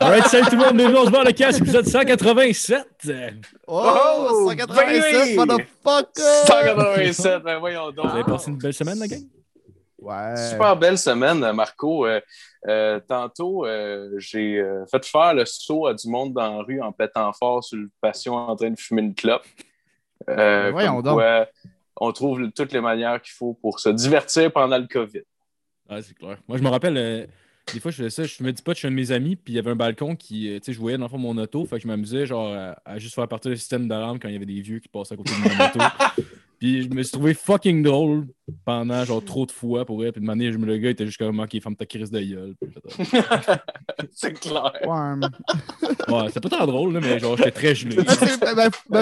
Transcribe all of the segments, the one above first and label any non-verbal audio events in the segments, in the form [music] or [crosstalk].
Alright, salut tout le monde, bienvenue, on se le casque, épisode 187. Oh, Oh, 187, baby! motherfucker! 187, ben voyons donc. Vous avez passé une belle semaine, la gang? Ouais. Super belle semaine, Marco. Euh, euh, tantôt, euh, j'ai euh, fait faire le saut à du monde dans la rue en pétant fort sur le patient en train de fumer une clope. Euh, Voyons donc. quoi, on trouve toutes les manières qu'il faut pour se divertir pendant le COVID. Ouais, c'est clair. Moi, je me rappelle, euh, des fois, je faisais ça, je me dis pas, je suis un de mes amis, puis il y avait un balcon qui, euh, tu sais, je voyais dans le fond mon auto, fait que je m'amusais, genre, à, à juste faire partir le système d'alarme quand il y avait des vieux qui passaient à côté de mon auto. [laughs] Puis je me suis trouvé fucking drôle pendant, genre, trop de fois pour elle, puis de manière, je me le gars, était juste comme, ok, ferme ta crise de gueule. [laughs] C'est clair. Ouais. [laughs] Ouais, c'est pas tant drôle, là, mais genre, j'étais très gelé. Mais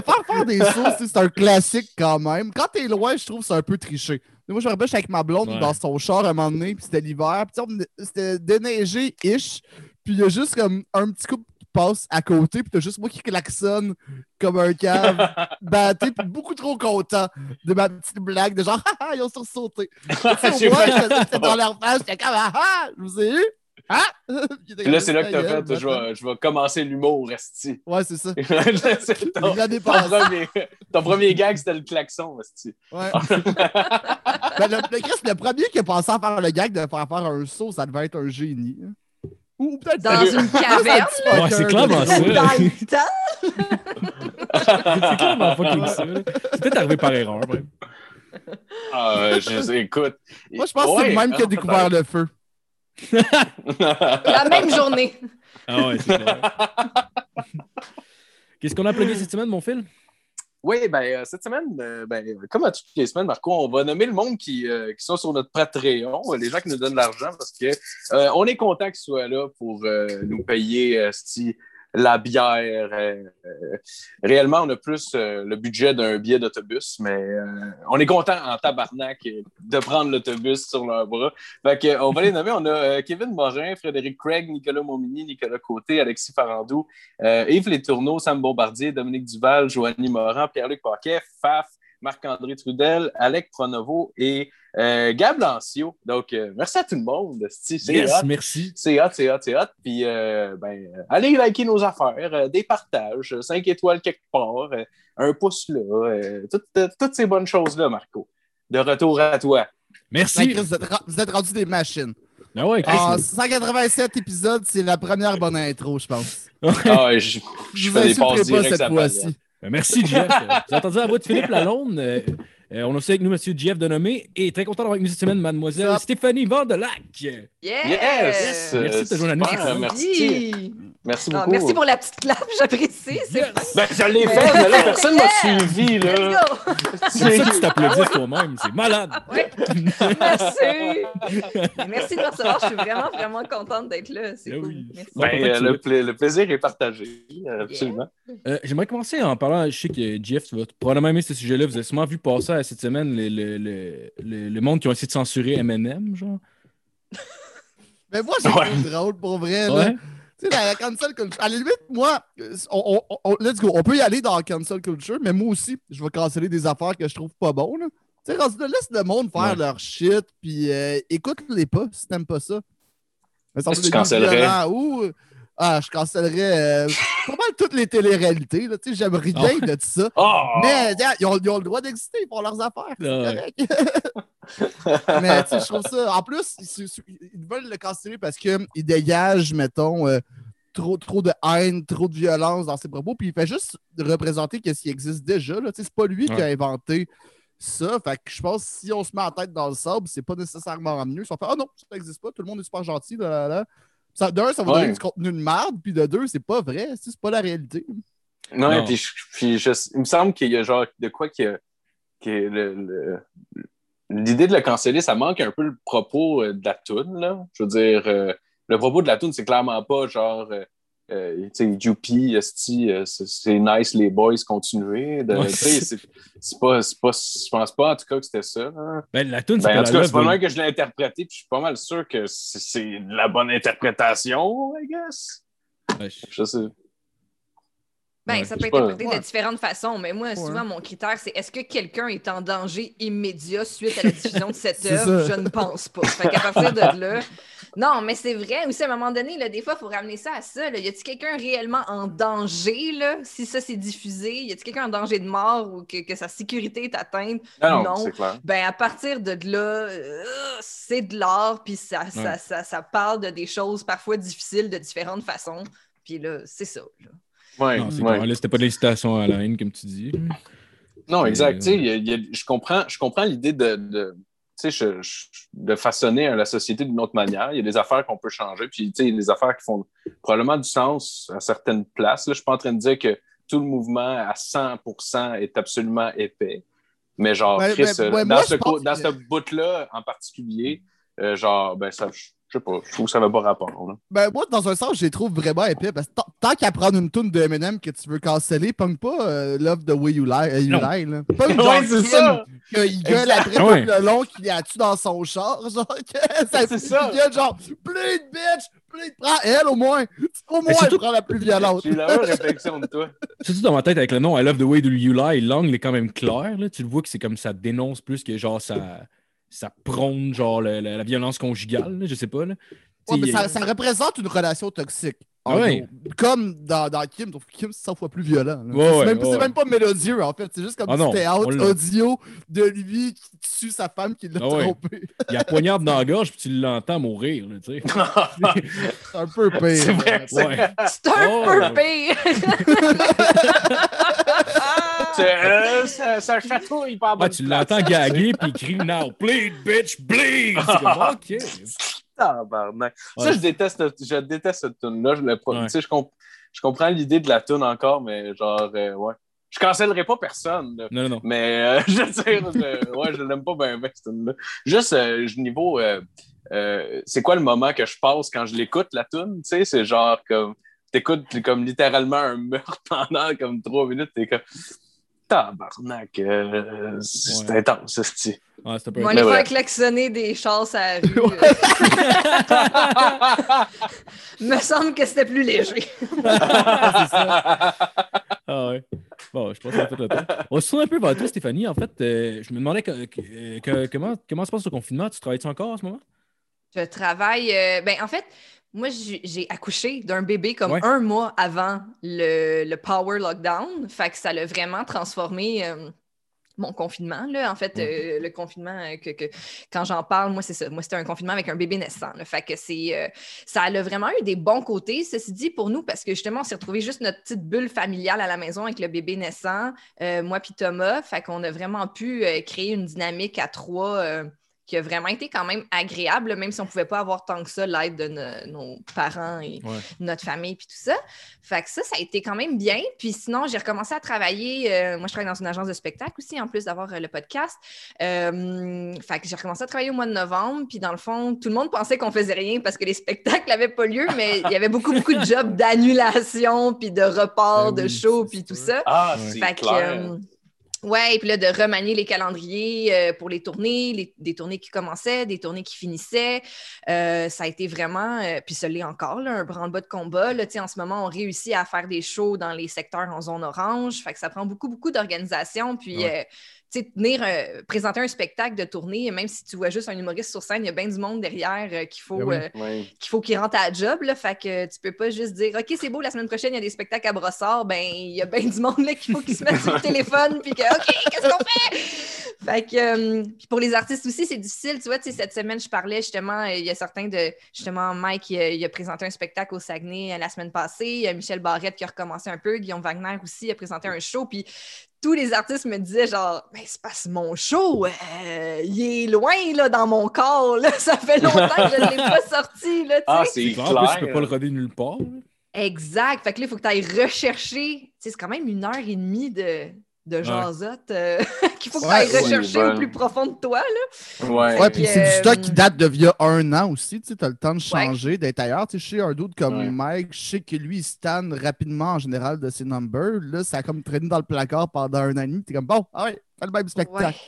faire faire des sauts, c'est c'est un classique quand même. Quand t'es loin, je trouve que c'est un peu triché. Moi, je me rappelle, j'étais avec ma blonde Ouais. dans son char à un moment donné, puis c'était l'hiver, puis c'était déneigé-ish, puis il y a juste comme un petit couple qui passe à côté, puis t'as juste moi qui klaxonne comme un cave, [laughs] batté, puis beaucoup trop content de ma petite blague de genre, [laughs] ah, ils ont sursauté. [laughs] Tu sais, au moins, c'était dans leur face, j'étais comme, ah, ah, je vous ai eu, ah! [laughs] Puis là, c'est là que tu as fait, je vais, je vais commencer l'humour, Resti. Ouais, c'est ça. [laughs] ton, L'année ton passée. premier, ton premier gag, c'était le klaxon, Resti. Ouais. [laughs] Ben, le, le, Chris, le premier qui a pensé à faire le gag de faire faire un saut, ça devait être un génie. hein. Ou, ou peut-être Dans une caverne, Ouais, c'est clairement ça. dans le temps? c'est clairement fucking ça. C'est peut-être arrivé par erreur, bref. Ah, je, écoute. Moi, je pense que c'est le même qui a découvert le feu. La même journée. [laughs] Ah ouais, c'est. Qu'est-ce qu'on a plugué cette semaine, mon fil? Oui, ben, euh, cette semaine, euh, ben, comme à toutes les semaines, Marco, on va nommer le monde qui, euh, qui sont sur notre Patreon, euh, les gens qui nous donnent de l'argent, parce que euh, on est content qu'ils soient là pour euh, nous payer euh, sti- la bière. euh, euh, réellement, on a plus euh, le budget d'un billet d'autobus, mais on est content en tabarnak de prendre l'autobus sur leurs bras. Fait que, on va les nommer. On a Kevin Morin, Frédéric Craig, Nicolas Momini, Nicolas Côté, Alexis Farandou, Yves Létourneau, Sam Bombardier, Dominique Duval, Joanny Morin, Pierre-Luc Paquet, Faf, Marc-André Trudel, Alec Pronovo et euh, Gab Lancio. Donc, euh, merci à tout le monde. Yes, hot. merci. C'est hot, c'est hot, c'est hot. Puis, euh, ben, allez liker nos affaires, euh, des partages, 5 étoiles quelque part, euh, un pouce là, euh, toutes, euh, toutes ces bonnes choses-là, Marco. De retour à toi. Merci. Vous êtes, vous êtes rendus des machines. Ah ouais, Chris. En 187 épisodes, c'est la première bonne intro, je pense. Ah, ouais, je, je Je fais des passes insulterai pas directes cette fois-ci. Ben, Merci, Jeff. Vous entendu la voix de Philippe Lalonde. Euh, on a aussi avec nous M. Jeff Denomé et très content d'avoir avec nous cette semaine Mademoiselle? Stéphanie Vandelac. Yes! Yes! Merci de ta journaliste. super, merci. Merci Ah, beaucoup. merci pour la petite clap, [laughs] j'apprécie. Yes. Ben, je l'ai fait, mais là, personne m'a Yeah! suivi, là. C'est ça que tu t'applaudis toi-même. C'est malade. Ouais. Merci! Merci de me recevoir. Je suis vraiment, vraiment contente d'être là. C'est Ah cool. oui. Merci. Ben, euh, le, tu- pla- le plaisir est partagé, absolument. Euh, J'aimerais commencer en parlant. Je sais que Jeff, tu vas probablement aimer ce sujet-là. Vous avez sûrement vu passer à cette semaine le, le, le, le- le monde qui ont essayé de censurer Eminem, genre? [laughs] Mais moi, j'ai Ouais. trouvé drôle pour vrai. là. Tu sais, la, la cancel culture. À la limite, moi, on, on- on- let's go. On peut y aller dans la cancel culture, mais moi aussi, je vais canceller des affaires que je trouve pas bonnes. Tu sais, laisse le monde faire Ouais. leur shit, puis euh, écoute-les pas si t'aimes pas ça. Mais ça Qu'est-ce me que tu cancellerais? Ou, ah, je cancellerais euh, pas mal toutes les téléréalités. Là. Tu sais, j'aime rien Ah de ça. Oh! Mais ils ont, ils ont le droit d'exister, font leurs affaires. C'est Ah correct. [laughs] Mais tu sais, je trouve ça. En plus, ils, ils veulent le canceller parce qu'ils dégagent, mettons, euh, trop, trop de haine, trop de violence dans ses propos. Puis il fait juste représenter ce qui existe déjà. là. Tu sais, C'est pas lui qui a inventé ça. Fait que je pense que si on se met la tête dans le sable, c'est pas nécessairement mieux. Ça fait Ah non, ça n'existe pas, tout le monde est super gentil. là, là, là. Ça, d'un, ça va Ouais. donner du contenu de merde, puis de deux, c'est pas vrai. C'est pas la réalité. Non, Non. et puis, je- puis je- il me semble qu'il y a genre de quoi que, que le- le- l'idée de le canceller, ça manque un peu le propos euh, de la toune, là. Je veux dire, euh, le propos de la toune, c'est clairement pas genre, euh, tu sais, Youpi, esti, euh, c'est nice les boys, continuez. Ouais. c'est pas, c'est pas, je pense pas en tout cas que c'était ça. là. Ben, la tune, c'est Ben, pas en tout cas, c'est pas love, loin que je l'ai interprété, puis je suis pas mal sûr que c'est- la bonne interprétation, I guess. Ouais, je- sais. Ben, Ouais, ça peut être interprété Ouais. de différentes façons, mais moi, souvent, mon critère, c'est est-ce que quelqu'un est en danger immédiat suite à la diffusion de cette [laughs] œuvre? Je ne pense pas. Fait qu'à partir de là, [laughs] Non, mais c'est vrai. Aussi, à un moment donné, là, des fois, il faut ramener ça à ça. Là. Y a-t-il quelqu'un réellement en danger, là, si ça s'est diffusé? Y a-t-il quelqu'un en danger de mort ou que, que sa sécurité est atteinte? Non, Non? c'est clair. Ben, à partir de là, euh, c'est de l'art, puis ça, ça, ça, ça parle de des choses parfois difficiles de différentes façons. Puis là, c'est ça. là. Ouais, Non, c'est ouais. clair. Là, c'était pas de l'incitation à la haine, comme tu dis. Non, Mais, exact. euh, y a- y a- je comprends, je comprends l'idée de, je- je- de façonner la société d'une autre manière. Il y a des affaires qu'on peut changer, puis tu sais, il y a des affaires qui font probablement du sens à certaines places. Là, je suis pas en train de dire que tout le mouvement à 100% est absolument épais. Mais genre, Chris, mais- euh, ouais, dans, moi, ce, dans que- ce bout-là en particulier, euh, genre, ben ça, je sais pas, je trouve que ça n'a pas rapport. là. Ben, moi, dans un sens, je les trouve vraiment épais. Parce que tant- qu'à prendre une toune de Eminem que tu veux canceller, pogne pas euh, Love the Way You Lie. euh, you lie là. Pas une [laughs] Ouais, genre c'est ça. qu'il gueule après tout ouais. le long qu'il a tué dans son char. [laughs] Genre, que ça, C'est ça. Il gueule genre, plein de bitch, plein de. Prends elle au moins. Au moins, surtout- elle prend la plus violente. J'ai la même réflexion de toi. [laughs] Surtout dans ma tête, avec le nom I Love the Way You Lie, Long, il est quand même clair. Là. Tu le vois que c'est comme ça dénonce plus que genre ça, ça prône genre le- la, la violence conjugale. là, je sais pas. Là. Ouais, mais ça, ça représente une relation toxique. Ouais. gros. Comme dans, dans Kim, que Kim, c'est 100 fois plus violent. Ouais, c'est même, pas mélodieux, en fait. C'est juste comme Ah du théâtre audio de lui qui tue sa femme qui l'a Ah ouais. trompé. Il a poignarde dans la gorge puis tu l'entends mourir. Là, tu sais. [laughs] C'est un peu pire. C'est vrai, là. c'est Ouais. C'est un Oh. peu pire! [laughs] C'est, euh, ça, ça chatouille pas tu l'entends gaguer puis il crie Now, bleed, bitch, bleed! Comme, [laughs] ok. Tabarnak. Ça, je déteste, je déteste cette tune-là. Je, Ouais. tu sais, je, comp- je comprends l'idée de la tune encore, mais genre, euh, ouais. Je cancellerai pas personne, là. Non, non, non. mais euh, [laughs] je veux dire, je, ouais, je l'aime pas bien, bien, cette tune-là. Juste, euh, niveau, euh, euh, c'est quoi le moment que je passe quand je l'écoute, la tune? Tu sais, c'est genre comme, t'écoutes comme littéralement un meurtre [laughs] pendant comme trois minutes, t'es comme, tabarnak, euh, c'est Ouais. intense, un peu On va Mais aller ouais. faire klaxonner des chars à la rue. [laughs] Me semble que c'était plus léger. [laughs] Ah ouais. Bon, je pense qu'on a fait le tour. On se tourne un peu vers toi, Stéphanie. En fait, euh, je me demandais que- que- que- comment, comment se passe le confinement? Tu travailles-tu encore en ce moment? Je travaille. euh, ben, en fait, moi, j'ai accouché d'un bébé comme Ouais. un mois avant le, le power lockdown. Fait que ça l'a vraiment transformé. euh, mon confinement, là, en fait, euh, le confinement euh, que, que- quand j'en parle, moi, c'est ça. Moi, c'était un confinement avec un bébé naissant. là. Fait que c'est, euh, ça a vraiment eu des bons côtés, ceci dit, pour nous, parce que justement, on s'est retrouvé juste notre petite bulle familiale à la maison avec le bébé naissant, moi puis Thomas. Fait qu'on a vraiment pu créer une dynamique à trois qui a vraiment été quand même agréable, même si on ne pouvait pas avoir tant que ça l'aide de no- nos parents et Ouais. notre famille puis tout ça. Fait que ça, ça a été quand même bien. Puis sinon, j'ai recommencé à travailler. euh, moi, je travaille dans une agence de spectacle aussi, en plus d'avoir euh, le podcast. Euh, fait que j'ai recommencé à travailler au mois de novembre. Puis dans le fond, tout le monde pensait qu'on faisait rien parce que les spectacles n'avaient pas lieu, mais il y avait beaucoup, beaucoup de jobs d'annulation, puis de report Ben de oui, shows, puis tout ça. Ah, c'est que, clair. euh, ouais, et puis là, de remanier les calendriers euh, pour les tournées, les- des tournées qui commençaient, des tournées qui finissaient. Euh, ça a été vraiment, euh, puis ce l'est encore, là, un branle-bas de combat. Là, en ce moment, on réussit à faire des shows dans les secteurs en zone orange. Fait que ça prend beaucoup, beaucoup d'organisation. Puis, Ouais. Tenir, euh, présenter un spectacle de tournée, même si tu vois juste un humoriste sur scène, il y a bien du monde derrière euh, qu'il faut, Ben oui. euh, qu'il faut qu'il rentre à la job. Là, fait que tu peux pas juste dire OK, c'est beau, la semaine prochaine, il y a des spectacles à Brossard. Ben, il y a bien du monde là qu'il faut qu'ils se mettent sur le téléphone. Puis que OK, qu'est-ce qu'on fait? Fait que euh, puis pour les artistes aussi, c'est difficile. Tu vois, tu sais, cette semaine, je parlais justement, il y a certains de. Justement, Mike, il a, il a présenté un spectacle au Saguenay la semaine passée. Il y a Michel Barrette qui a recommencé un peu. Guillaume Wagner aussi a présenté un show. Puis tous les artistes me disaient genre, mais c'est parce que mon show, euh, il est loin là, dans mon corps. Là. Ça fait longtemps que je ne l'ai pas [laughs] sorti. Là, tu Ah, c'est clair, plus, tu peux pas le roder nulle part. Exact. Fait que là, il faut que tu ailles rechercher. Tu sais, c'est quand même une heure et demie de, de jasotte euh, [laughs] qu'il faut que tu ailles ouais, rechercher au plus profond de toi. Là. Ouais. Ouais, puis c'est du euh, stock qui date de via un an aussi. Tu as le temps de changer, d'être ailleurs. Tu sais, je sais, un doute comme Ouais. Mike, je sais que lui, il stan rapidement en général de ses numbers. Là, ça a comme traîné dans le placard pendant un an et demi. T'es comme, bon, ah ouais, fais le même spectacle.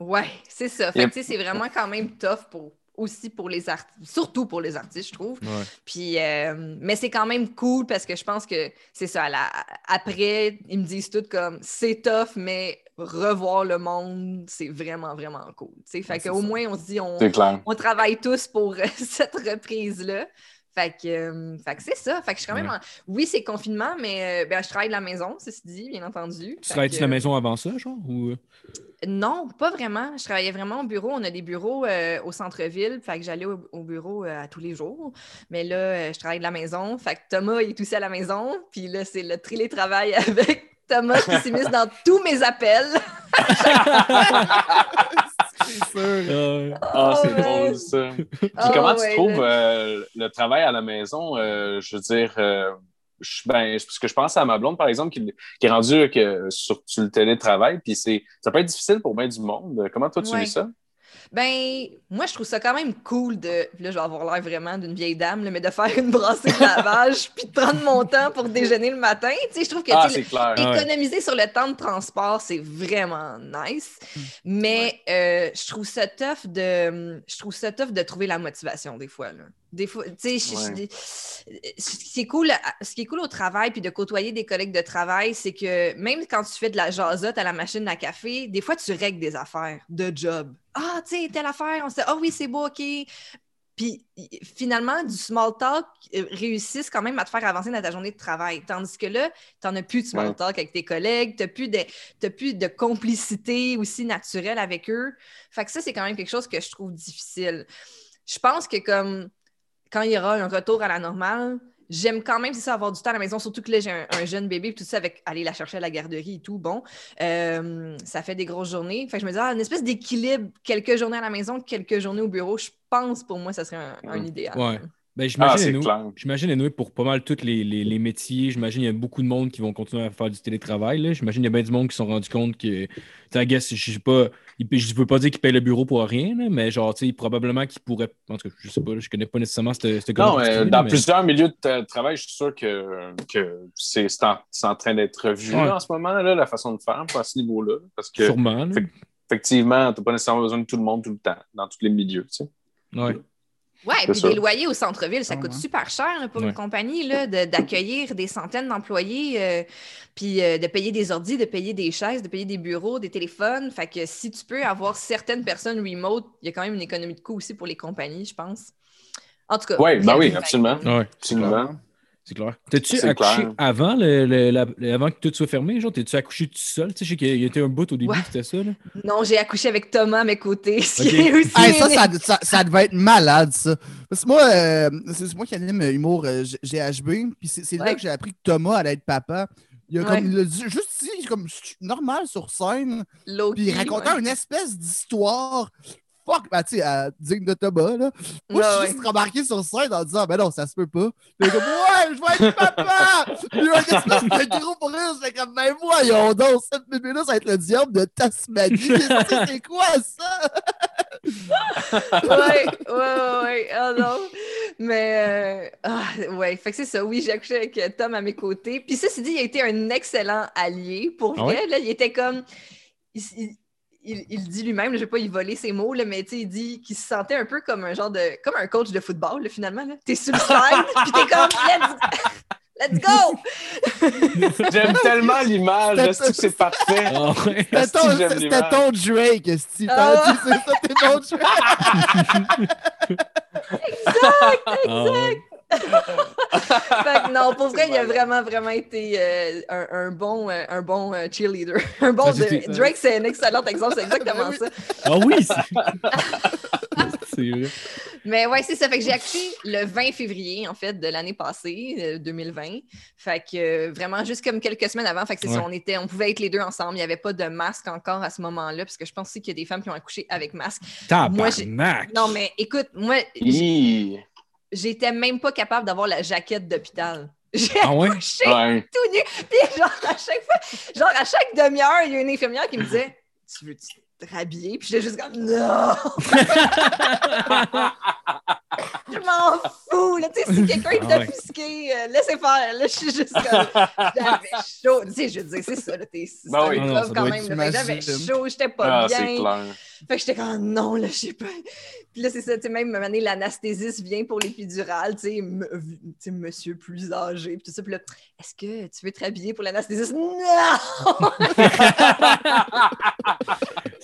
Ouais, ouais c'est ça. Fait Yep. que, tu sais, c'est vraiment quand même tough pour aussi pour les artistes, surtout pour les artistes, je trouve. Ouais. Puis, euh, mais c'est quand même cool parce que je pense que c'est ça. la- après, ils me disent tout comme c'est tough, mais revoir le monde, c'est vraiment, vraiment cool. tu sais. Fait Ouais, qu'au moins, on se dit, on, on travaille tous pour euh, [laughs] cette reprise-là. Fait que, euh, fait que c'est ça. Fait que je suis quand même Ouais. en- Oui, c'est confinement, mais euh, ben, je travaille de la maison, ceci dit, bien entendu. Tu que- de la maison avant ça, genre? Ou... Non, pas vraiment. Je travaillais vraiment au bureau. On a des bureaux euh, au centre-ville. Fait que j'allais au, au bureau à tous les jours. Mais là, je travaille de la maison. Fait que Thomas il est aussi à la maison. Puis là, c'est le télétravail [laughs] avec Thomas qui s'est mis dans tous mes appels. [laughs] [laughs] C'est sûr. Euh, Ah, c'est Oh, ouais. drôle, ça. Puis Ah, comment ouais, tu trouves euh, le travail à la maison? euh, je veux dire, euh, je, ben, parce que je pense à ma blonde, par exemple, qui, qui est rendue que, sur, sur le télétravail, puis c'est, ça peut être difficile pour bien du monde. Comment toi, tu Ouais. vis ça? Ben, moi, je trouve ça quand même cool de. Là, je vais avoir l'air vraiment d'une vieille dame, là, mais de faire une brassée de lavage [laughs] puis de prendre mon temps pour déjeuner le matin. Tu sais, je trouve que Ah, clair. Ouais. Économiser sur le temps de transport, c'est vraiment nice. Mais euh, je trouve ça tough de je trouve ça tough de trouver la motivation des fois. Là. Des fois, tu sais, Ouais. ce qui est cool, ce qui est cool au travail puis de côtoyer des collègues de travail, c'est que même quand tu fais de la jasotte à la machine à café, des fois tu règles des affaires de job. Ah, tu sais, telle affaire, on se dit, ah oui, c'est beau, OK. Puis finalement, du small talk euh, réussissent quand même à te faire avancer dans ta journée de travail. Tandis que là, tu n'en as plus de small Ouais. talk avec tes collègues, tu n'as plus, de, plus de complicité aussi naturelle avec eux. Fait que ça, c'est quand même quelque chose que je trouve difficile. Je pense que comme quand il y aura un retour à la normale, j'aime quand même c'est ça avoir du temps à la maison, surtout que là, j'ai un, un jeune bébé, puis tout ça, avec aller la chercher à la garderie et tout. Bon, euh, ça fait des grosses journées. Fait que je me dis, ah, une espèce d'équilibre, quelques journées à la maison, quelques journées au bureau, je pense pour moi, ça serait un, un idéal. Ouais. Ben, Ah, j'imagine, clair. j'imagine, anyway, pour pas mal tous les, les, les métiers, j'imagine qu'il y a beaucoup de monde qui vont continuer à faire du télétravail. là. J'imagine qu'il y a bien du monde qui se sont rendus compte que, I guess, je sais pas, je veux pas dire qu'ils payent le bureau pour rien, là, mais genre, tu sais, probablement qu'ils pourraient, en tout cas, je sais pas, je connais pas nécessairement ce Non, euh, dans mais- plusieurs milieux de travail, je suis sûr que, que c'est c'est en, c'est en train d'être revu Ouais. en ce moment, là, la façon de faire à ce niveau-là. Parce que, Sûrement. Fait- effectivement, tu n'as pas nécessairement besoin de tout le monde tout le temps, dans tous les milieux. Tu sais. Ouais. C'est puis ça. des loyers au centre-ville, ça Ah, coûte ouais. super cher là, pour Ouais. une compagnie là, de- d'accueillir des centaines d'employés, euh, puis euh, de payer des ordis, de payer des chaises, de payer des bureaux, des téléphones. Fait que si tu peux avoir certaines personnes remote, il y a quand même une économie de coût aussi pour les compagnies, je pense. En tout cas. Ouais, ben oui, absolument. Ouais, Absolument. C'est clair. T'as-tu C'est accouché clair. avant, le, le- la- le- avant que tout soit fermé? Genre, t'es-tu accouché tout seul? Tu sais, je sais qu'il y a été un bout au début, Ouais. c'était ça, là. Non, j'ai accouché avec Thomas à mes côtés. [laughs] aussi Hey, ça, ça, ça, ça devait être malade, ça. Parce que moi, euh, c'est moi qui anime euh, Humour euh, GHB, puis c'est c'est là que j'ai appris que Thomas allait être papa. Il a Ouais. comme, il a dit- juste dit, il est comme normal sur scène, puis il racontait ouais. une espèce d'histoire. Fuck, ben, tu sais, euh, digne de Thomas, là. Moi, je suis ouais. juste remarqué sur scène en disant, ben non, ça se peut pas. Puis comme, ouais, je vais être papa! Puis il y a un espèce de gros rire, c'est comme, ben voyons donc, cette bébé-là, ça va être le diable de Tasmanie. C'est? Quoi ça? ouais, ouais, ouais, ouais. Ah non. Mais, euh, ah, ouais, fait que c'est ça. Oui, j'ai accouché avec euh, Tom à mes côtés. Puis, ça, c'est dit, il a été un excellent allié. Pour Ah vrai, là, il était comme. Il, il- il- il dit lui-même, je vais pas y voler ses mots, là, mais tu sais, il dit qu'il se sentait un peu comme un genre de. comme un coach de football, là, finalement. Là. T'es sur le slide, [laughs] puis t'es comme, let's, let's go! [laughs] J'aime [laughs] tellement l'image, que c'est parfait? Ah ouais. C'était ton, ton Drake, Steve. Ah c'est ça, t'es ton Drake? Ah ouais. Fait que non, pour vrai, il a vraiment, vraiment été euh, un, un bon, euh, un bon euh, cheerleader. [laughs] Un bon Ah, Drake, c'est un excellent exemple, c'est exactement ça. Ah oui! [laughs] c'est- vrai. Mais ouais, c'est ça. Fait que j'ai accouché le 20 février, en fait, de l'année passée, euh, 2020. Fait que euh, vraiment, juste comme quelques semaines avant, fait que c'est ça, on, était, on pouvait être les deux ensemble. Il n'y avait pas de masque encore à ce moment-là, parce que je pense aussi qu'il y a des femmes qui ont accouché avec masque. Moi, Tabarnak! Non, mais écoute, moi, Hi. J'étais même pas capable d'avoir la jaquette d'hôpital. [laughs] J'ai Ah ouais? Ouais. tout nu. Puis genre, à chaque fois, genre, à chaque demi-heure, il y a une infirmière qui me disait Tu veux-tu te rhabiller? Puis j'étais juste comme Non! [laughs] je m'en fous! Là, tu sais, si [laughs] quelqu'un est Ah ouais. offusqué, euh, laissez faire. Là, je suis juste comme. J'avais chaud. Tu sais, je veux dire, c'est ça. là, T'es c'est Ben oui. Quand même. J'avais chaud, j'étais pas Ah, c'est bien. clair. Fait que j'étais comme, non, là, je sais pas. Puis là, c'est ça, tu sais, même, à l'anesthésiste vient pour l'épidurale, tu sais, m- tu sais, monsieur plus âgé, puis tout ça. Puis là, est-ce que tu veux te rhabiller pour l'anesthésiste? Non! [laughs]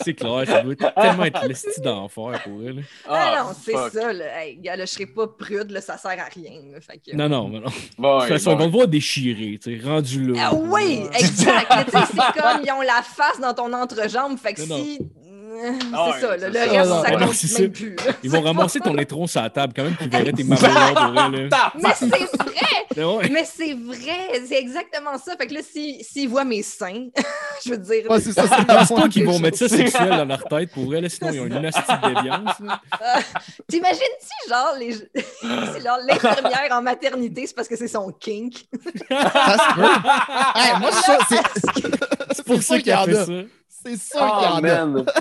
C'est clair, ça doit tellement être le style d'enfer pour elle. Ah, non, c'est ça, là. Hey, gars, là, je serais pas prude, là, ça sert à rien. là. Fait que... Non, non, mais non. Bon, De toute façon, bon. on va te voir déchiré, tu sais, rendu là. Ah oui, [laughs] exact. Mais tu sais, c'est comme ils ont la face dans ton entrejambe. Fait que Non, si. Ah [laughs] c'est ouais, ça, là, c'est le reste, Ah, ça non, compte c'est même plus. Ils vont ramasser ton étron sur la table quand même, tu verrais tes mamans pour elle. là. Mais c'est vrai! Mais [laughs] ouais. Mais c'est vrai! C'est exactement ça. Fait que là, s'ils voient mes seins, [laughs] je veux dire. Ouais, c'est ça, c'est pas qu'ils vont mettre ça sexuel dans leur tête pour elle, sinon ils ont une dynastie de déviance. là. T'imagines-tu, genre, les... c'est genre l'infirmière en maternité, c'est parce que c'est son kink? Ça se peut. Moi, je suis sûr- c'est- C'est pour ça qu'il y a en fait a. ça. C'est sûr qu'il y Oh, en man. [laughs]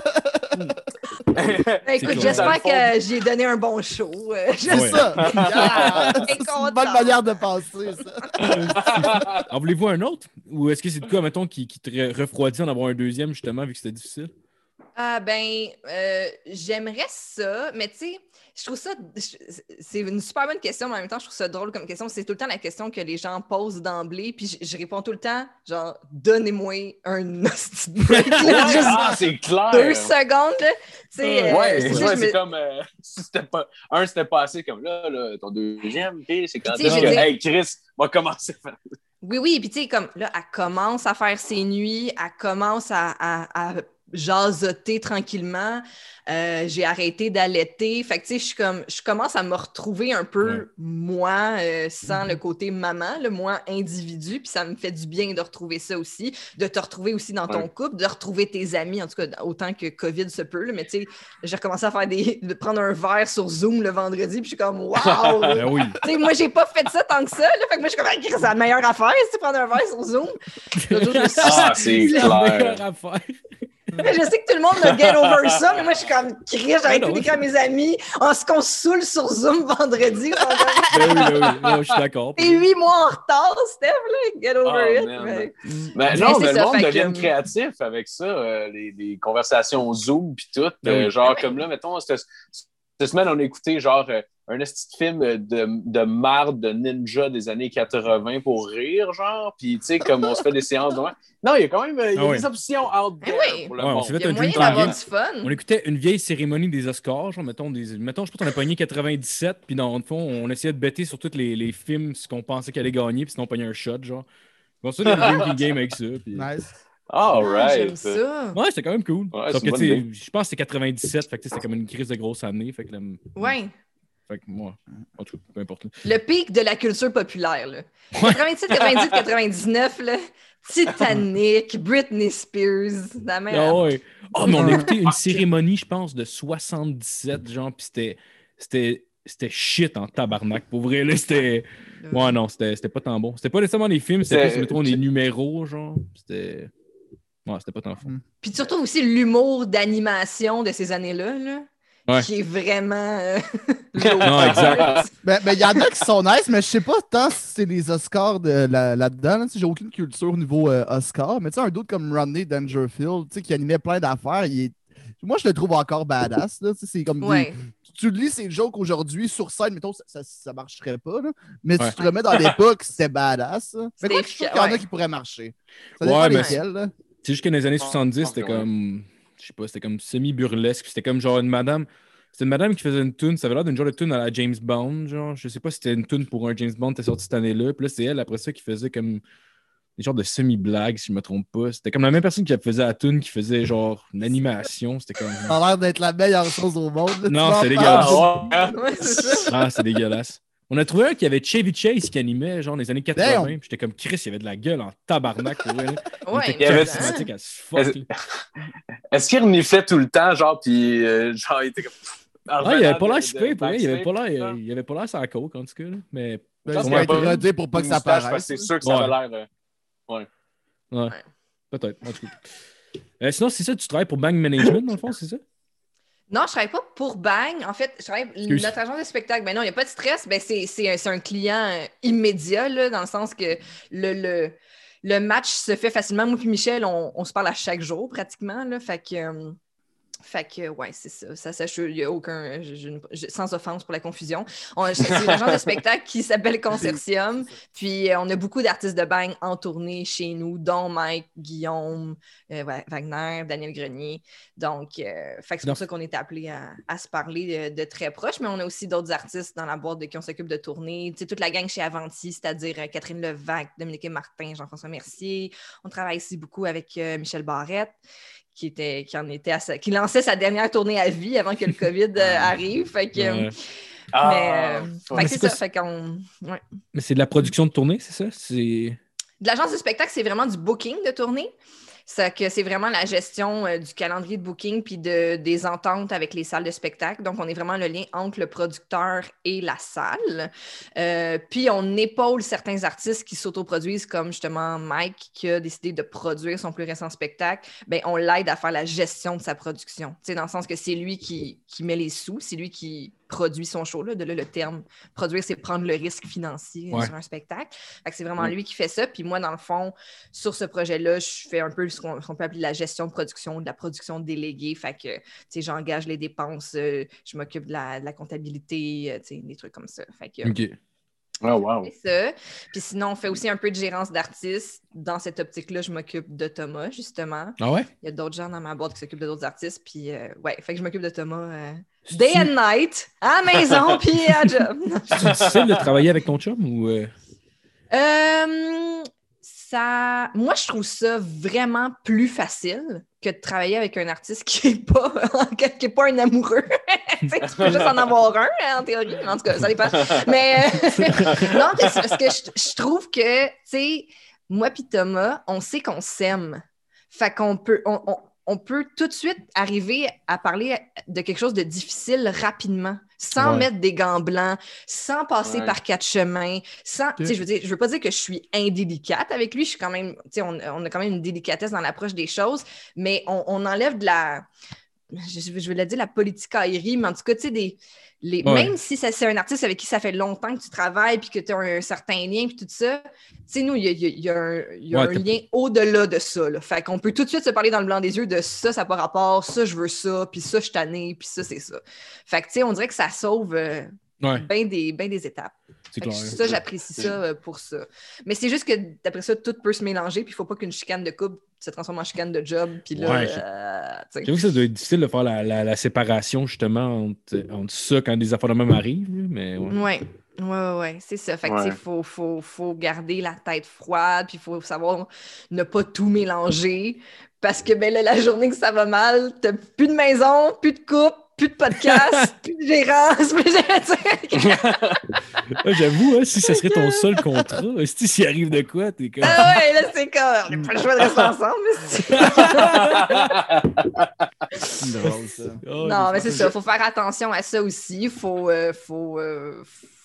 Ben, écoute, j'espère que j'ai donné un bon show. [laughs] C'est ça. [laughs] Yeah. T'es C'est une content. bonne manière de penser, ça. En voulez-vous un autre? Ou est-ce que c'est de quoi, mettons, qui, qui te re- refroidit en avoir un deuxième, justement, vu que c'était difficile? Ah ben, euh, j'aimerais ça, mais tu sais, je trouve ça, c'est une super bonne question, mais en même temps, je trouve ça drôle comme question. C'est tout le temps la question que les gens posent d'emblée, puis je, je réponds tout le temps, genre, donnez-moi un [laughs] break, là, ah, c'est clair. deux secondes, là. Tu sais, euh, Ouais, c'est me- comme euh, c'était pas un c'était pas assez comme là, là ton deuxième ok, c'est quand Tu dire- hey Chris va commencer à faire Oui, oui, puis tu sais, comme là, elle commence à faire ses nuits, elle commence à, à, à jasoter tranquillement. Euh, j'ai arrêté d'allaiter. Fait que, tu sais, je comme, je commence à me retrouver un peu, Ouais. moi, euh, sans le côté maman, le moi individu. Puis ça me fait du bien de retrouver ça aussi, de te retrouver aussi dans ton Ouais. couple, de retrouver tes amis, en tout cas, autant que COVID se peut. là. Mais tu sais, j'ai recommencé à faire des, [laughs] de prendre un verre sur Zoom le vendredi. Puis je suis comme, [laughs] waouh! Ben oui. Tu sais, moi, j'ai pas fait ça tant que ça. Là. Fait que moi, je suis comme, Ah, c'est la meilleure affaire, c'est prendre un verre sur Zoom. [laughs] Ah, c'est la meilleure affaire. Je sais que tout le monde a get over ça, mais moi, je suis comme, Chris, j'ai Ah arrêté non, d'écrire à mes amis qu'on se saoule sur Zoom vendredi. Ben oui, ben oui. Non, je suis d'accord. T'es huit mois en retard, Steph, là. Get over Oh, it. man. Mais- non, mais le ça, monde devient que- créatif avec ça, euh, les, les conversations Zoom puis tout. Ben Euh, oui. genre, Ben oui. comme là, mettons, cette, cette semaine, on a écouté genre euh, un petit film de, de marde de ninja des années 80 pour rire, genre. Puis, tu sais, comme on se fait des séances. de- Non, il y a quand même euh, il y a Ah des options out Ben there oui. pour le Ouais, on monde. s'est Il fait un d'avoir du fun. On écoutait une vieille cérémonie des Oscars, genre, mettons, des, mettons je pense qu'on a pogné 97, puis dans le fond, on essayait de bêter sur tous les, les films, ce qu'on pensait qu'elle allait gagner, puis sinon on pognait un shot, genre. On se des drinking game avec ça. [laughs] Puis... Nice. All Ah, J'aime right. ça. Ouais, c'était quand même cool. Ouais, Sauf que, je pense que c'était 97, fait que tu sais, c'était comme une crise de grosse année. Fait que, là, Ouais. Fait que moi, en tout cas, peu importe. Le pic de la culture populaire, là. 97, 98, 99, là. Titanic, Britney Spears, la même. Ah ouais. Oh, mais on a écouté une cérémonie, je pense, de 77, genre, puis c'était, c'était, c'était shit en tabarnak. Pour vrai, là, c'était. Ouais, non, c'était, c'était pas tant bon. C'était pas nécessairement les films, c'était plus, mettons, des numéros, genre. C'était. Ouais, c'était pas tant fun. Puis surtout aussi l'humour d'animation de ces années-là, là, Ouais. qui est vraiment. euh, [laughs] Non, exact. Ben, ben, il y en a qui sont nice, mais je sais pas tant si c'est les Oscars de la- là-dedans. là. J'ai aucune culture au niveau euh, Oscar. Mais tu sais, un doute comme Rodney Dangerfield, tu sais, qui animait plein d'affaires, il est- moi, je le trouve encore badass. Là. Tu sais, C'est comme des- Ouais. tu lis ces jokes aujourd'hui sur scène, mettons, ça, ça, ça marcherait pas. Là. Mais Ouais. tu te remets dans l'époque, c'était badass. là. [laughs] Mais quoi, je trouve qu'il y en a qui pourraient marcher. Ça Ouais, mais- lesquels. là. C'est juste que dans les années Ah, 70, je pense c'était comme. Je sais pas, c'était comme semi-burlesque. C'était comme genre une madame. C'était une madame qui faisait une tune. Ça avait l'air d'une genre de tune à la James Bond. Genre, je sais pas si c'était une tune pour un James Bond qui était sorti cette année-là. Puis là, c'est elle, après ça, qui faisait comme des genres de semi-blagues, si je me trompe pas. C'était comme la même personne qui faisait la tune qui faisait genre une animation. C'était comme. Ça a l'air d'être la meilleure chose au monde. là. Non, c'est dégueulasse. Ah, ouais. Ça. Ah, c'est dégueulasse. On a trouvé un qui avait Chevy Chase qui animait, genre, dans les années 80. Damn. Puis j'étais comme Chris, il y avait de la gueule en tabarnak [laughs] Ouais, était il avait-. [laughs] Est-ce qu'il reniflait tout le temps, genre, puis euh, genre, il était comme. Ah, il avait pas l'air vrai. Il avait pas l'air, il avait pas l'air sans coke, en tout cas. là. Mais Ben, pense qu'il a être pas rodé pour pas que ça paraisse. C'est sûr que ça Ouais. avait l'air. euh, Ouais. Peut-être, en tout cas. Euh, sinon, c'est ça, tu travailles pour Bang Management, dans le fond, c'est ça? Non, je travaille pas pour Bang. En fait, je travaille Excuse. notre agence de spectacle. Ben non, il n'y a pas de stress. Ben c'est, c'est un, c'est un client euh, immédiat, là, dans le sens que le, le, le match se fait facilement. Moi et Michel, on, on se parle à chaque jour pratiquement. Là, fait que, euh, Fait que, ouais, c'est ça. Ça sache, il n'y a aucun. je- je- je- sans offense pour la confusion. On- C'est l'agence de spectacle qui s'appelle [laughs] Consortium. Puis, euh, on a beaucoup d'artistes de bang en tournée chez nous, dont Mike, Guillaume, euh, Wa- Wagner, Daniel Grenier. Donc, euh, fait c'est pour ça qu'on est appelé à, à se parler de, de très proche. Mais on a aussi d'autres artistes dans la boîte de qui on s'occupe de tourner. Tu sais, toute la gang chez Avanti, c'est-à-dire euh, Catherine Levac, Dominique Martin, Jean-François Mercier. On travaille aussi beaucoup avec Michel Barrette qui, était, qui, en était à sa- qui lançait sa dernière tournée à vie avant que le COVID euh, arrive. Fait que, Ouais. Ah, mais, euh, fait que Mais c'est ça. quoi, Fait qu'on. ouais. Mais c'est de la production de tournée, c'est ça? C'est. De l'agence de spectacle, c'est vraiment du booking de tournée. Que c'est vraiment la gestion euh, du calendrier de booking puis de, des ententes avec les salles de spectacle. Donc, on est vraiment le lien entre le producteur et la salle. Euh, puis, on épaule certains artistes qui s'autoproduisent, comme justement Mike, qui a décidé de produire son plus récent spectacle. Ben, on l'aide à faire la gestion de sa production. Tu sais, dans le sens que c'est lui qui, qui met les sous, c'est lui qui produit son show. Là. De là, le terme produire, c'est prendre le risque financier Ouais. sur un spectacle. C'est vraiment lui qui fait ça. Puis moi, dans le fond, sur ce projet-là, je fais un peu ce qu'on peut appeler la gestion de production, de la production déléguée. Fait que, tu sais, j'engage les dépenses, euh, je m'occupe de la, de la comptabilité, euh, tu sais, des trucs comme ça. Fait que, Ok. Oh, wow. c'est ça. Puis sinon, on fait aussi un peu de gérance d'artistes. Dans cette optique-là, je m'occupe de Thomas, justement. Ah ouais? Il y a d'autres gens dans ma boîte qui s'occupent de d'autres artistes. Puis, euh, ouais, fait que je m'occupe de Thomas euh, day and night, à la maison, [laughs] puis à job. C'est difficile de travailler avec ton chum ou. euh, Euh, ça... Moi, je trouve ça vraiment plus facile que de travailler avec un artiste qui n'est pas, [laughs] qui est pas un amoureux. [laughs] Tu sais, tu peux juste en avoir un, hein, en théorie. En tout cas, ça dépend. Mais [laughs] non, parce que je, je trouve que, tu sais, moi puis Thomas, on sait qu'on s'aime. Fait qu'on peut, on, on- on peut tout de suite arriver à parler de quelque chose de difficile rapidement, sans Ouais. mettre des gants blancs, sans passer Ouais. par quatre chemins, sans, tu sais, je veux dire, je veux pas dire que je suis indélicate avec lui, je suis quand même, tu sais, on, on a quand même une délicatesse dans l'approche des choses, mais on, on enlève de la, je, je le dire la politicaillerie, mais en tout cas, tu sais, des, les, Ouais. même si c'est un artiste avec qui ça fait longtemps que tu travailles puis que tu as un, certain lien puis tout ça, tu sais, nous, il y a, y a- il y a un, il y a Ouais, un t'as- lien au-delà de ça. Là. Fait qu'on peut tout de suite se parler dans le blanc des yeux de ça, ça n'a pas rapport, ça, je veux ça, puis ça, je suis puis ça, c'est ça. Fait que, tu sais, on dirait que ça sauve euh, Ouais, bien des, ben des étapes. c'est Fait que clair. ça, j'apprécie ça euh, pour ça. Mais c'est juste que d'après ça, tout peut se mélanger, puis il faut pas qu'une chicane de couple se transforme en chicane de job, puis là, Ouais, euh. J'avoue que ça doit être difficile de faire la, la- la séparation justement entre, entre ça quand des affaires de même arrivent. Mais ouais. Ouais. Ouais, ouais, ouais, c'est ça. Fait que, faut, faut, faut garder la tête froide, puis il faut savoir ne pas tout mélanger. Parce que, ben là, la journée que ça va mal, t'as plus de maison, plus de couple, plus de podcast, [laughs] plus de gérance, [laughs] plus de... Ouais, J'avoue, hein, si ce serait ton seul contrat, si s'il arrive de quoi, t'es comme. Ah ouais, là, c'est comme... On n'a pas le choix de rester [laughs] ensemble. mais c'est- C'est drôle, ça. Oh, non, mais c'est ça. Il faut faire attention à ça aussi. Il faut, euh, faut, euh,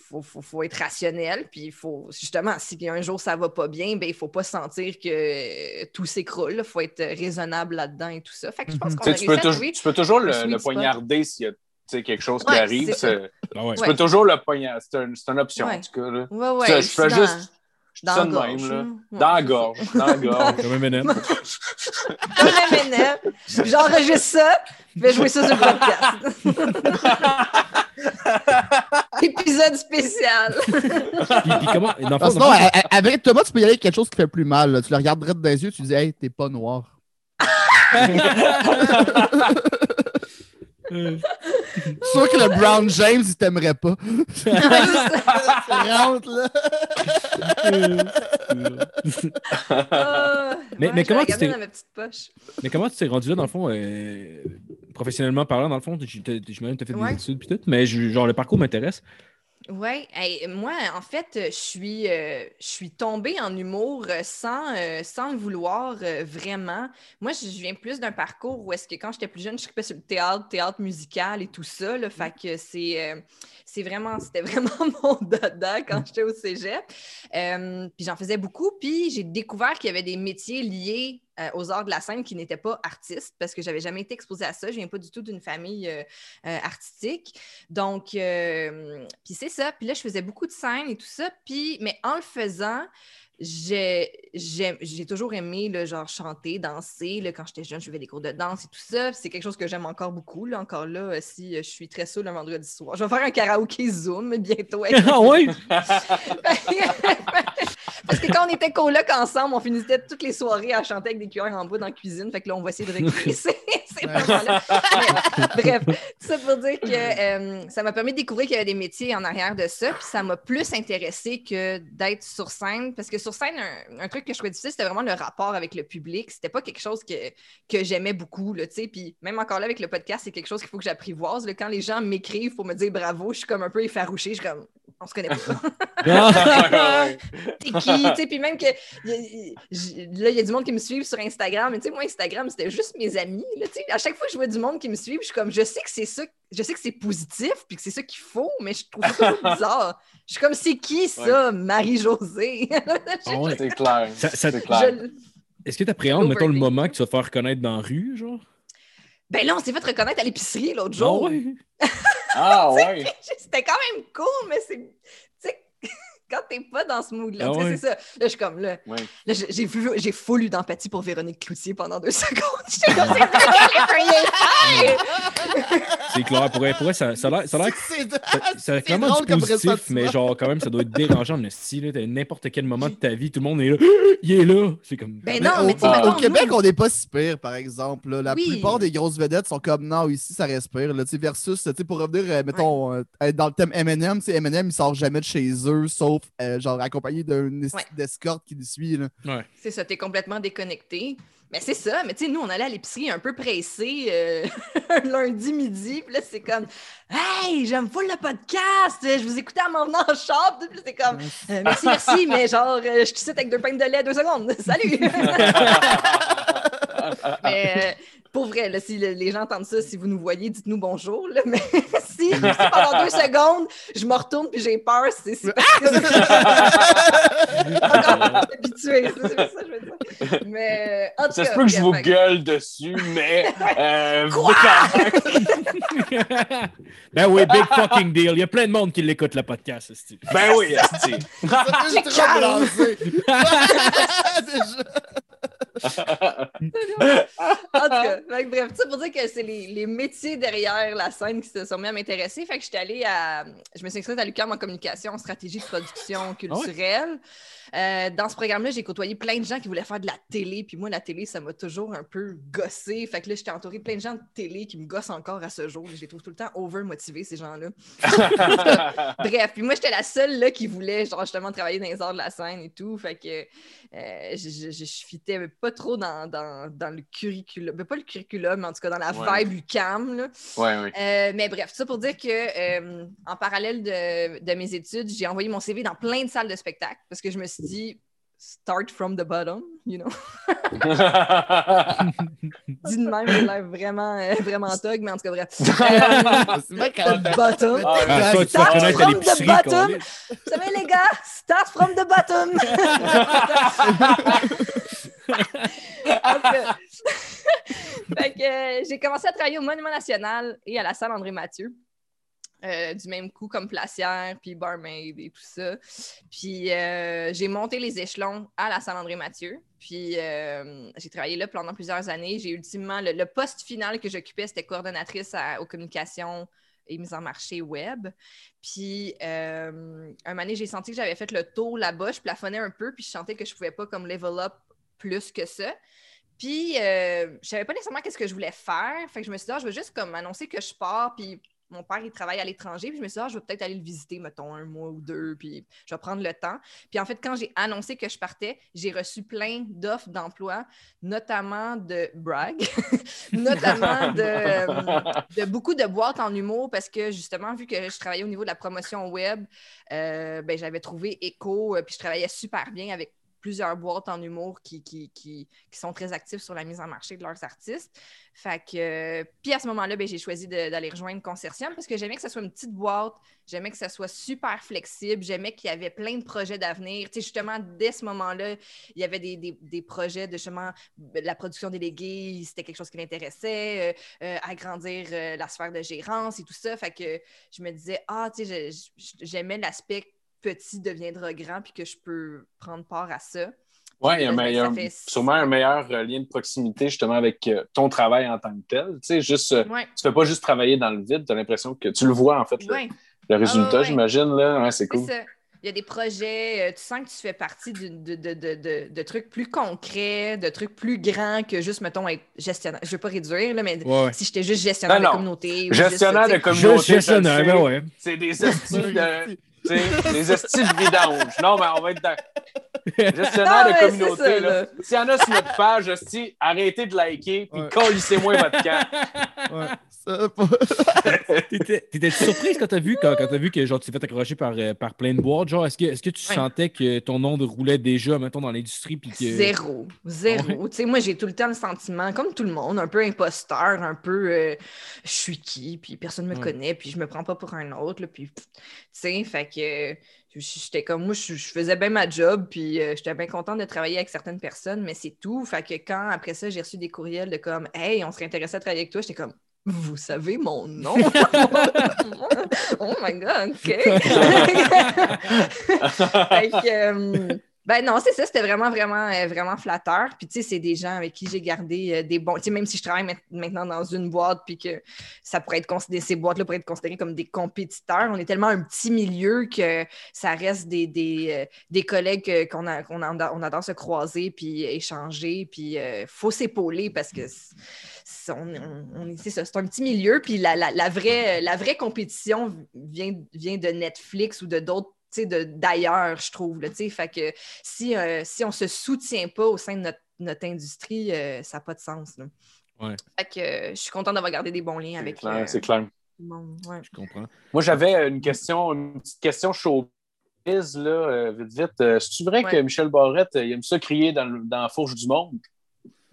faut, faut- faut être rationnel. Puis il faut, justement, si un jour ça va pas bien, ben, il faut pas sentir que euh, tout s'écroule. Il faut être raisonnable là-dedans et tout ça. Fait que je pense Mhm. qu'on Tu a tu, réussi peux à tou- trouver. tu peux toujours le, poignarder s'il y a quelque chose qui arrive. Ah. Tu Ouais. peux toujours le poignarder. C'est un- c'est une option, Ouais. en tout cas. Là. Ouais, ouais. Ça, je dans- juste. Dans ça la de gorge. même, là. Dans la gorge. Dans la gorge. Comme un M&M. [laughs] Comme un M&M. J'enregistre ça, je vais jouer ça sur le podcast. [laughs] Épisode spécial. Puis, puis comment. Dans non, fond, a- a- avec Thomas, tu peux y aller avec quelque chose qui fait plus mal. là. Tu le regarderais dans les yeux, tu dis Hey, t'es pas noir. [laughs] sûr que le Brown James, il t'aimerait pas. [laughs] Tu rentres, là. Ah, Mais- ouais, mais je comment tu regardé t'es- dans ma petite poche. Mais comment tu t'es rendu là, dans le fond, euh, professionnellement parlant, dans le fond, j'imagine que tu as fait Ouais. des études puis tout, mais genre le parcours m'intéresse. Oui, moi, en fait, je suis, euh, je suis tombée en humour euh, sans, euh, sans le vouloir euh, vraiment. Moi, je viens plus d'un parcours où est-ce que quand j'étais plus jeune, je tripais sur le théâtre, théâtre musical et tout ça. Là, fait que c'est, c'est vraiment, c'était vraiment [laughs] mon dada quand j'étais au cégep. Euh, puis j'en faisais beaucoup, puis j'ai découvert qu'il y avait des métiers liés euh, aux arts de la scène qui n'étaient pas artistes parce que j'avais jamais été exposée à ça. Je viens pas du tout d'une famille euh, artistique. Donc, puis c'est ça. Puis là, je faisais beaucoup de scènes et tout ça. Puis, mais en le faisant, j'ai j'ai toujours aimé le genre chanter, danser. Là, quand j'étais jeune, je faisais des cours de danse et tout ça. C'est quelque chose que j'aime encore beaucoup. Là. Encore là, euh, si euh, je suis très saoule un vendredi soir, je vais faire un karaoké Zoom bientôt. [laughs] ah ouais? [laughs] Parce que quand on était coloc ensemble, on finissait toutes les soirées à chanter avec des cuillères en bois dans la cuisine. Fait que là, on va essayer de recréer ces, moments-là. Bref, tout ça pour dire que euh, ça m'a permis de découvrir qu'il y avait des métiers en arrière de ça. Puis ça m'a plus intéressé que d'être sur scène. Parce que sur scène, un, un truc que je trouvais difficile, c'était vraiment le rapport avec le public. C'était pas quelque chose que, que j'aimais beaucoup. Là, tu sais. Puis même encore là, avec le podcast, c'est quelque chose qu'il faut que j'apprivoise. là. Quand les gens m'écrivent pour me dire bravo, je suis comme un peu effarouchée. Je suis comme, on se connaît pas. [laughs] T'es [laughs] qui, tu sais, puis même que y là, il y a du monde qui me suivent sur Instagram, mais tu sais, moi, Instagram, c'était juste mes amis, là, tu sais. À chaque fois que je vois du monde qui me suit, je suis comme, je sais que c'est ça, je sais que c'est positif, puis que c'est ça qu'il faut, mais je trouve ça [laughs] bizarre. Je suis comme, c'est qui ça, Marie-Josée? [laughs] Ouais. C'est clair. Ça- ça- C'est clair. Je- Est-ce que tu appréhendes, mettons, le moment que tu vas te faire reconnaître dans la rue, genre? Ben là, on s'est fait reconnaître à l'épicerie l'autre Ah jour. ouais? Ah [laughs] ouais. C'était quand même cool, mais c'est. Quand t'es pas dans ce mood-là, Ah tu sais, ouais. c'est ça. Là, je suis comme là. Ouais. Là, j'ai- j'ai vu, j'ai full eu d'empathie pour Véronique Cloutier pendant deux [laughs] secondes. J'étais comme, [laughs] c'est clair. Pour, pour vrai, ça, ça a l'air- ça a l'air que [laughs] C'est- ça, a clairement du positif, mais genre, quand même, ça doit être dérangeant, le style. là. T'as n'importe quel moment de ta vie, tout le monde est là. [gasps] Il est là. C'est comme. Ben Mais non, au, mais tu sais, au- mettons, au Québec, nous- on n'est pas si pire, par exemple. là. La Oui. plupart des grosses vedettes sont comme non, ici, ça respire. Là, tu sais, versus, tu sais, pour revenir, euh, mettons, euh, être dans le thème MM, tu sais, Eminem, il sort jamais de chez eux, sauf euh, genre accompagné d'une es- Ouais. d'escorte qui le suit. Là. Ouais. C'est ça, t'es complètement déconnecté. Mais c'est ça, mais tu sais, nous, on allait à l'épicerie un peu pressé euh, [laughs] un lundi midi, puis là, c'est comme Hey, j'aime full le podcast, je vous écoutais en m'en venant en shop, puis là, c'est comme Euh, Merci, merci, mais genre, euh, je te cite avec deux pintes de lait, deux secondes, [laughs] salut! [laughs] mais euh, pour vrai, là, si le- les gens entendent ça, si vous nous voyez, dites-nous bonjour, là, mais [laughs] si, si pendant deux secondes, je me retourne puis j'ai peur, c'est que c'est [laughs] encore habitué, c'est ça que je veux dire. Mais en tout Ça se peut que je vous gueule dessus, mais. [laughs] euh, Quoi? ben oui, big fucking deal. Il y a plein de monde qui l'écoute, le podcast. esti. ben oui, esti. C'est blasé. En tout cas, [laughs] bref, ça pour dire que c'est les, les métiers derrière la scène qui se sont mis à m'intéresser. Fait que j'étais allée à. Je me suis inscrite à l'UQAM en communication, stratégie de production culturelle. Euh, dans ce programme-là, j'ai côtoyé plein de gens qui voulaient faire de la télé. Puis moi, la télé, ça m'a toujours un peu gossé. Fait que là, j'étais entourée de plein de gens de télé qui me gossent encore à ce jour. Je les trouve tout le temps over-motivés, ces gens-là. [laughs] Bref, puis moi, j'étais la seule là, qui voulait genre, justement travailler dans les arts de la scène et tout. Fait que euh, je, je, je, je fitais pas trop dans, dans, dans le curriculum. Ben, pas le curriculum, mais en tout cas dans la Ouais. vibe UCAM. Là. Ouais, ouais. Euh, mais bref, tout ça pour dire que euh, en parallèle de, de mes études, j'ai envoyé mon CV dans plein de salles de spectacle parce que je me suis dit start from the bottom, you know? [laughs] Dit de même, j'ai l'air vraiment, euh, vraiment thug, mais en tout cas, bref. Euh, the bottom. Ah, toi, Start from the bottom. Vous savez, les gars, start from the bottom. [laughs] [laughs] Fait euh, j'ai commencé à travailler au Monument National et à la salle André Mathieu. Euh, du même coup comme placière, puis barmaid et tout ça. Puis euh, j'ai monté les échelons à la salle André Mathieu. Puis j'ai travaillé là pendant plusieurs années. J'ai ultimement, le, poste final que j'occupais, c'était coordonnatrice aux communications et mise en marché web. Puis, un donné, j'ai senti que j'avais fait le tour là-bas. Je plafonnais un peu, puis je sentais que je pouvais pas comme level up plus que ça. Puis, euh, je savais pas nécessairement qu'est-ce que je voulais faire. Fait que je me suis dit, ah, je veux juste comme annoncer que je pars, puis mon père, il travaille à l'étranger, puis je me suis dit, ah, je vais peut-être aller le visiter, mettons, un mois ou deux, puis je vais prendre le temps. Puis en fait, quand j'ai annoncé que je partais, j'ai reçu plein d'offres d'emploi, notamment de brag, [laughs] notamment de, [laughs] de beaucoup de boîtes en humour, parce que justement, vu que je travaillais au niveau de la promotion web, euh, ben, j'avais trouvé Echo, euh, puis je travaillais super bien avec plusieurs boîtes en humour qui, qui, qui, sont très actifs sur la mise en marché de leurs artistes. Fait que, euh, puis à ce moment-là, ben, j'ai choisi d'aller rejoindre Consortium parce que j'aimais que ce soit une petite boîte, j'aimais que ça soit super flexible, j'aimais qu'il y avait plein de projets d'avenir. Tu sais, justement, dès ce moment-là, il y avait des, des, des projets de justement la production déléguée, c'était quelque chose qui l'intéressait, euh, euh, agrandir la sphère de gérance et tout ça. Fait que je me disais, ah, tu sais, j'aimais l'aspect petit deviendra grand puis que je peux prendre part à ça. Oui, il y a, Puis là, un- il y a ça un- fait- sûrement un meilleur euh, lien de proximité justement avec euh, ton travail en tant que tel. Tu sais, juste, euh, Ouais, tu fais pas juste travailler dans le vide, tu as l'impression que tu le vois en fait, le, ouais. le résultat, ouais. j'imagine. Là. Ouais, c'est cool. Il y a des projets, tu sens que tu fais partie de, de, de, de, de trucs plus concrets, de trucs plus grands que juste, mettons, être gestionnaire. Je veux pas réduire, là, mais Ouais, si j'étais juste gestionnaire Non, non. de communauté. ou Gestionnaire juste, de communauté. Gestionnaire, ben ouais. C'est des estis de. [laughs] tu sais, des estis de vidange. Non, mais on va être dans. [laughs] Gestionnaire de communauté. c'est ça, là. là. S'il y en a sur notre page, hostie, arrêtez de liker, puis Ouais. collissez-moi votre camp. Ouais. Ça, pas- [laughs] T'étais t'étais surprise quand t'as vu, quand, quand t'as vu que genre, tu t'es fait accrocher par, euh, par plein de boîtes? Genre, est-ce que, est-ce que tu Ouais. sentais que ton nom roulait déjà, mettons, dans l'industrie? Puis que... Zéro. Zéro. Tu sais, moi, j'ai tout le temps le sentiment, comme tout le monde, un peu imposteur, un peu euh, je suis qui, puis personne ne me Ouais. connaît, puis je me prends pas pour un autre, là, puis tu sais, fait que j'étais comme moi, je, je faisais bien ma job, puis euh, j'étais bien contente de travailler avec certaines personnes, mais c'est tout. Fait que quand après ça, j'ai reçu des courriels de comme Hey, on serait intéressé à travailler avec toi, j'étais comme vous savez mon nom? [laughs] oh my god, OK. [laughs] Fait que, euh, ben non, c'est ça, c'était vraiment, vraiment, euh, vraiment flatteur. Puis, tu sais, c'est des gens avec qui j'ai gardé euh, des bons. Tu sais, même si je travaille ma- maintenant dans une boîte, puis que ça pourrait être considéré, ces boîtes-là pourraient être considérées comme des compétiteurs, on est tellement un petit milieu que ça reste des, des, euh, des collègues euh, qu'on a, on adore se croiser, puis échanger, puis il faut s'épauler parce que. c'est- ça, c'est un petit milieu, puis la, la- la vraie, la vraie compétition vient, vient de Netflix ou de d'autres d'ailleurs, je trouve. Là, fait que si, euh, si on ne se soutient pas au sein de notre, notre industrie, euh, ça n'a pas de sens. Là. Ouais. Fait que euh, je suis contente d'avoir gardé des bons liens C'est avec clair, euh, c'est clair. tout le monde. Ouais. Je comprends. Moi, j'avais une question, une petite question showbiz, là, vite, vite. C'est-tu vrai Ouais. que Michel Barrette, il aime ça crier dans, le- dans la fourche du monde?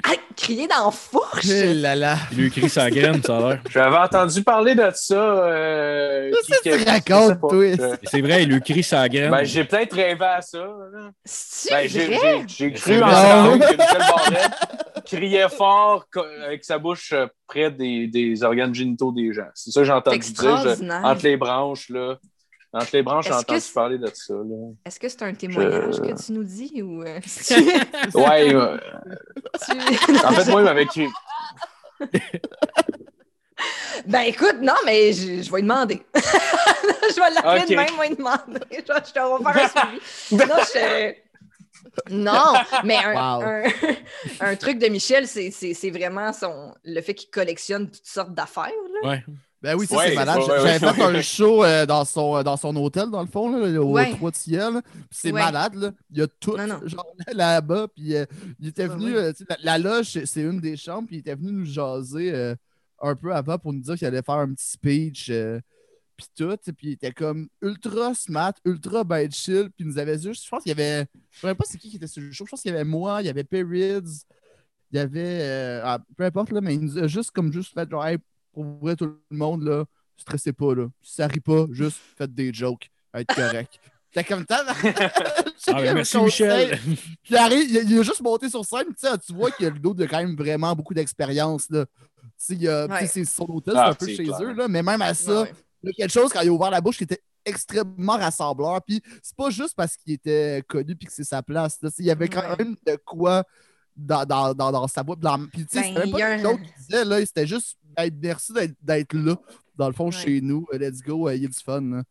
Ah, crier dans la fourche! Eh là là. Il lui écrit sa graine, ça a l'air. J'avais entendu parler de ça. Euh, que tu racontes, toi? C'est vrai, il lui crie sa graine. ben, j'ai peut-être rêvé à ça. C'est Ben, j'ai, vrai? j'ai- j'ai cru C'est entendre que Michel Barrette criait fort avec sa bouche euh, près des, des organes génitaux des gens. C'est ça que j'ai entendu dire. je- entre les branches, là. Entre les branches, j'ai Est-ce que entendu parler de ça. Là? Est-ce que c'est un témoignage Je- que tu nous dis ou euh, [laughs] [laughs] Ouais, euh, tu- en fait, moi, il m'avait écrit. [laughs] Ben écoute, non, mais je, je vais lui demander. je vais l'appeler de même, moi, lui demander. Je, vais- je te vais faire un suivi. Non, je... Non, mais un, Wow. un, un truc de Michel, c'est- c'est c'est vraiment son, le fait qu'il collectionne toutes sortes d'affaires. là. Ouais. Ben oui, ça Ouais, c'est malade. ouais, J'avais ouais. fait un show euh, dans, son, dans son hôtel, dans le fond, là, au Ouais. Trois Ciel. Puis C'est Ouais. malade, là. Il y a tout, Non, non. [laughs] genre là-bas. Puis euh, il était venu, ouais. euh, tu sais, la, la loge, c'est- une des chambres, puis il était venu nous jaser euh, un peu avant pour nous dire qu'il allait faire un petit speech. euh, puis tout, puis il était comme ultra smart, ultra ben chill, puis il nous avait juste, je pense qu'il y avait, je ne sais pas c'est qui qui était sur le show, je pense qu'il y avait moi, il y avait Perrids, il y avait, euh, ah, peu importe, là, mais il nous a juste comme juste fait genre, hey, pour vrai, tout le monde, là, stressez pas, là, si ça rit pas, juste faites des jokes, être correct. [laughs] Comme ça. [laughs] Ah, ben, merci, Michel. Puis il, arrive, il, a- il a juste monté sur scène, tu sais, tu vois qu'il y a le dos de quand même vraiment beaucoup d'expérience, là. Ouais. c'est son hôtel, Ah, c'est un peu c'est chez clair. eux, là, mais même à ça, Ouais, il y a quelque chose quand il a ouvert la bouche qui était extrêmement rassembleur. Puis c'est pas juste parce qu'il était connu puis que c'est sa place. là. Il y avait quand Ouais. même de quoi dans, dans, dans, dans sa boîte. Dans... Puis tu sais, Ben, c'était même il y a pas un- d'autres qui disait, là. C'était juste merci d'être- là. Dans le fond, Ouais. chez nous, Euh, let's go, euh, il y a du fun. là.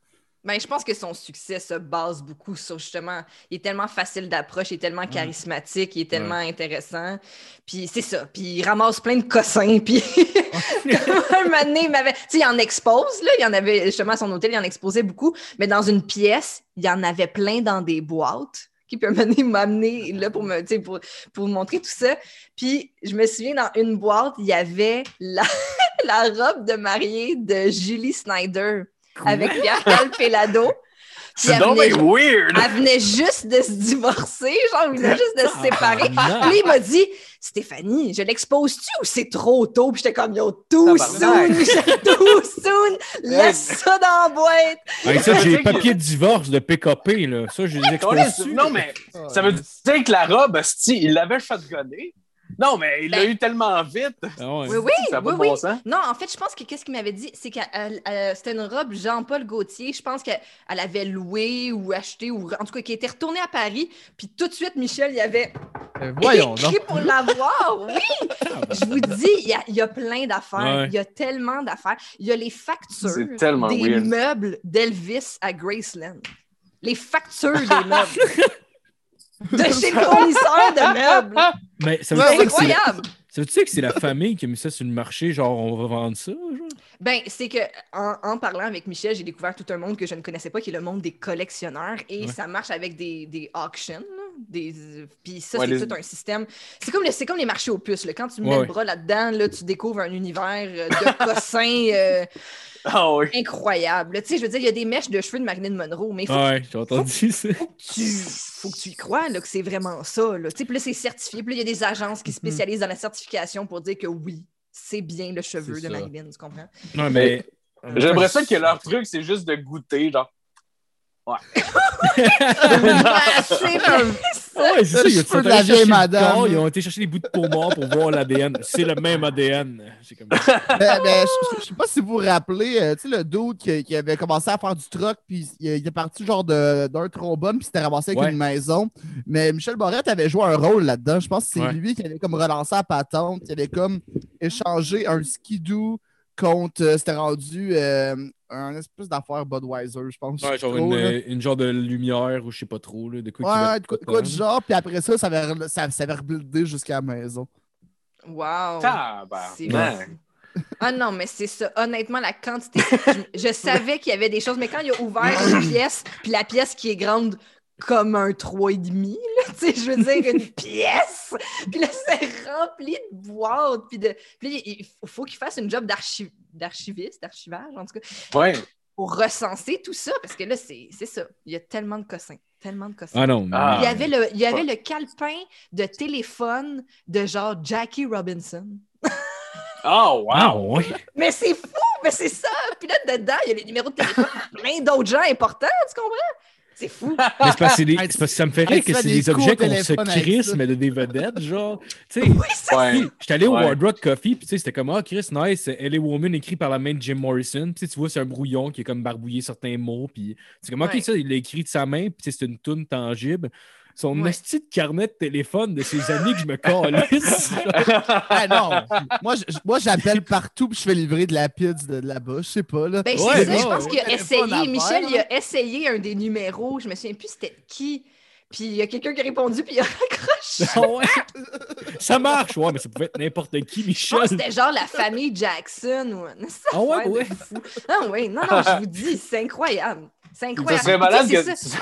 Ben, je pense que son succès se base beaucoup sur justement, il est tellement facile d'approche, il est tellement charismatique, il est tellement intéressant. Puis c'est ça. Puis il ramasse plein de cossins. Puis [laughs] [laughs] un moment donné, il m'avait. Tu sais, il en expose, là. Il y en avait justement à son hôtel, il en exposait beaucoup. Mais dans une pièce, il y en avait plein dans des boîtes. Puis un moment donné, il m'a amené là pour me, pour, pour me montrer tout ça. Puis je me souviens, dans une boîte, il y avait la, [laughs] la robe de mariée de Julie Snyder avec Pierre-Carl Pelado. C'est elle donc venait, weird! elle venait juste de se divorcer, genre, il venait juste de se séparer. Tabarnak. Puis il m'a dit Stéphanie, je l'expose-tu ou c'est trop tôt? Puis j'étais comme Yo, too soon, [laughs] too soon, laisse ça dans la boîte. Ça, j'ai les papiers de divorce de PKP, là. Ça, je les expose. Non, mais ça veut dire que la robe, il l'avait shotgunné. Non, mais il l'a Ben- eu tellement vite. Ah ouais. Oui, oui, Ça oui, oui. bon sens. Non, en fait, je pense que qu'est-ce qu'il m'avait dit, c'est que c'était une robe Jean-Paul Gaultier. Je pense qu'elle elle avait loué ou acheté, ou en tout cas, qui était retournée à Paris. Puis tout de suite, Michel, il avait Euh, Voyons écrit donc. pour l'avoir. [laughs] Oui, je vous dis, il y a, il y a plein d'affaires. Ouais. Il y a tellement d'affaires. Il y a les factures des weird. meubles d'Elvis à Graceland. Les factures des [laughs] meubles. De chez le fournisseur de meubles. Mais ça veut C'est dire que c'est la- incroyable. ça veut dire que c'est la famille qui a mis ça sur le marché, genre on va vendre ça, genre? Ben, c'est que en, en parlant avec Michel, j'ai découvert tout un monde que je ne connaissais pas, qui est le monde des collectionneurs. Et Ouais. ça marche avec des, des auctions. là, Des, euh, puis ça, Ouais, c'est les- tout un système. C'est comme, le- comme les marchés aux puces. là. Quand tu mets Ouais, le bras là-dedans, là, tu découvres un univers euh, de cossins euh, [laughs] Ah oui. incroyable. Tu sais, je veux dire, il y a des mèches de cheveux de Marilyn Monroe, mais il faut, ouais, j'ai entendu ça. faut que tu, faut que tu y crois là, que c'est vraiment ça. Là. Tu sais, Puis là, c'est certifié. Puis là, il y a des agences Mhm. qui spécialisent dans la certification pour dire que oui, c'est bien le cheveu de ça. Marilyn, tu comprends? Non, mais. J'aimerais ça que leur truc, c'est juste de goûter, genre. Ah, [laughs] c'est Ah ouais, c'est ça, Le ils ont- la été vieille madame. corps, Ils ont été chercher des bouts de peau mort pour voir l'ADN. C'est le même ADN. Comme... [laughs] Ben, ben, je, je sais pas si vous vous rappelez, euh, tu sais, le dude qui, qui avait commencé à faire du truck, puis il, il était parti genre de- d'un trombone, puis s'était ramassé avec Ouais. une maison. Mais Michel Borette avait joué un rôle là-dedans. Je pense que c'est Ouais. lui qui avait comme relancé la patente, qui avait comme échangé un skidoo contre, euh, c'était rendu euh, un espèce d'affaire Budweiser, je pense. Ouais, genre trop, une, là. euh, une genre de lumière ou je sais pas trop, là, de quoi Ouais, de quoi, de quoi du genre, puis après ça, ça avait, ça, ça avait rebuildé jusqu'à la maison. Wow. C'est. Ah non, mais c'est ça. Honnêtement, la quantité. Je, je savais qu'il y avait des choses, mais quand il a ouvert une pièce, puis la pièce qui est grande comme un 3,5, là, [laughs] tu sais, je veux dire, une [laughs] pièce! Puis là, c'est rempli de boîtes, puis de. Puis il faut qu'il fasse une job d'archi- d'archiviste, d'archivage, en tout cas, Ouais. pour recenser tout ça, parce que là, c'est c'est ça. Il y a tellement de cossins. Tellement de cossins. Ah non. mais- Ah. Il y avait, le, il y avait le calepin de téléphone de genre Jackie Robinson. [laughs] Ah, wow. Ah. Mais c'est fou, mais c'est ça. Puis là, dedans, il y a les numéros de téléphone de plein d'autres gens importants, tu comprends? C'est fou. Mais c'est parce que, des- parce ça me fait rire hey, que c'est des des objets qu'on se crisse, mais de des vedettes, genre. Tu sais, Oui. J'étais allé au Ouais. Hard Rock Coffee, puis tu sais, c'était comme, ah, Chris, nice, LA Woman écrit par la main de Jim Morrison. Puis tu vois, c'est un brouillon qui est comme barbouillé certains mots, puis c'est comme, ok, Ouais. ça, il l'a écrit de sa main, puis c'est une toune tangible. Son Ouais. esti de carnet de téléphone de ses amis que je me calisse. [laughs] Ah non! moi, je- moi, j'appelle partout puis je fais livrer de la pizza de, de là-bas. Je sais pas, là. Ben, Ouais, c'est ça, je ouais, pense ouais. qu'il a essayé, Michel, il a essayé un des numéros, je me souviens plus c'était qui. Puis il y a quelqu'un qui a répondu, puis il a [laughs] raccroché. Ah ouais? Ça marche, ouais, mais ça pouvait être n'importe qui, Je pense Michel. c'était genre la famille Jackson ou une [laughs] Ah ouais, ouais. fou. Ah oui, non, non, je vous dis, c'est incroyable. C'est Ça incroyable. serait malade que. c'est ça.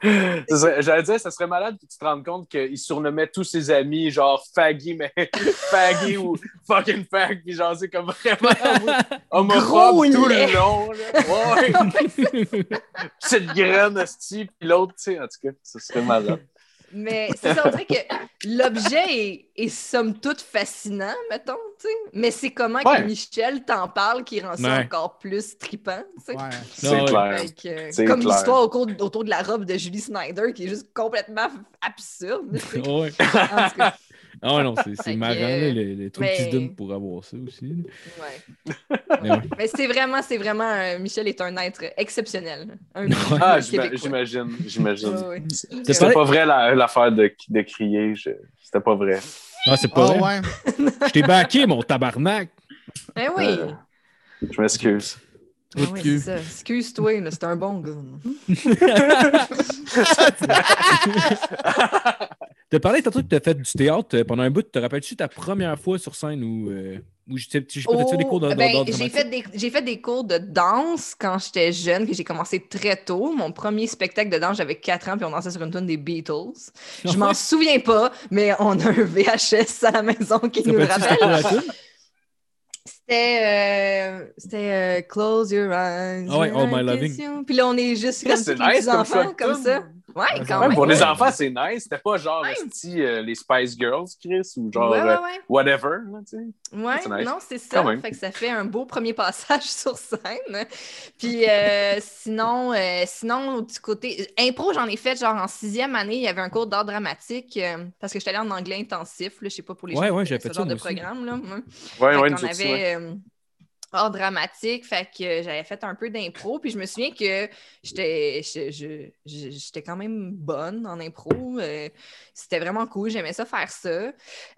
J'allais dire, ça serait malade que tu te rendes compte qu'il surnommait tous ses amis genre Faggy, mais [laughs] Faggy ou fucking Fag, puis genre c'est comme vraiment [laughs] homophobe tout le long. Là. Ouais. [laughs] Cette graine, esti, puis l'autre, tu sais, en tout cas, ça serait malade. Mais c'est ça, on dirait que l'objet est, est somme toute fascinant, mettons, tu sais. Mais c'est comment Ouais. que Michel t'en parle qui rend ça Ouais. encore plus trippant, tu sais. Ouais. C'est clair. Euh, comme clair. l'histoire autour, autour de la robe de Julie Snyder qui est juste complètement absurde. tu sais. Ouais. En tout cas, Ah ouais, non, c'est marrant, euh, les, les trucs qui se mais- donnent pour avoir ça aussi. ouais. Mais ouais. Mais c'est vraiment, c'est vraiment, un- Michel est un être exceptionnel. Un Ah, j'imagine, j'imagine. Ouais, ouais. T'as C'était pas vrai la- l'affaire de, de crier, je- c'était pas vrai. Non, c'est pas Ah vrai? ouais. Je t'ai baqué, mon tabarnak. Eh oui. Euh, Je m'excuse. Ah oui, c'est ça. Excuse-toi, c'est un bon gars. [laughs] T'as parlé tantôt que t'as fait du théâtre euh, pendant un bout. Te rappelles-tu ta première fois sur scène où, euh, où fait des cours de- Oh, ben, j'ai fait des j'ai fait des cours de danse quand j'étais jeune, que j'ai commencé très tôt. Mon premier spectacle de danse, j'avais 4 ans, puis on dansait sur une tune des Beatles. Je m'en souviens pas, mais on a un VHS à la maison qui Ça nous rappelle. C'était euh, c'était euh, Close Your Eyes. Ah ouais, All My Loving. Puis là, on est juste comme les nice enfants, comme ça. Ouais, quand même. pour les enfants, c'est nice. C'était pas genre Ouais. euh, les Spice Girls, Chris, ou genre ouais, ouais, euh, ouais. whatever. là, tu sais. Ouais, C'est nice. non, c'est ça. Fait que ça fait un beau premier [laughs] passage sur scène. Puis euh, sinon, euh, sinon, du côté. Impro, j'en ai fait genre en sixième année, il y avait un cours d'art dramatique euh, parce que j'étais allée en anglais intensif. Là, je sais pas pour les Ouais, gens ouais, qui fait ce genre ça, de aussi. programme. Là. Ouais. Ouais, Fait ouais. avait art dramatique, fait que j'avais fait un peu d'impro, puis je me souviens que j'étais j'étais quand même bonne en impro. euh, C'était vraiment cool, j'aimais ça faire ça.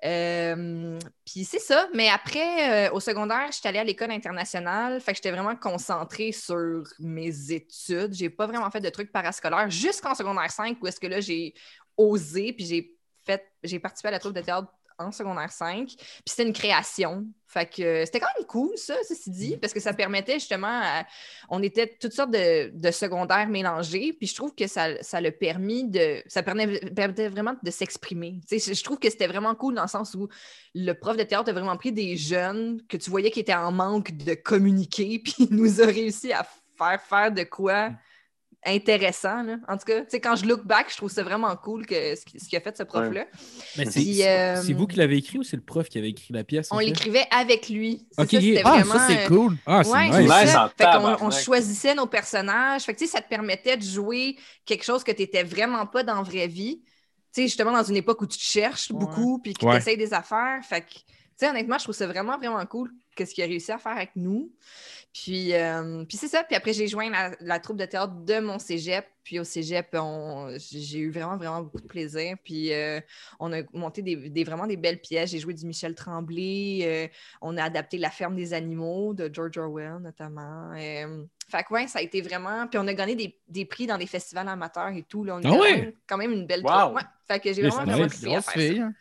Euh, puis c'est ça, mais après, euh, au secondaire, j'étais allée à l'école internationale, fait que j'étais vraiment concentrée sur mes études. J'ai pas vraiment fait de trucs parascolaires jusqu'en secondaire 5, où est-ce que là, j'ai osé, puis j'ai fait, j'ai participé à la troupe de théâtre en secondaire 5. Puis c'était une création. Fait que euh, c'était quand même cool, ça, ceci dit, parce que ça permettait justement. à- on était toutes sortes de, de secondaires mélangés. Puis je trouve que ça, ça l'a permis de. Ça permettait, permettait vraiment de s'exprimer. Je je trouve que c'était vraiment cool dans le sens où le prof de théâtre a vraiment pris des jeunes que tu voyais qui étaient en manque de communiquer, [laughs] puis il nous a réussi à faire faire de quoi intéressant. là. En tout cas, tu sais, quand je look back, je trouve ça vraiment cool que, ce qui- ce qu'il a fait ce prof-là. Mais c'est Puis, euh, c'est vous qui l'avez écrit ou c'est le prof qui avait écrit la pièce? On l'écrivait avec lui. C'est Ok, ça, c'était Ah, vraiment, ça, c'est cool. Ah, c'est Ouais, nice. c'est Nice ça. en Fait on choisissait nos personnages. Fait que, tu sais, ça te permettait de jouer quelque chose que tu n'étais vraiment pas dans la vraie vie. Tu sais, justement, dans une époque où tu te cherches beaucoup puis que tu essayes des affaires. Fait que, tu sais, honnêtement, je trouve ça vraiment, vraiment cool qu'est-ce qu'il a réussi à faire avec nous. Puis, euh, puis c'est ça. Puis après, j'ai joint la, la troupe de théâtre de mon cégep. Puis au cégep, on- j'ai eu vraiment, vraiment beaucoup de plaisir. Puis euh, on a monté des, des- vraiment des belles pièces. J'ai joué du Michel Tremblay. euh, on a adapté La ferme des animaux de George Orwell, notamment. Fait que ouais, ça a été vraiment. Puis on a gagné des, des prix dans des festivals amateurs et tout. Là. On Ah était ouais? quand même- une belle Wow. troupe. Ouais. Fait que j'ai vraiment, vraiment à faire ça. fille. hein.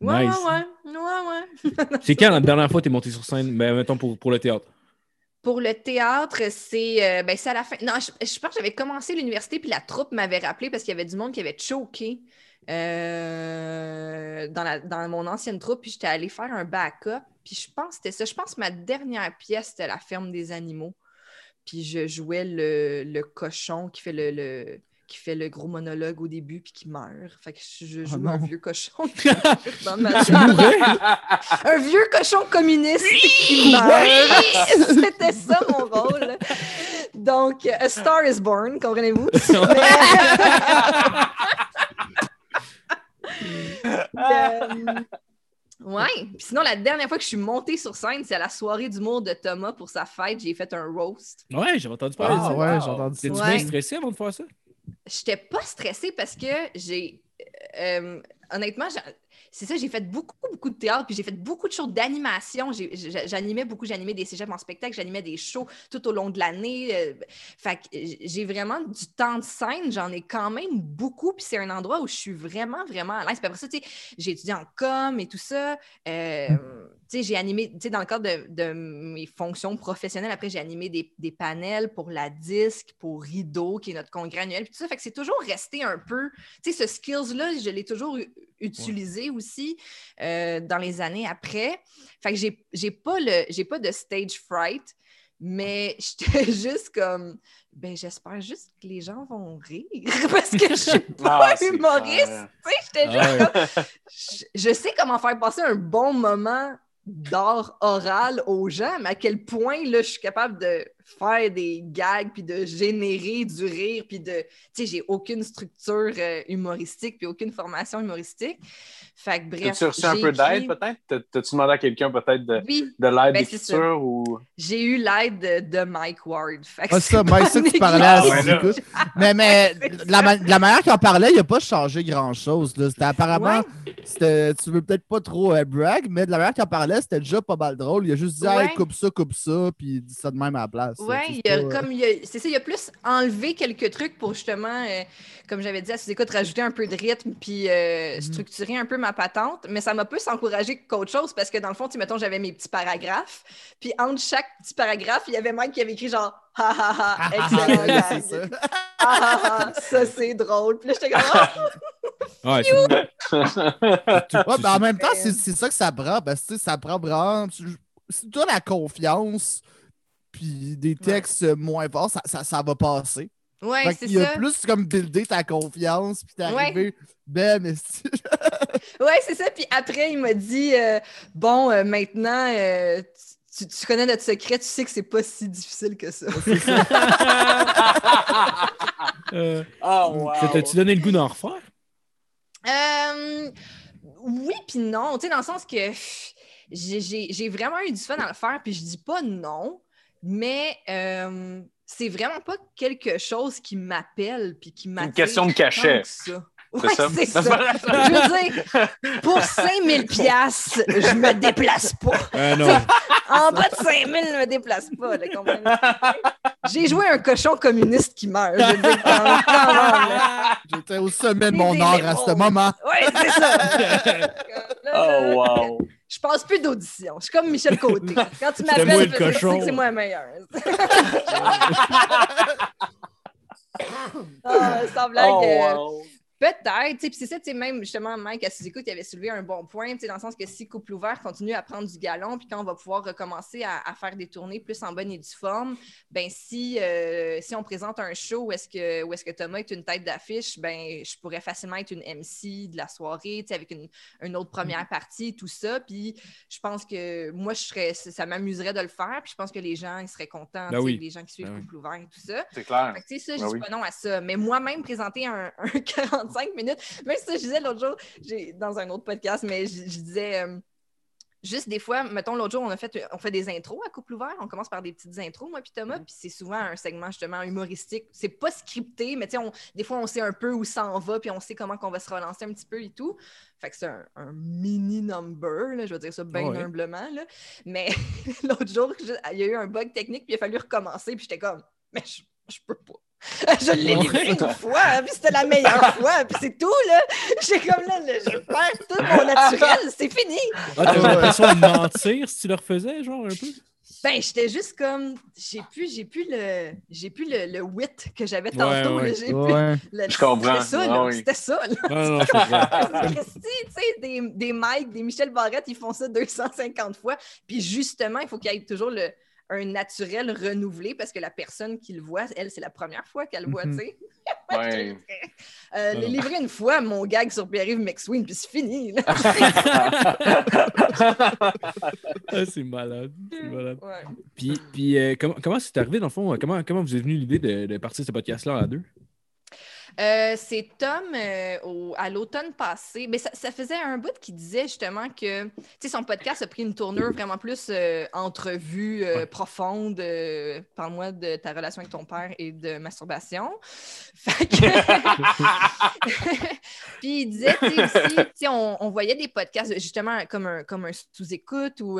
Ouais, Nice. ouais, ouais. Ouais, ouais. C'est [laughs] quand la dernière fois que tu es monté sur scène? Ben, mettons pour, pour le théâtre. Pour le théâtre, c'est euh, ben, c'est à la fin. Non, je, je pense que j'avais commencé l'université, puis la troupe m'avait rappelé parce qu'il y avait du monde qui avait choqué euh, dans, la- dans mon ancienne troupe, puis j'étais allée faire un backup. Puis je pense que c'était ça. Je pense que ma dernière pièce, c'était La ferme des animaux. Puis je jouais le, le cochon qui fait le, le- qui fait le gros monologue au début, puis qui meurt. Fait que je, je Oh joue non. un vieux cochon [laughs] dans ma un vieux cochon communiste qui meurt. [laughs] C'était ça mon rôle. Donc, A Star is Born, comprenez-vous? Euh, [laughs] ouais. Puis sinon, la dernière fois que je suis montée sur scène, c'est à la soirée d'humour de Thomas pour sa fête. J'ai fait un roast. Ouais, j'avais entendu parler de Ah ça. ouais, j'ai entendu ça. T'es-tu Ouais. bien stressé avant de faire ça? J'étais pas stressée parce que j'ai. euh, honnêtement, j'ai- c'est ça, j'ai fait beaucoup, beaucoup de théâtre, puis j'ai fait beaucoup de shows d'animation. J'animais beaucoup, j'animais des cégeps en spectacle, j'animais des shows tout au long de l'année. euh, fait que j'ai vraiment du temps de scène, j'en ai quand même beaucoup, puis c'est un endroit où je suis vraiment, vraiment à l'aise. Puis après ça, tu sais, j'ai étudié en com et tout ça. euh, tu sais, j'ai animé, tu sais, dans le cadre de, de mes fonctions professionnelles, après, j'ai animé des, des panels pour la disque, pour Rideau, qui est notre congrès annuel, puis tout ça. Fait que c'est toujours resté un peu, tu sais, ce skills-là, je l'ai toujours utilisé aussi euh, dans les années après. Fait que j'ai, j'ai pas le, j'ai pas de stage fright, mais j'étais [laughs] juste comme, ben j'espère juste que les gens vont rire [laughs] parce que je suis [laughs] pas Ah, humoriste. clair. Tu sais, j'étais Ah juste ouais. comme, je, je sais comment faire passer un bon moment d'art oral aux gens, mais à quel point là, je suis capable de faire des gags puis de générer du rire puis de tu sais j'ai aucune structure euh, humoristique puis aucune formation humoristique. Fait que bref, T'as-tu reçu un peu d'aide, peut-être? T'as- T'as-tu demandé à quelqu'un, peut-être, de, Oui, de l'aide Ben, d'écriture ou? j'ai eu l'aide de, de Mike Ward. Fait que Ah, ça, Mike, ça que tu parlais à Ah, ouais. Mais, mais [laughs] la, ma- la manière qu'il en parlait, il n'a pas changé grand-chose. là. C'était apparemment, c'était- tu veux peut-être pas trop euh, brag, mais de la manière qu'il en parlait, c'était déjà pas mal drôle. Il a juste dit, Ouais. Hey, coupe ça, coupe ça, puis il dit ça de même à la place. Pas, euh, comme il a- c'est ça, il a plus enlevé quelques trucs pour justement, euh, comme j'avais dit à sous-écoute, rajouter un peu de rythme puis euh, Mhm. structurer un peu ma patente. Mais ça m'a plus encouragé qu'autre chose parce que dans le fond, tu mettons, j'avais mes petits paragraphes. Puis entre chaque petit paragraphe, il y avait Mike qui avait écrit genre Ha ha ha, Ah, excellent. ouais, gag. c'est ça. Ah, ah, ah, ça c'est drôle. Puis là, j'étais comme Ah! Ouais, Ouais, mais en même temps, c'est c'est ça que ça prend. Parce que ça prend vraiment. tu- Si tu as la confiance, puis des textes moins forts, ça, ça, ça va passer. Ouais, c'est qu'il a ça. plus comme buildé ta confiance, puis t'es Ouais. arrivé, ben, mais si- [laughs] Ouais, c'est ça. Puis après, il m'a dit euh, Bon, euh, maintenant, euh, tu, tu connais notre secret, tu sais que c'est pas si difficile que ça. [laughs] Euh, Oh, wow. ça T'as-tu donné le goût d'en refaire? Euh, oui, puis non. Tu sais, dans le sens que pff, j'ai- j'ai j'ai vraiment eu du fun à le faire, puis je dis pas non, mais euh, c'est vraiment pas quelque chose qui m'appelle puis qui m'attire. question de cachet. que C'est Ouais, ça? c'est ça. Je veux dire, pour 5000 piastres, je me déplace pas. Euh, non. En bas de 5000, je me déplace pas. J'ai joué un cochon communiste qui meurt. J'étais au sommet de mon art à ce moment. Ouais, c'est ça. [laughs] Oh, wow. Je passe plus d'audition. Je suis comme Michel Côté. Quand tu m'appelles, le je sais que c'est moi le meilleur. [laughs] [laughs] Ah, sans blague. Oh, euh, wow. Peut-être, tu sais, puis c'est ça, tu sais, même justement, Mike, à sous-écoute, il avait soulevé un bon point, tu sais, dans le sens que si Couple Ouvert continue à prendre du galon, puis quand on va pouvoir recommencer à, à faire des tournées plus en bonne et due forme, ben si, euh, si on présente un show où est-ce que, où est-ce que Thomas est une tête d'affiche, ben je pourrais facilement être une MC de la soirée, tu sais, avec une, une autre première partie, tout ça, puis je pense que moi, je serais, ça m'amuserait de le faire, puis je pense que les gens, ils seraient contents, Ben oui. les gens qui suivent Ben oui. Couple Ouvert et tout ça. C'est clair. Fait que, tu sais, ça, je Ben dis oui. pas non à ça. Mais moi-même, présenter un, [laughs] un 45 minutes, même si je disais l'autre jour, dans un autre podcast, mais je, je disais. euh, Juste des fois, mettons, l'autre jour, on a fait, on fait des intros à couple ouvert. On commence par des petites intros, moi puis Thomas, Mhm. puis c'est souvent un segment justement humoristique. C'est pas scripté, mais tu sais, on- des fois, on sait un peu où ça en va, puis on sait comment qu'on va se relancer un petit peu et tout. Fait que c'est un, un mini number, là, je vais dire ça bien Ouais. humblement. Là. Mais [laughs] l'autre jour, je- il y a eu un bug technique, puis il a fallu recommencer, puis j'étais comme, mais je, je peux pas. [laughs] Je l'ai livré une fois, hein, puis c'était la meilleure [laughs] fois, puis c'est tout, là. J'étais comme là, là, je perds tout mon naturel, [laughs] c'est fini. Ah, t'avais l'impression de mentir si tu le refaisais, genre, un peu? Ben, j'étais juste comme, j'ai plus, j'ai plus le, j'ai plus le, le wit que j'avais tantôt, ouais. j'ai plus le- Je comprends. C'était ça, oui. c'était ça, tu sais, des, des Mike, des Michel Barrette, ils font ça 250 fois. Puis justement, il faut qu'il y ait toujours le, un naturel renouvelé parce que la personne qui le voit, elle, c'est la première fois qu'elle le voit, Mhm. tu sais. [laughs] Ouais. Euh, les livrer une fois, mon gag sur Pierre-Yves McSween, puis c'est fini. [laughs] Ah, c'est malade. C'est malade. Ouais. Puis, puis euh, comment, comment c'est arrivé, dans le fond? Comment, comment vous est venue l'idée de, de partir ce podcast-là à deux? Euh, c'est Tom euh, au- à l'automne passé. Mais ça, ça faisait un bout qui disait justement que tu sais, son podcast a pris une tournure vraiment plus euh, entrevue Ouais. profonde. Parle-moi de ta relation avec ton père et de masturbation. [laughs] Fait que- [laughs] Puis il disait tu sais, aussi, on, on voyait des podcasts justement comme un, comme un sous-écoute ou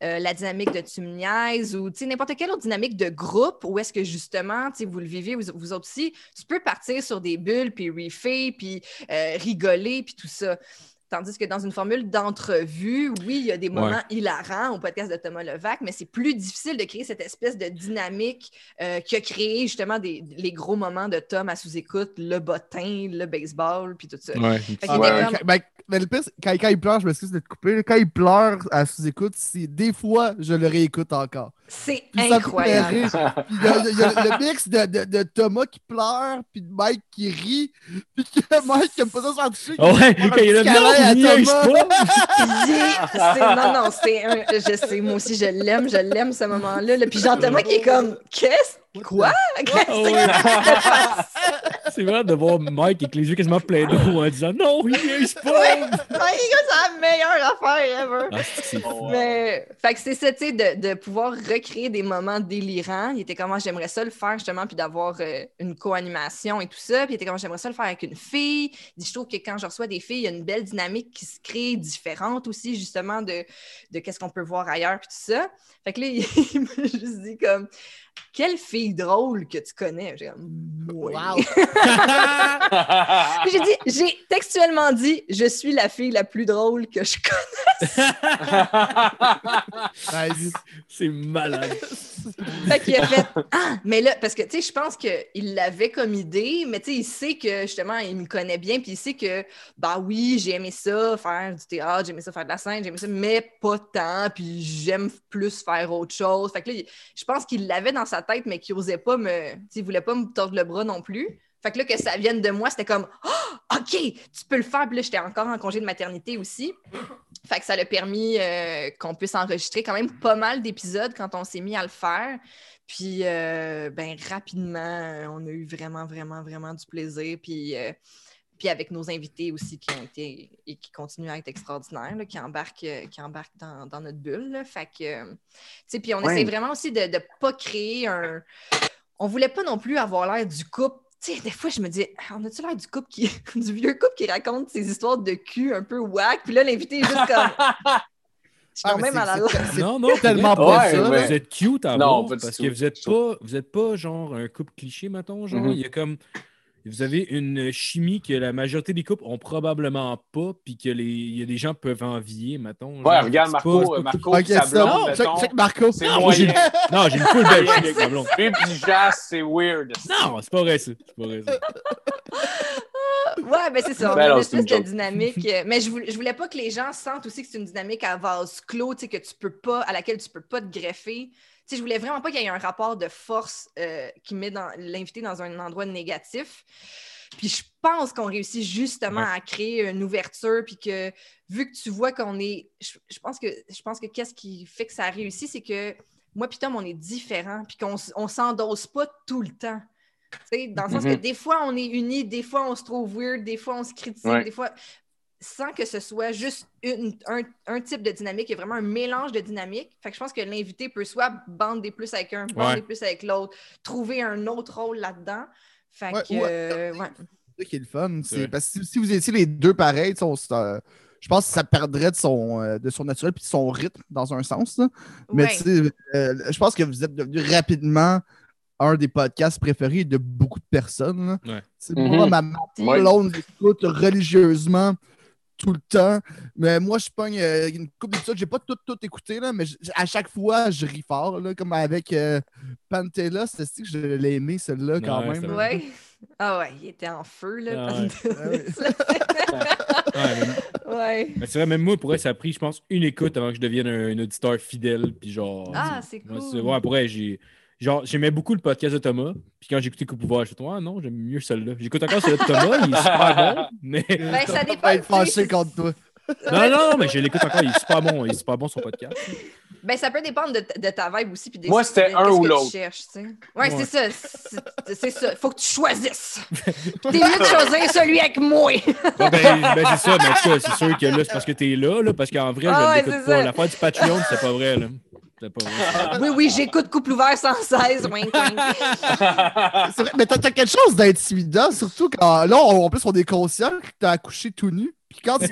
la dynamique de Tu ou tu sais, n'importe quelle autre dynamique de groupe où est-ce que justement tu sais, vous le vivez, vous, vous autres aussi, tu peux partir sur des bulles, puis reefer, puis euh, rigoler, puis tout ça. Tandis que dans une formule d'entrevue, oui, il y a des moments hilarants au podcast de Thomas Levac, mais c'est plus difficile de créer cette espèce de dynamique euh, qui a créé justement des, les gros moments de Tom à sous-écoute, le bottin, le baseball, puis tout ça. Ouais. Ah ouais, comme- ben, ben, le pire, quand, quand il pleure, je m'excuse de te couper. Quand il pleure à sous-écoute, c'est des fois, je le réécoute encore. C'est incroyable. Il y, a- il y a le mix de, de- de Thomas qui pleure, puis de Mike qui rit, puis que Mike qui aime pas ça se faire toucher. Ah ouais, il Thomas. pas! [laughs] Il- c'est- non, non, c'est un. Je sais, moi aussi, je l'aime, je l'aime ce moment-là. là. Puis j'entends Thomas qui est comme Qu'est-ce? Quoi? [laughs] Ouais. C'est vrai de voir Mike avec les yeux quasiment pleins d'eau en disant non, il niaise pas! Ouais, c'est la meilleure affaire ever. Ah, c'est. Oh, wow. Mais, fait que c'est ça, tu sais, de, de pouvoir recréer des moments délirants. Il était comment j'aimerais ça le faire, justement, puis d'avoir euh, une co-animation et tout ça. Puis il était comment j'aimerais ça le faire avec une fille. Il dit, je trouve que quand je reçois des filles, il y a une belle dynamique qui se crée, différente aussi, justement, de, de qu'est-ce qu'on peut voir ailleurs, puis tout ça. Fait que là, [laughs] il m'a juste dit, comme, quelle fille drôle que tu connais? J'ai Oui. Wow. [laughs] [laughs] J'ai dit, j'ai textuellement dit, je suis la fille la plus drôle que je connais. [laughs] C'est malade. [laughs] Fait qu'il a fait Ah, mais là, parce que tu sais, je pense qu'il l'avait comme idée, mais tu sais, il sait que justement, il me connaît bien, puis il sait que, bah oui, j'ai aimé ça, faire du théâtre, j'ai aimé ça faire de la scène, j'ai aimé ça, mais pas tant, puis j'aime plus faire autre chose. Fait que là, je pense qu'il l'avait dans sa tête, mais qu'il osait pas me. Tu sais, il voulait pas me tordre le bras non plus. Fait que là, que ça vienne de moi, c'était comme Ah, OK, tu peux le faire. Puis là, j'étais encore en congé de maternité aussi. Fait que ça l'a permis euh, qu'on puisse enregistrer quand même pas mal d'épisodes quand on s'est mis à le faire. Puis, euh, ben, rapidement, euh, on a eu vraiment, vraiment, vraiment du plaisir. Puis, euh, puis avec nos invités aussi qui ont été et qui continuent à être extraordinaires, là, qui embarquent, qui embarquent dans, dans notre bulle. là. Fait que, tu sais, puis on Ouais. essaie vraiment aussi de ne pas créer un. On voulait pas non plus avoir l'air du couple. Tu sais, des fois, je me dis, on a-tu l'air du couple qui. [laughs] du vieux couple qui raconte ses histoires de cul un peu whack? Puis là, l'invité est juste comme. [laughs] Je suis Ah, même à la Non, non, tellement Ouais, pas ça. Vous êtes cute à Non, parce tout. que vous êtes pas, vous êtes pas genre un couple cliché, mettons. Genre, Mhm. il y a comme. Vous avez une chimie que la majorité des couples ont probablement pas, puis que les, il y a des gens peuvent envier, mettons. Ouais, genre, regarde Marco, pas- c'est pas- Marco, sa blonde, Check, mettons. check Marco. C'est Non, j'ai moyen. non, j'ai une full belle chimie avec ma blonde. Lui pis Jas, c'est weird. Non, c'est pas vrai ça. C'est pas vrai ça. [laughs] Ouais, ben c'est ça. On Ben a non, une espèce de dynamique. euh, Mais je voulais, je voulais pas que les gens sentent aussi que c'est une dynamique à vase clos, tu sais, que tu peux pas, à laquelle tu peux pas te greffer. Sais, je voulais vraiment pas qu'il y ait un rapport de force euh, qui met l'invité dans un endroit négatif. Puis je pense qu'on réussit justement Ouais. à créer une ouverture, puis que vu que tu vois qu'on est, je, je pense que je pense que qu'est-ce qui fait que ça réussit, c'est que moi puis Tom, on est différents, puis qu'on on s'endosse pas tout le temps. Dans le sens que Mhm. des fois, on est unis, des fois, on se trouve weird, des fois, on se critique, Ouais. des fois, sans que ce soit juste une- un, un type de dynamique, il y a vraiment un mélange de dynamiques. Fait que je pense que l'invité peut soit bander plus avec un, bander Ouais. plus avec l'autre, trouver un autre rôle là-dedans. Fait Ouais, que, ouais. euh, ouais. C'est ça qui est le fun. C'est C'est parce que si, si vous étiez les deux pareils, on euh, je pense que ça perdrait de son, euh, de son naturel et de son rythme dans un sens. là. Mais euh, je pense que vous êtes devenu rapidement un des podcasts préférés de beaucoup de personnes. là. Ouais. Tu sais, Mhm. Moi, ma, blonde l'écoute religieusement tout le temps. Mais moi, je pogne euh, une coupe d'épisodes. J'ai pas tout, tout écouté, là, mais à chaque fois, je ris fort. Là, comme avec euh, Pantella, c'est que je l'ai aimé, celle-là, quand Ouais, même? Ouais. Ah ouais, il était en feu, là. Ah ouais. Ah [laughs] ouais. Ouais, mais- ouais. mais c'est vrai, même moi, pour vrai, ça a pris, je pense, une écoute avant que je devienne un, un auditeur fidèle. Puis genre. Ah, c'est moi, cool. ouais, pour vrai, j'ai. Genre, j'aimais beaucoup le podcast de Thomas. Puis quand j'ai écouté Coupe Pouvoir, je me suis dit, ah non, j'aime mieux celle-là. J'écoute encore celui de Thomas, il est super bon. Mais. [laughs] Ben, ça dépend. va être fâché contre toi. Non, non, mais je l'écoute encore, il est super bon. Il est super bon son podcast. Ben, ça peut dépendre de, ta- de ta vibe aussi. Puis des, Moi, c'était un ou que tu l'autre. cherches, tu sais. Ouais, Ouais. c'est ça. C'est c'est ça. Faut que tu choisisses. [laughs] T'es mieux de choisir celui avec moi. Ben, ben, c'est ça, mais en tout cas, c'est sûr que là, c'est parce que t'es là, là, parce qu'en vrai, Ah je ouais, l'écoute pas. L'affaire du Patreon, c'est pas vrai, là. Pas vrai. Oui, oui, j'écoute couple ouvert sans cesse. Wink, wink. C'est vrai, mais t'as quelque chose d'intimidant, surtout quand là, on- en plus, on est conscient que t'as accouché tout nu. Puis quand tu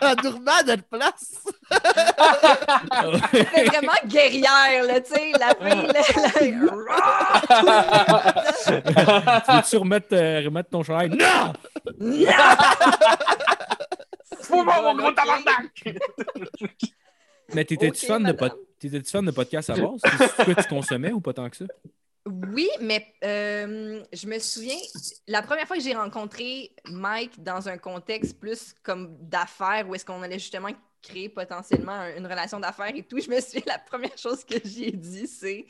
à Dourman, te place. [laughs] C'est vraiment guerrière, là, tu sais. La fille, là. [laughs] tu veux-tu remettre, euh, remettre ton chandail? Non! Faut voir mon gros [laughs] tabarnak! Mais t'étais-tu Ok, fan, fan de podcast à base? C'est quoi tu consommais ou pas tant que ça? Oui, mais euh, je me souviens, la première fois que j'ai rencontré Mike dans un contexte plus comme d'affaires, où est-ce qu'on allait justement créer potentiellement un- une relation d'affaires et tout, je me [laughs] souviens, la première chose que j'ai dit, c'est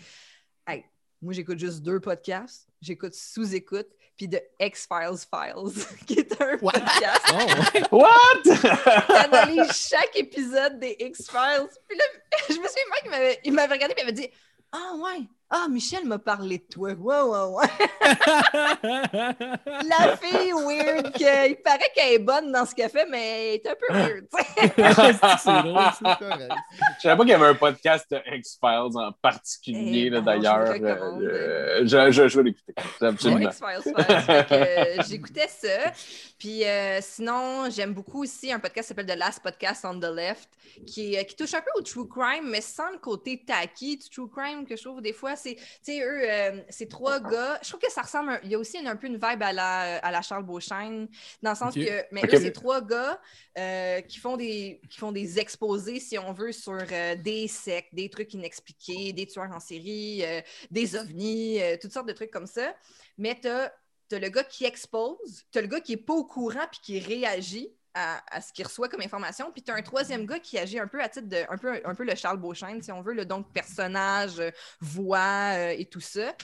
Hey, moi j'écoute juste deux podcasts, j'écoute sous-écoute, puis de X-Files Files, [laughs] qui est un What? podcast Oh. [laughs] What? analyse chaque épisode des X-Files. Puis là, [laughs] je me souviens, il m'avait- il m'avait regardé et il m'avait dit Ah ouais, ah Michel m'a parlé de toi. Ouais, ouais. [laughs] La fille weird, que, il paraît qu'elle est bonne dans ce qu'elle fait, mais elle est un peu weird. tu sais. [laughs] c'est drôle, ça. Correct. Je savais pas qu'il y avait un podcast de X-Files en particulier, Eh d'ailleurs. recommande. Euh, je, je, je vais l'écouter. Absolument. X-Files, euh, J'écoutais ça. Puis euh, sinon, j'aime beaucoup aussi un podcast qui s'appelle The Last Podcast on the Left, qui touche un peu au true crime, mais sans le côté tacky du true crime que je trouve des fois. C'est, tu sais, eux, euh, c'est trois gars. Je trouve que ça ressemble. un- Il y a aussi une- un peu une vibe à la, à la Charles Beauchesne, dans le sens que. Mais eux, c'est trois gars euh, qui, font des, qui font des exposés, si on veut, sur euh, des sectes, des trucs inexpliqués, des tueurs en série, euh, des ovnis, euh, toutes sortes de trucs comme ça. Mais tu as, le gars qui expose, tu as le gars qui est pas au courant puis qui réagit à, à ce qu'il reçoit comme information. Puis tu as un troisième gars qui agit un peu à titre de. un peu, un peu le Charles Beauchesne, si on veut, le donc personnage, euh, voix euh, et tout ça.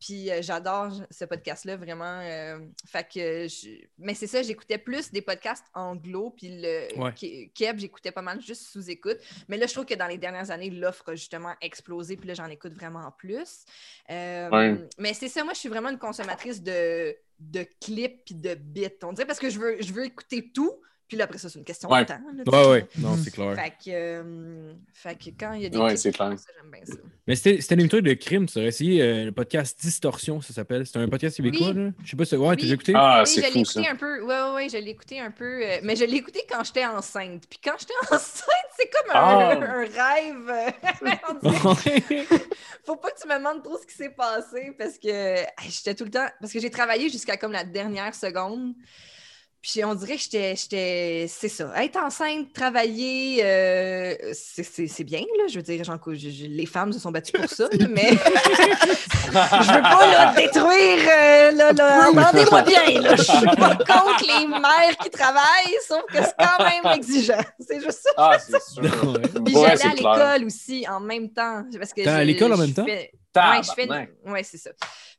Puis euh, j'adore ce podcast-là, vraiment. euh, fait que je- Mais c'est ça, j'écoutais plus des podcasts anglo, puis le Ouais. Ke- Keb, j'écoutais pas mal juste sous écoute. Mais là, je trouve que dans les dernières années, l'offre a justement explosé, puis là, j'en écoute vraiment plus. Euh, Ouais. Mais c'est ça, moi, je suis vraiment une consommatrice de, de clips puis de bits, on dirait, parce que je veux, je veux écouter tout, puis là, après ça, c'est une question Ouais. de temps. là, tu Ouais, ouais. Non, c'est clair. Fait que, euh, fait que quand il y a des Ouais, c'est clair. ça, j'aime bien ça. Mais c'était c'était une truc de crime. Tu aurais essayé euh, le podcast Distorsion, ça s'appelle. C'est un podcast québécois, Oui. là. Je sais pas si. Ouais, Oui. déjà écouté? Ah, oui, c'est je l'ai ça. écouté un peu. Ouais, ouais, ouais, je l'ai écouté un peu. euh, mais je l'ai écouté quand j'étais enceinte. Puis quand j'étais [laughs] enceinte, c'est comme un, Ah. [laughs] un rêve. [laughs] dirait- Faut pas que tu me demandes trop ce qui s'est passé parce que j'étais tout le temps. Parce que j'ai travaillé jusqu'à comme la dernière seconde. Puis on dirait que j'étais. j'étais- C'est ça. Être enceinte, travailler, euh, c'est- c'est c'est bien, là. Je veux dire, genre, je- je- les femmes se sont battues pour ça, [laughs] mais [laughs] je veux pas là, détruire. euh, là, là, Entendez-moi bien, là. Je suis pas contre les mères qui travaillent, sauf que c'est quand même exigeant. C'est juste ça. Ah, c'est sûr. [laughs] Puis Ouais, j'allais c'est à l'école aussi en même temps. Parce que à l'école en même temps? fais- Ouais, je fais ouais, c'est ça.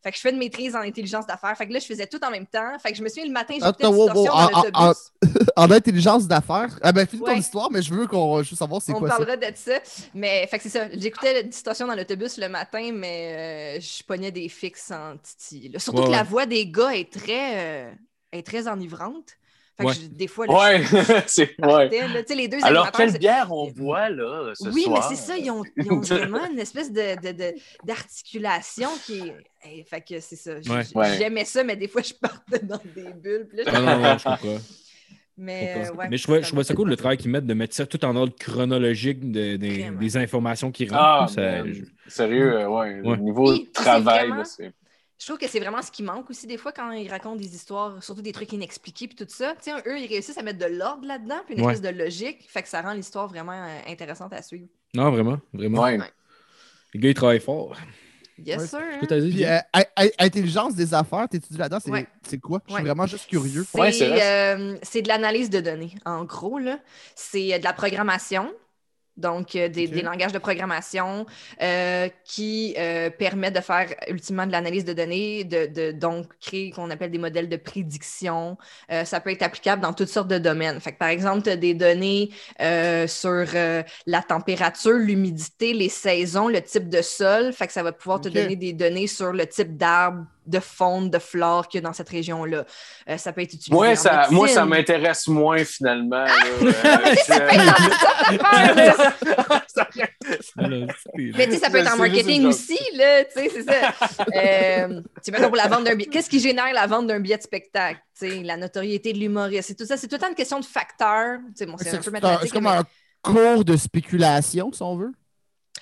Fait que je fais une maîtrise en intelligence d'affaires. Fait que là, je faisais tout en même temps. Fait que je me souviens le matin, j'écoutais Attends, wow, wow, dans ah, ah, l'autobus. [laughs] En intelligence d'affaires. Ah ben, finis ton histoire, mais je veux qu'on je veux savoir c'est On quoi ça. parlera de ça. Mais fait que c'est ça. J'écoutais la distorsion dans l'autobus le matin, mais euh, je pognais des fixes en titi. là. Surtout Ouais, que la voix des gars est très, euh, est très enivrante. Fait que Ouais. je- des fois, là, Ouais, je [laughs] Ouais. partais, là. Les deux Alors, quelle bière on boit, là, ce oui, soir? mais c'est ça, ils ont, ils ont [laughs] vraiment une espèce de, de- de- d'articulation qui est. Fait que c'est ça. Ouais. Ouais. J'aimais ça, mais des fois, je partais dans des bulles. puis là, Non, non, non, je comprends. mais, euh, ouais, mais je trouvais, je ça trouvais cool le travail qu'ils mettent de mettre ça tout en ordre chronologique de- des- informations qui rentrent. Ah, Ça- man. je- Sérieux, euh, ouais. Ouais. Le niveau puis travail, vraiment- là, c'est. Je trouve que c'est vraiment ce qui manque aussi des fois quand ils racontent des histoires, surtout des trucs inexpliqués puis tout ça. Tu sais, eux, ils réussissent à mettre de l'ordre là-dedans, puis une Ouais. espèce de logique. Fait que ça rend l'histoire vraiment euh, intéressante à suivre. Non, vraiment, vraiment. Ouais. Ouais. Les gars, ils travaillent fort. Yes, Ouais. sir. hein. Puis, euh, in- in- intelligence des affaires, t'étudies là-dedans, c'est Ouais. quoi? Je suis Ouais. vraiment juste curieux. C'est euh, c'est de l'analyse de données, en gros. là. C'est de la programmation, donc euh, des, langages de programmation euh, qui euh, permettent de faire ultimement de l'analyse de données, de, de- donc créer qu'on appelle des modèles de prédiction. Ça peut être applicable dans toutes sortes de domaines. Fait que, par exemple, tu as des données sur la température, l'humidité, les saisons, le type de sol. Fait que ça va pouvoir te donner des données sur le type d'arbre, de faune, de flore qu'il y a dans cette région-là. Euh, ça peut être utilisé Moi, en ça, moi, ça m'intéresse moins, finalement. Mais tu sais, ça peut être en marketing aussi, là, tu sais, c'est ça. [laughs] Euh, tu sais, pour la vente d'un billet. Qu'est-ce qui génère la vente d'un billet de spectacle? Tu sais, la notoriété de l'humoriste, c'est tout ça. C'est tout le temps une question de facteurs. Tu sais, bon, c'est un peu mathématique. c'est comme mais- un cours de spéculation, si on veut.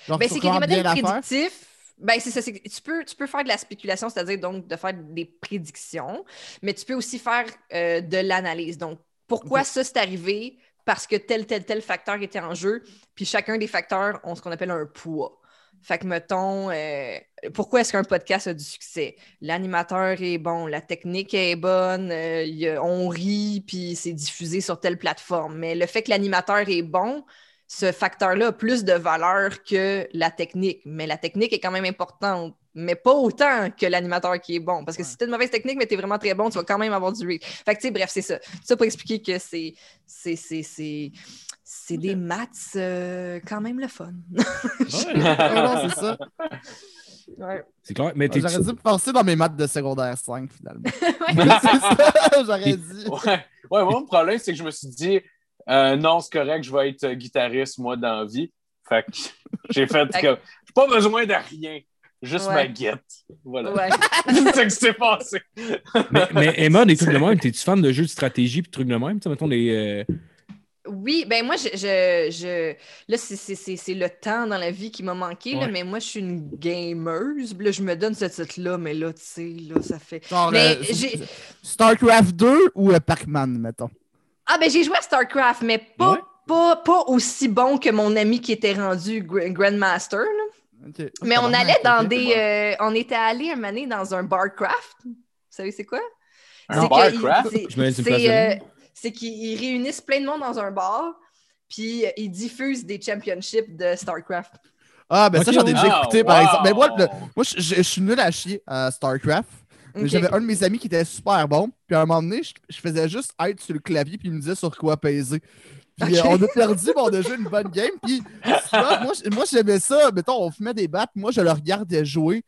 Genre, Ben, c'est qu'il y a des modèles prédictifs. Ben, c'est ça. Tu peux, tu peux faire de la spéculation, c'est-à-dire donc de faire des prédictions, mais tu peux aussi faire euh, de l'analyse. Donc, pourquoi ça c'est arrivé? Parce que tel, tel, tel facteur était en jeu, puis chacun des facteurs ont ce qu'on appelle un poids. Fait que, mettons, euh, pourquoi est-ce qu'un podcast a du succès? L'animateur est bon, la technique est bonne, euh, on rit, puis c'est diffusé sur telle plateforme. Mais le fait que l'animateur est bon, ce facteur-là a plus de valeur que la technique. Mais la technique est quand même importante, mais pas autant que l'animateur qui est bon. Parce que si tu as une mauvaise technique, mais tu es vraiment très bon, tu vas quand même avoir du reach. Fait que, tu sais, bref, c'est ça. Ça pour expliquer que c'est. c'est, c'est, c'est... C'est des maths euh, quand même le fun. [laughs] C'est ça. Ouais. C'est clair. Mais J'aurais dû penser dans mes maths de secondaire 5, finalement. [laughs] Ouais. [laughs] c'est ça, j'aurais dit. ouais. ouais, moi, mon problème, c'est que je me suis dit, euh, non, c'est correct, je vais être euh, guitariste, moi, dans la vie. Fait que j'ai fait que j'ai pas besoin de rien, juste Ouais. ma guette. Voilà. Ouais. [laughs] c'est ça qui s'est passé. mais, mais [laughs] Emma, des trucs de même, t'es-tu fan de jeux de stratégie et trucs de même? Mettons des. euh, Oui, ben moi, je, je, je- là, c'est- c'est c'est- c'est le temps dans la vie qui m'a manqué, là, mais moi, je suis une gameuse. Là, je me donne ce titre-là, mais là, tu sais, là, ça fait. Genre, Mais euh, j'ai- StarCraft 2 ou euh, Pac-Man, mettons? Ah, ben j'ai joué à StarCraft, mais pas, Ouais. pas, pas aussi bon que mon ami qui était rendu Gr- Grandmaster. là. Ok. Mais on allait dans des. euh, on était allé un donné dans un barcraft. Vous savez, c'est quoi? Un barcraft? c'est- euh. C'est qu'ils réunissent plein de monde dans un bar, puis euh, ils diffusent des championships de StarCraft. Ah, ben ça, j'en ai déjà Ah, écouté, par wow. exemple. Mais moi, le- moi je, je- je suis nul à chier à StarCraft. J'avais un de mes amis qui était super bon. Puis à un moment donné, je, je faisais juste être sur le clavier, puis il me disait sur quoi peser. Puis euh, on a perdu, mais on a joué une bonne game. Puis souvent, moi, j'aimais ça. Mettons, on fumait des battes, moi, je le regardais jouer.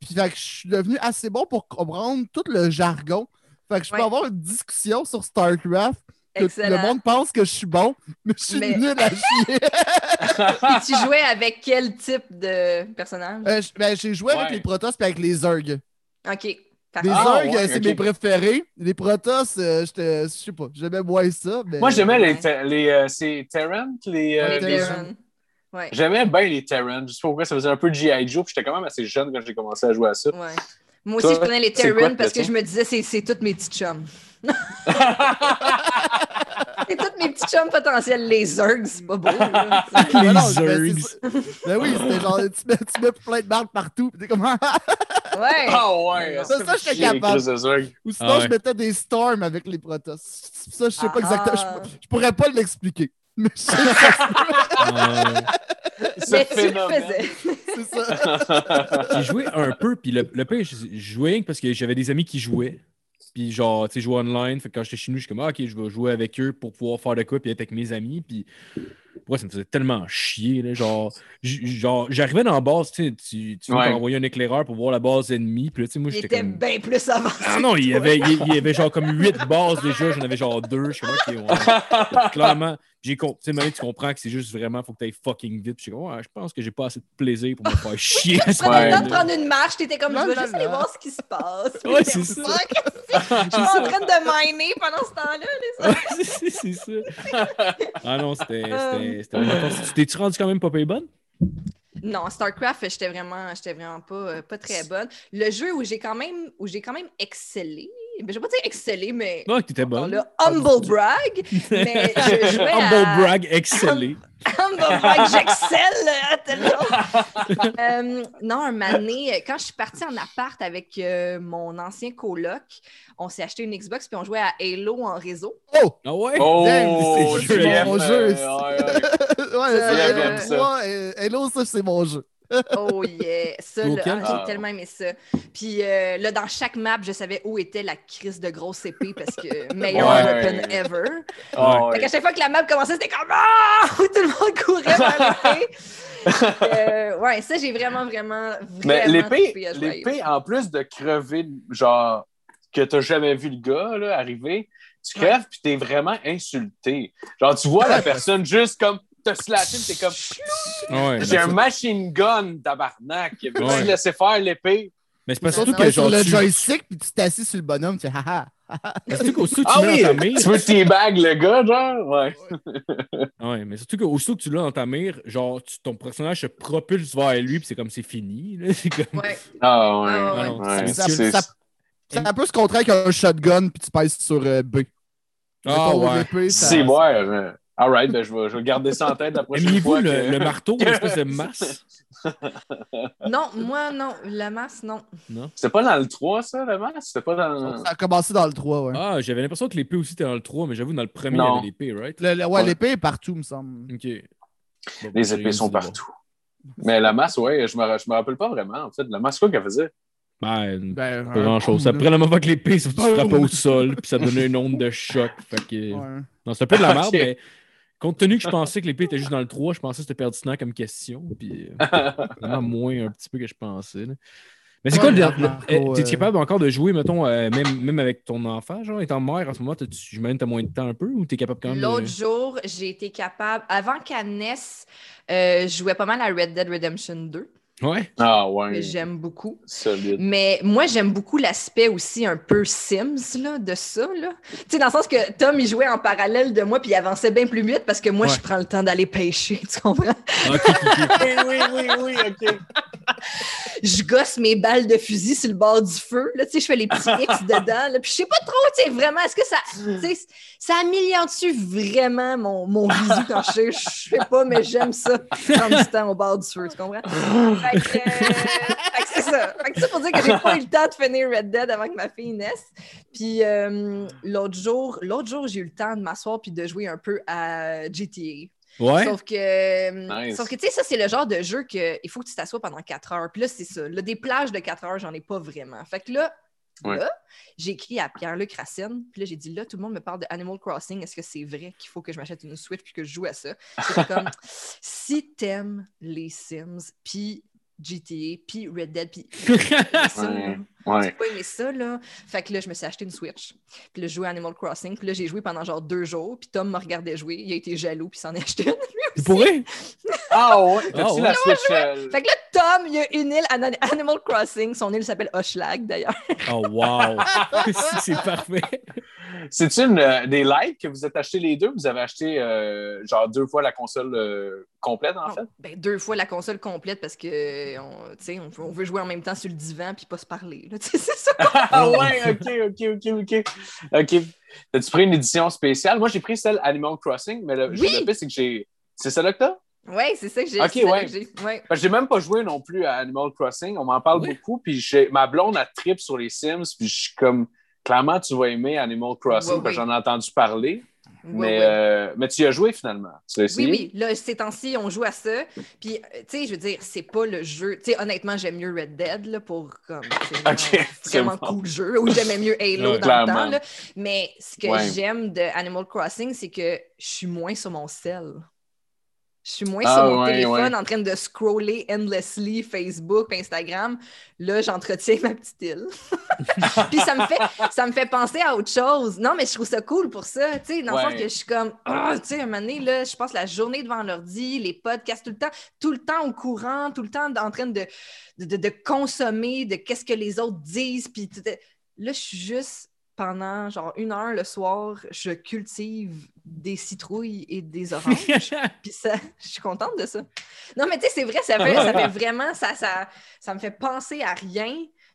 Puis fait que je suis devenu assez bon pour comprendre tout le jargon. Fait que je peux Ouais. avoir une discussion sur StarCraft. Que Excellent. le monde pense que je suis bon, mais je suis Mais- nul à chier. [laughs] Puis tu jouais avec quel type de personnage? Euh, ben, j'ai joué avec les Protoss et avec les Zerg. Ok. Les. Ah, Zerg, ouais, c'est mes préférés. Les Protoss, euh, je sais pas, j'aimais moins ça. Mais... Moi, j'aimais les, Ouais. les euh, c'est Terran, les, euh, Les. Ouais. J'aimais bien les Terran. Je sais pas pourquoi ça faisait un peu de G.I. Joe. Puis j'étais quand même assez jeune quand j'ai commencé à jouer à ça. Ouais. Moi aussi, Toi, je prenais les quoi Terran le parce que je me disais, c'est, c'est toutes mes petits chums. [laughs] [laughs] c'est toutes mes petits chums potentiels. Les Zergs, c'est pas beau. là. Ben [laughs] Les ben, Zergs. ça. Ben oui, c'était genre, tu mets, tu mets plein de marques partout. Puis t'es comme, [laughs] Ouais. Ah ouais! Ça, ça, j'étais capable. Ou sinon, Ah ouais. je mettais des storms avec les Protoss. Ça, je sais pas Ah. exactement. Je, je pourrais pas l'expliquer. [laughs] Mais je sais faisais. c'est ça. J'ai joué un peu, puis le, le pire, je jouais parce que j'avais des amis qui jouaient. Puis genre, tu sais, jouer online. Fait que quand j'étais chez nous, je suis comme, ah, ok, je vais jouer avec eux pour pouvoir faire de quoi, puis être avec mes amis. Puis, ouais, ça me faisait tellement chier, là. Genre, genre j'arrivais dans la base, tu sais, tu, tu Ouais. envoyer un éclaireur pour voir la base ennemie. Puis là, tu sais, moi, Il j'étais était comme. bien plus avancé. Ah non, il y avait, il, il y avait genre comme 8 bases déjà, j'en avais genre 2. Je suis comme, ok, ouais. [laughs] Clairement, j'ai com- tu sais, Marie, tu comprends que c'est juste vraiment, faut que tu ailles fucking vite. Puis je suis comme, ouais, je pense que j'ai pas assez de plaisir pour me faire [laughs] chier ce Prenais le temps de prendre une marche, t'étais comme, je vais la juste aller voir ce qui se passe. Ouais, c'est ça. Je suis en train de miner pendant ce temps-là. les [laughs] Ouais, c'est c'est ça. Ah non, c'était c'était- t'es-tu rendu quand même pas payé bonne? Non, StarCraft, j'étais vraiment, j'étais vraiment pas, euh, pas très bonne. Le jeu où j'ai quand même, où j'ai quand même excellé, ben, je vais pas dire excellé, mais Non, que t'étais dans bonne. le humble brag, mais je [laughs] jouais à Humble brag, excellé. humble brag, j'excelle à tel genre. [laughs] Euh, non, un mané, quand je suis partie en appart avec euh, mon ancien coloc, on s'est acheté une Xbox puis on jouait à Halo en réseau. Oh! Ah ouais? Oh, C'est mon jeu. euh, ouais, ouais. [laughs] ouais, Ça, Halo j'aime ça. 3, euh, Halo, ça, c'est mon jeu. Oh yeah! Ça, là, ah, j'ai Ah. tellement aimé ça. Puis euh, là, dans chaque map, je savais où était la crise de grosse épée parce que [laughs] meilleur Ouais. weapon ever. Ah, Fait ouais. qu'à chaque fois que la map commençait, c'était comme Ah! [laughs] Tout le monde courait vers l'épée. Euh, ouais, ça, j'ai vraiment, vraiment, Mais vraiment l'épée, à jouer à l'épée, en plus de crever, genre, que t'as jamais vu le gars là, arriver, tu crèves puis t'es vraiment insulté. Genre, tu vois la [laughs] personne juste comme te slasher, puis t'es comme Ah ouais, j'ai un ça- machine gun, tabarnak. Veux-tu Ouais. laisser faire l'épée? Mais c'est parce Surtout que genre, le tu... joystick, puis tu t'assis sur le bonhomme, tu fais haha. mais surtout que tu Ah l'as oui! dans ta mire, Tu veux teabag le gars, genre? Ouais. ouais, mais surtout qu'aussitôt que tu l'as dans ta mire, genre, tu- ton personnage se propulse vers lui, puis c'est comme c'est fini. là. C'est comme. Ouais. Ah ouais. Ah, Ah non, ouais. c'est- Ça, ça, ça peut se contrer avec un shotgun, puis tu pèses sur euh, B. Ah ouais. l'épée, ça- C'est bon. All right, ben, je, vais, je vais garder ça en tête la prochaine Aimiez-vous fois. le, que- le marteau, l'espèce de masse? [laughs] Non, moi, non. La masse, non. C'était pas dans le 3, ça, le masque? C'était pas dans... Ça a commencé dans le 3, ouais. Ah, j'avais l'impression que l'épée aussi était dans le 3, mais j'avoue, dans le premier, il y Non. avait l'épée, right? Le- le- ouais, Ouais. l'épée est partout, me semble. Ok. Bon, Les épées sont bon. partout. Mais la masse, ouais, je me, je me rappelle pas vraiment, en fait. La masse, quoi qu'elle faisait? Ben, Ben, pas grand chose. Ça prenait moment que l'épée, tu frappais au sol, puis ça donnait une onde de choc. Fait que. Ouais. Non, c'est un peu de la [laughs] merde, mais compte tenu que je pensais que l'épée était juste dans le 3, je pensais que c'était pertinent comme question. Puis euh, [laughs] vraiment moins un petit peu que je pensais. là. Mais c'est Ouais, quoi le Marco, dernier. euh, T'es euh, capable encore de jouer, mettons, euh, même, même avec ton enfant, genre, étant mère en ce moment, tu- que t'as moins de temps un peu ou t'es capable quand même L'autre de... jour, j'ai été capable. Avant qu'elle naisse, euh, je jouais pas mal à Red Dead Redemption 2. Ouais. Ah que ouais. j'aime beaucoup. Solide. Mais moi, j'aime beaucoup l'aspect aussi un peu Sims là, de ça. Là. Tu sais, dans le sens que Tom, il jouait en parallèle de moi, puis il avançait bien plus vite parce que moi, Ouais. je prends le temps d'aller pêcher. Tu comprends? [laughs] Oui, oui, oui, oui, ok. Je gosse mes balles de fusil sur le bord du feu. Là, tu sais, je fais les petits [laughs] X dedans. Là, puis je sais pas trop, tu sais, vraiment, est-ce que ça, tu sais, ça améliore-tu vraiment mon, mon visu quand je sais, je sais pas, mais j'aime ça, prendre du temps au bord du feu, tu comprends? [laughs] Fait que, [laughs] euh, c'est ça. Fait que ça pour dire que j'ai pas eu le temps de finir Red Dead avant que ma fille naisse. Puis euh, l'autre jour, l'autre jour, j'ai eu le temps de m'asseoir puis de jouer un peu à GTA. Ouais. Sauf que, euh, Nice. sauf que tu sais, ça, c'est le genre de jeu que il faut que tu t'assoies pendant 4 heures. Puis là, c'est ça. Là, des plages de 4 heures, j'en ai pas vraiment. Fait que là, Ouais. là j'ai écrit à Pierre-Luc Racine. Puis là, j'ai dit, là, tout le monde me parle de Animal Crossing. Est-ce que c'est vrai qu'il faut que je m'achète une Switch puis que je joue à ça? C'était comme, [laughs] si t'aimes les Sims, puis GTA, puis Red Dead, puis... [laughs] Ouais. Ouais. j'ai pas aimé ça, là. Fait que là, je me suis acheté une Switch. Puis là, je jouais à Animal Crossing. Puis là, j'ai joué pendant genre deux jours. Puis Tom me regardait jouer. Il a été jaloux, puis il s'en est acheté une. Tu pourrais? Ah ouais. [laughs] Ouais. la Switch? euh, Fait que là, Tom, il y a une île à Animal Crossing. Son île s'appelle Hochelag, d'ailleurs. Oh, wow. [laughs] c'est parfait. C'est une euh, des likes que vous êtes acheté les deux? Vous avez acheté euh, genre deux fois la console euh, complète en fait? Ben, deux fois la console complète parce que on, tu sais, on, on veut jouer en même temps sur le divan puis pas se parler. là. [laughs] C'est ça. Ah ouais, ok, ok, ok, ok. Ok. As-tu pris une édition spéciale? Moi j'ai pris celle Animal Crossing, mais le, Oui. le c'est que j'ai. C'est celle-là que t'as? Ouais, c'est ça que j'ai Ok, ouais. j'ai. Ouais. Même pas joué non plus à Animal Crossing. On m'en parle Oui. beaucoup. Puis j'ai- ma blonde a trip sur les Sims. Puis je suis comme, clairement, tu vas aimer Animal Crossing Ouais, parce que oui. j'en ai entendu parler. Mais, euh, mais tu y as joué finalement. Tu Oui, essayé? oui. Là, ces temps-ci, on joue à ça. Puis, euh, tu sais, je veux dire, c'est pas le jeu. Tu sais, honnêtement, j'aime mieux Red Dead là, pour comme. C'est vraiment, Ok, c'est vraiment bon. cool jeu. Ou j'aimais mieux Halo Ouais. dans Clairement. le temps. Là. Mais ce que Ouais. j'aime de Animal Crossing, c'est que je suis moins sur mon cell. Je suis moins Ah, sur mon ouais, téléphone ouais. en train de scroller endlessly Facebook, Instagram. Là, j'entretiens [laughs] ma petite île. [laughs] Puis ça me fait ça me fait penser à autre chose. Non, mais je trouve ça cool pour ça, tu sais, dans le sens que je suis comme ah, tu sais, un moment donné là, je passe la journée devant l'ordi, les podcasts tout le temps, tout le temps au courant, tout le temps en train de de, de- de consommer de qu'est-ce que les autres disent puis là, je suis juste pendant genre une heure le soir, je cultive des citrouilles et des [laughs] oranges. [laughs] Puis ça, [laughs] je suis contente de ça. Non, mais tu sais, c'est vrai, ça fait, ça fait vraiment, ça, ça, ça me fait penser à rien.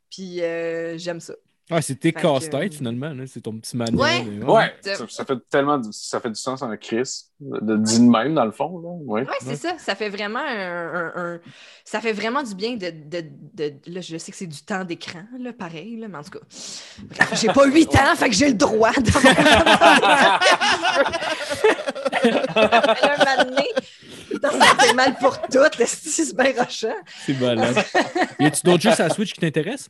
Puis euh, j'aime ça. Ah, c'est tes Fait que- casse-têtes, finalement. C'est ton petit manuel. Ouais. Ouais, C'est- ça, ça fait tellement du, ça fait du sens en Chris de dire de même dans le fond là. Ouais. Ouais, c'est ça. Ça fait vraiment un, un- un- ça fait vraiment du bien de, de, de- là, je sais que c'est du temps d'écran, là, pareil, là, mais en tout cas, j'ai pas 8 ans, fait que j'ai le droit de sentais [laughs] mal pour tout, esti, c'est bien rochant? C'est malade. y a-tu d'autres jeux sur la Switch qui t'intéressent?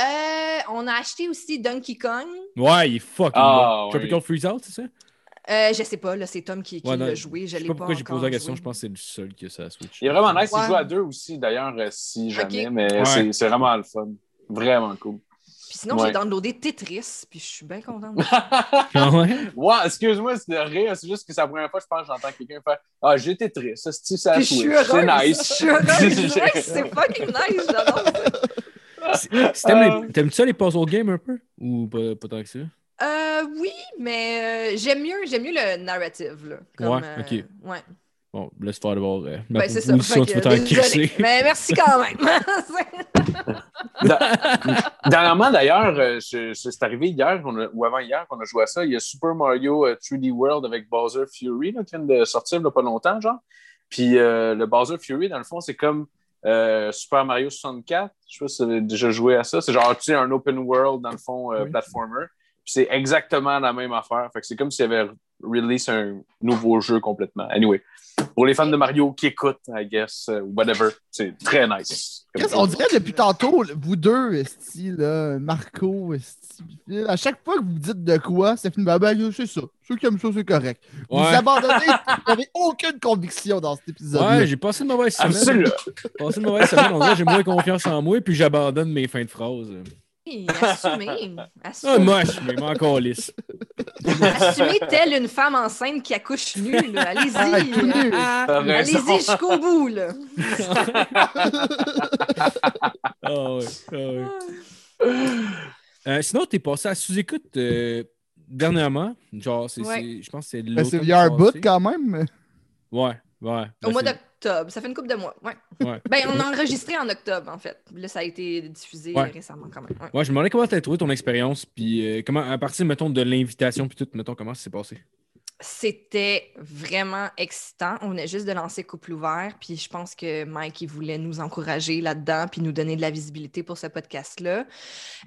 Euh, on a acheté aussi Donkey Kong. Ouais, il est fucking bon. oui. Tropical Freeze Out, c'est ça? Euh, je sais pas, là, c'est Tom qui, qui Ouais, non, l'a joué. Je Je sais l'ai pas pas pourquoi j'ai posé la question. joué. Je pense que c'est le seul qui a ça à Switch. Il est vraiment nice. Ouais. Il joue à deux aussi d'ailleurs euh, si jamais, mais Ouais. c'est- c'est vraiment le fun. Vraiment cool. Puis sinon, Ouais. j'ai downloadé Tetris, puis je suis bien contente. [laughs] Ah ouais? Ouais, excuse-moi, c'est de rire. C'est juste que c'est la première fois que je pense que j'entends quelqu'un faire Ah, j'ai. Ça, c'est ça. Suis C'est nice. Je suis heureuse. Ouais, [laughs] c'est fucking nice, j'adore ça. Si t'aimes les- T'aimes-tu ça les puzzle games un peu? Ou pas, pas tant que ça? Euh, oui, mais euh, j'aime mieux, j'aime mieux le narrative. Là, comme, Ouais, euh, ok. Ouais, Bon, laisse faire d'abord. Euh, ma ben, c'est ça. Fait que. Mais merci quand même. [laughs] [laughs] Dernièrement, d'ailleurs, euh, c'est arrivé hier on a- ou avant-hier qu'on a joué à ça. Il y a Super Mario euh, 3D World avec Bowser Fury là, qui vient de sortir il n'y a pas longtemps, genre. Puis euh, le Bowser Fury, dans le fond, c'est comme euh, Super Mario 64. Je sais pas si vous avez déjà joué à ça. C'est genre, tu sais, un open world, dans le fond, euh, Oui. platformer. Puis c'est exactement la même affaire. Fait que c'est comme s'il y avait release un nouveau jeu complètement. Anyway, pour les fans de Mario qui écoutent, I guess, euh, whatever, c'est très nice. Qu'on dirait depuis tantôt, vous deux, esti, là, Marco, esti, Phil, à chaque fois que vous dites de quoi, ça finit ben, ben, c'est ça. Ceux qui aiment ça, c'est correct. Vous Ouais. abandonnez, vous n'avez aucune conviction dans cet épisode. Ouais, j'ai passé une mauvaise semaine. Absolument. J'ai passé une mauvaise semaine. On dirait que j'ai moins confiance en moi, puis j'abandonne mes fins de phrase. Oui, assumé. Ah, assumé. moche, mais moi encore lisse. Assumez telle une femme enceinte qui accouche nue, là. Ah, Allez-y. Allez-y jusqu'au bout, là. Ah ah ouais. Euh, sinon, t'es passé à sous-écoute euh, dernièrement. Genre, c'est, Ouais. c'est- je pense que c'est Ben, l'automne c'est via un bout quand même. Ouais, ouais. Au Ben, mois c'est- d'octobre. Ça fait une couple de mois. Ouais. Ouais. Ben, on a enregistré en octobre, en fait. Là, ça a été diffusé Ouais. récemment, quand même. Ouais. Je me demandais comment t'as trouvé ton expérience, puis euh, comment, à partir, mettons, de l'invitation, puis tout, mettons, comment ça s'est passé? C'était vraiment excitant. On venait juste de lancer Couple ouvert, puis je pense que Mike, il voulait nous encourager là-dedans, puis nous donner de la visibilité pour ce podcast-là.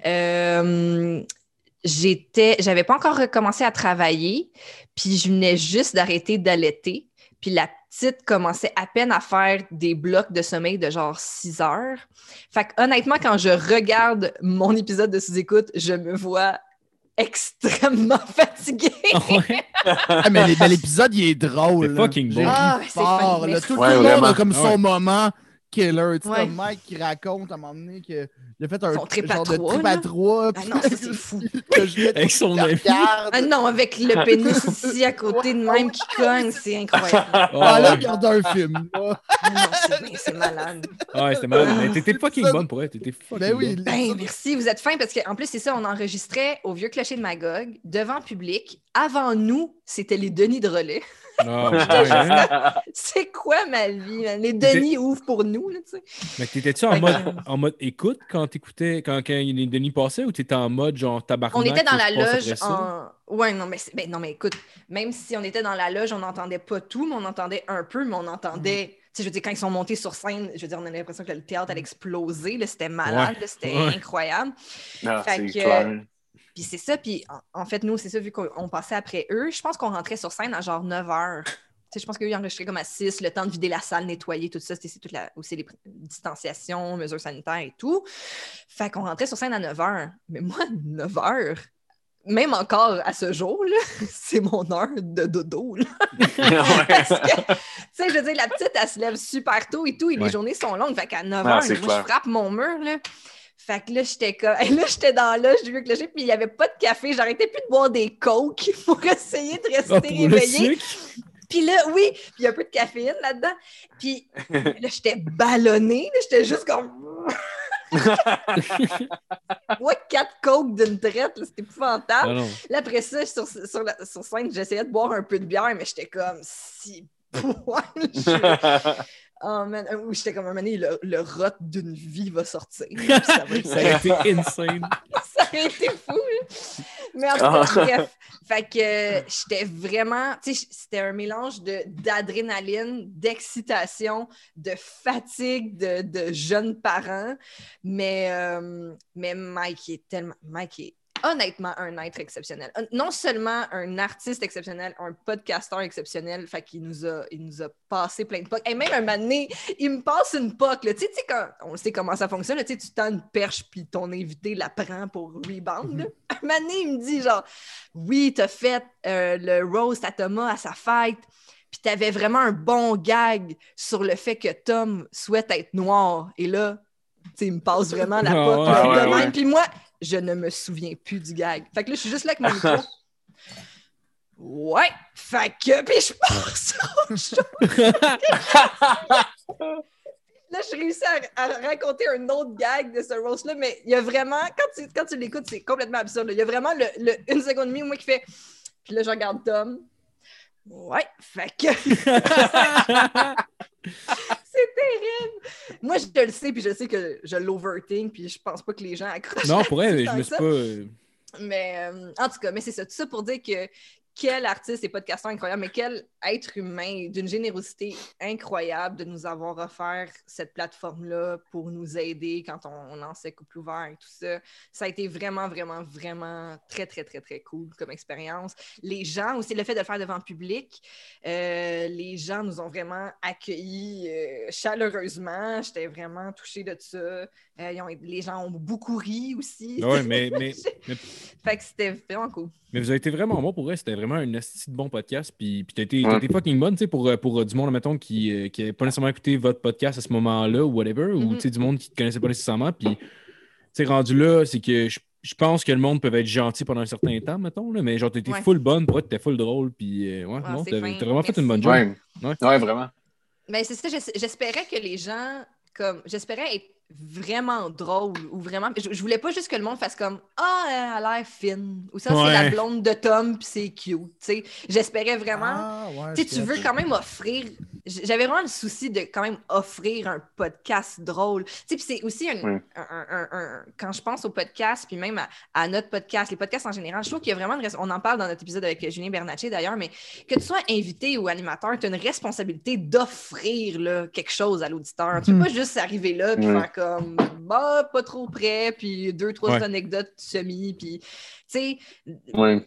Euh, j'étais, j'avais pas encore recommencé à travailler, puis je venais juste d'arrêter d'allaiter, puis la petite commençait à peine à faire des blocs de sommeil de genre 6 heures. Fait que, honnêtement, quand je regarde mon épisode de sous-écoute, je me vois extrêmement [laughs] fatiguée. ouais. Ah, mais l'épisode, il est drôle. C'est fucking bon. Ah, c'est fort, là. Tout, Ouais, tout le monde a comme son moment killer. Tu sais, Ouais. Mike qui raconte à un moment donné qu'il a fait un Son trip à genre de trois, trip là. à trois. Ah non, c'est [laughs] fou. Avec son ami. Ah non, avec le pénis ici à côté de même qui [laughs] cogne, c'est incroyable. Ah, Ah, là, regarde un film. là. Ah non, c'est malade. Ah ouais, c'était malade. Mais t'étais fucking bonne pour elle. T'étais fucking Ben oui. bonne. Ben, merci, vous êtes fin parce qu'en plus, c'est ça, on enregistrait au Vieux Clocher de Magog, devant public. Avant nous, c'était les Denis de relais. [laughs] C'est quoi ma vie, man? Les Denis ouvrent pour nous, là, tu sais. Mais t'étais-tu en Fait que- mode, en mode écoute quand t'écoutais, quand, quand les Denis passaient, ou t'étais en mode genre tabarnak? On était dans la loge en. Ouais, non, mais, ben, non, mais écoute, même si on était dans la loge, on n'entendait pas tout, mais on entendait un peu, mais on entendait. Tu sais, je veux dire, quand ils sont montés sur scène, je veux dire, on avait l'impression que le théâtre allait exploser. là, C'était malade, c'était Ouais. incroyable. Ah, Fait que- clair. Puis c'est ça, puis en, fait, nous, c'est ça, vu qu'on on passait après eux, je pense qu'on rentrait sur scène à genre 9 heures. Tu sais, je pense qu'eux, ils enregistraient comme à 6, le temps de vider la salle, nettoyer, tout ça. C'était c'est toute la, aussi les distanciations, mesures sanitaires et tout. Fait qu'on rentrait sur scène à 9 heures. Mais moi, 9 heures, même encore à ce jour, [laughs] c'est mon heure de dodo. là. [laughs] Parce que, tu sais, je veux dire, la petite, elle se lève super tôt et tout, et Ouais. les journées sont longues. Fait qu'à 9 Ah, heures, moi, clair. je frappe mon mur, là. Fait que là, j'étais comme. [laughs] là, j'étais dans l'âge du vieux clocher, puis il n'y avait pas de café. J'arrêtais plus de boire des cokes [laughs] pour essayer de rester Ah, pour le réveillée. Puis là, oui, puis il y a un peu de caféine là-dedans. Puis là, j'étais ballonnée. là, J'étais juste comme. [laughs] Moi, quatre cokes d'une traite, c'était épouvantable. Ah. Là, après ça, sur, sur, la, sur scène, j'essayais de boire un peu de bière, mais j'étais comme si. poil, Oh man, euh, oui, j'étais comme un moment donné, le, le rot d'une vie va sortir. [laughs] Ça va être Ça a été insane. [laughs] ça aurait été fou. là. Mais en tout cas, bref. Fait que euh, j'étais vraiment. Tu sais, c'était un mélange de- d'adrénaline, d'excitation, de fatigue de, de jeunes parents. Mais, euh, mais Mike est tellement. Mike est honnêtement un être exceptionnel. Non seulement un artiste exceptionnel, un podcasteur exceptionnel, fait qu'il nous a, il nous a passé plein de pocs. Et même un moment donné, il me passe une là. Tu sais, tu quand on sait comment ça fonctionne, là, tu tu tends une perche, puis ton invité la prend pour rebound. là. Un moment donné, il me dit genre, oui, t'as fait euh, le roast à Thomas à sa fête, puis t'avais vraiment un bon gag sur le fait que Tom souhaite être noir. Et là, tu me passe vraiment la Ah ouais, ouais, ouais. même. Puis moi, je ne me souviens plus du gag. Fait que là, je suis juste là avec mon micro. [laughs] Ouais, fait que, puis je passe à autre chose. Là, je réussis à, à raconter un autre gag de ce roast-là, mais il y a vraiment, quand tu, quand tu l'écoutes, c'est complètement absurde. Il y a vraiment le, le une seconde et demie, moi, qui fait. Puis là, je regarde Tom. Ouais, fait que. [laughs] c'est terrible. Moi, je le sais, puis je sais que je l'overthink, puis je pense pas que les gens accrochent. non, pour elle, [laughs] je me suis pas. euh, Mais euh, en tout cas, mais c'est ça. Tout ça pour dire que quel artiste et podcasteur incroyable, mais quel être humain d'une générosité incroyable de nous avoir offert cette plateforme-là pour nous aider quand on, on lançait Couple ouvert et tout ça. Ça a été vraiment, vraiment, vraiment très, très, très, très cool comme expérience. Les gens, aussi le fait de le faire devant le public, euh, les gens nous ont vraiment accueillis euh, chaleureusement. J'étais vraiment touchée de ça. Euh, ils ont- les gens ont beaucoup ri aussi. Ouais, mais, [laughs] mais, mais, Fait que c'était vraiment cool. mais vous avez été vraiment bon pour elle. C'était vraiment un de bon podcast. Puis, puis t'as été, Ouais. été fucking bonne tu sais, pour, euh, pour euh, du monde, mettons, qui n'avait pas nécessairement écouté votre podcast à ce moment-là ou whatever, ou Mhm. tu sais, du monde qui ne te connaissait pas nécessairement. Puis, tu sais, rendu là, c'est que je, je pense que le monde peut être gentil pendant un certain temps, mettons, là, mais genre, t'étais Ouais. full bonne, pour être, t'étais full drôle, puis euh, ouais, Ah, non, t'as vraiment fait une bonne job. Ouais. ouais, vraiment. Ben, c'est ça, j'es- j'espérais que les gens, comme, j'espérais être vraiment drôle ou vraiment. Je, je voulais pas juste que le monde fasse comme Ah, elle a l'air fine. Ou ça, c'est la blonde de Tom, puis c'est cute. J'espérais vraiment. Ah, ouais, Tu veux quand même offrir. J'avais vraiment le souci de quand même offrir un podcast drôle. Tu sais, puis c'est aussi un, Ouais. un- un- un- un- Quand je pense au podcast, puis même à, à notre podcast, les podcasts en général, je trouve qu'il y a vraiment une. On en parle dans notre épisode avec Julien Bernatchez d'ailleurs, mais que tu sois invité ou animateur, tu as une responsabilité d'offrir quelque chose à l'auditeur. Tu peux Hmm. pas juste arriver là puis faire comme bah, pas trop près, puis deux, trois Ouais. anecdotes semi, puis tu sais Ouais.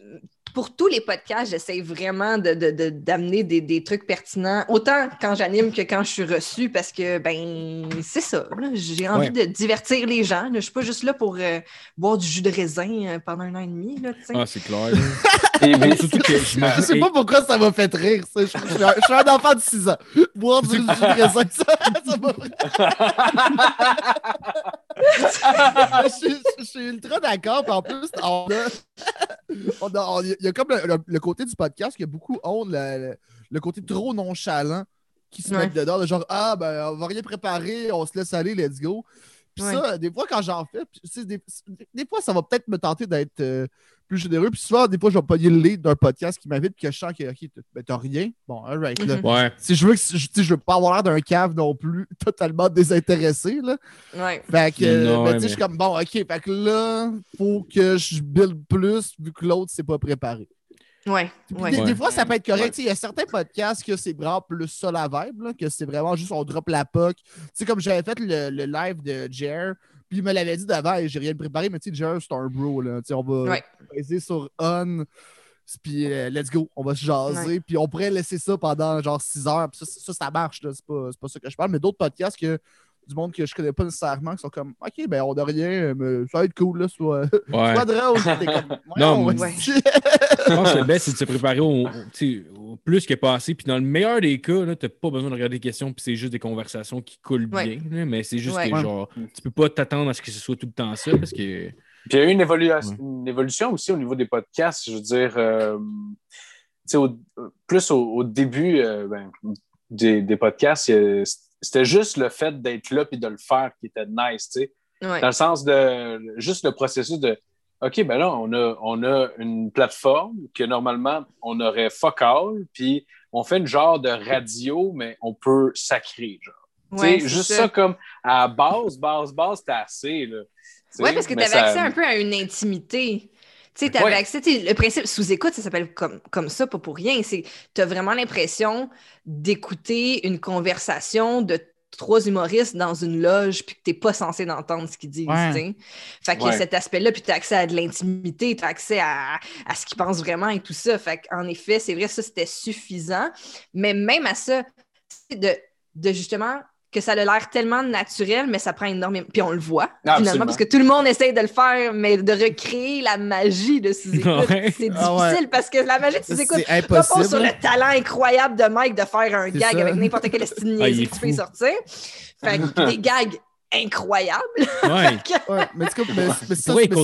Pour tous les podcasts, j'essaie vraiment de- de- de- d'amener des, des trucs pertinents, autant quand j'anime que quand je suis reçue, parce que, ben, c'est ça. J'ai envie Ouais. de divertir les gens. là. Je suis pas juste là pour euh, boire du jus de raisin euh, pendant un an et demi. Là. Ah, c'est clair. [laughs] Et- mais- Surtout que Je j'imagine. sais pas pourquoi ça m'a fait rire, ça. Je, je suis un, je suis un enfant de 6 ans. Boire du jus de raisin, [laughs] ça, ça m'a [laughs] je, suis- je suis ultra d'accord. En plus, on a, on a- on- il y a comme le, le- le côté du podcast que beaucoup ont, le, côté trop nonchalant qui se Ouais. mettent dedans, de genre Ah, ben, on va rien préparer, on se laisse aller, let's go. Puis Ouais. ça, des fois, quand j'en fais, sais, des, des fois, ça va peut-être me tenter d'être euh, plus généreux. Puis souvent, des fois, je vais pogner le lead d'un podcast qui m'invite, puis que je sens que, OK, t'as- ben, t'as rien. Bon, alright, là. Mhm. Ouais. Si je veux que je, tu sais, je veux pas avoir l'air d'un cave non plus, [laughs] totalement désintéressé, là. Ouais. Fait que, euh, ben, tu sais, mais- je suis comme, bon, OK, fait que là, faut que je build plus, vu que l'autre s'est pas préparé. Ouais. Des, des fois, ça peut être correct. Ouais. Il y a certains podcasts que c'est vraiment plus ça la vibe, là, que c'est vraiment juste on drop la. Tu sais, comme j'avais fait le, le live de Jer, puis il me l'avait dit d'avant et j'ai rien préparé, mais tu sais, Jer, c'est un bro. Là. On va Ouais. peser sur on, puis euh, let's go, on va se jaser, puis on pourrait laisser ça pendant genre 6 heures, puis ça, ça, ça marche, là. c'est pas, c'est pas ça que je parle, mais d'autres podcasts que du monde que je connais pas nécessairement qui sont comme OK, ben on a rien, mais ça va être cool, là, soit, Ouais. [laughs] soit drôle. Comme, [laughs] Non, ouais, mais- ouais. Je pense que le [laughs] best, c'est de se préparer au, au- plus que passé. Puis dans le meilleur des cas, tu n'as pas besoin de regarder des questions, puis c'est juste des conversations qui coulent Ouais. bien. là, mais c'est juste Ouais. que, genre, tu peux pas t'attendre à ce que ce soit tout le temps ça, parce que. Puis il y a eu une, évolu- Ouais. une évolution aussi au niveau des podcasts. Je veux dire, euh, tu sais, au- plus au, au début euh, ben, des, des podcasts, c'était juste le fait d'être là et de le faire qui était nice, tu sais. Ouais. Dans le sens de juste le processus de OK, ben là, on a, on a une plateforme que normalement on aurait fuck all, puis on fait une genre de radio, mais on peut sacrer, genre. Ouais, juste ça. comme à base, base, base, c'était assez. Oui, parce que tu avais ça- accès un peu à une intimité. Tu sais, Ouais. accès, le principe sous-écoute, ça s'appelle comme, comme ça, pas pour rien. C'est tu as vraiment l'impression d'écouter une conversation de trois humoristes dans une loge puis que tu n'es pas censé d'entendre ce qu'ils disent. Ouais. Fait qu'il y a Ouais. cet aspect-là, puis tu as accès à de l'intimité, tu as accès à, à ce qu'ils pensent vraiment et tout ça. Fait qu'en effet, c'est vrai, ça, c'était suffisant. Mais même à ça, de, de justement que ça a l'air tellement naturel, mais ça prend énormément. Puis on le voit, Ah, finalement, absolument. parce que tout le monde essaye de le faire, mais de recréer la magie de sous-écoute, [laughs] Ouais. c'est difficile Ah ouais. parce que la magie de sous-écoute C'est repose sur le talent incroyable de Mike de faire un gag ça. avec n'importe quel estime Ah, que tu peux sortir. Fait que [laughs] des gags incroyables. Ouais. [laughs] Ouais, mais, comme- mais, mais ça, Ouais, mais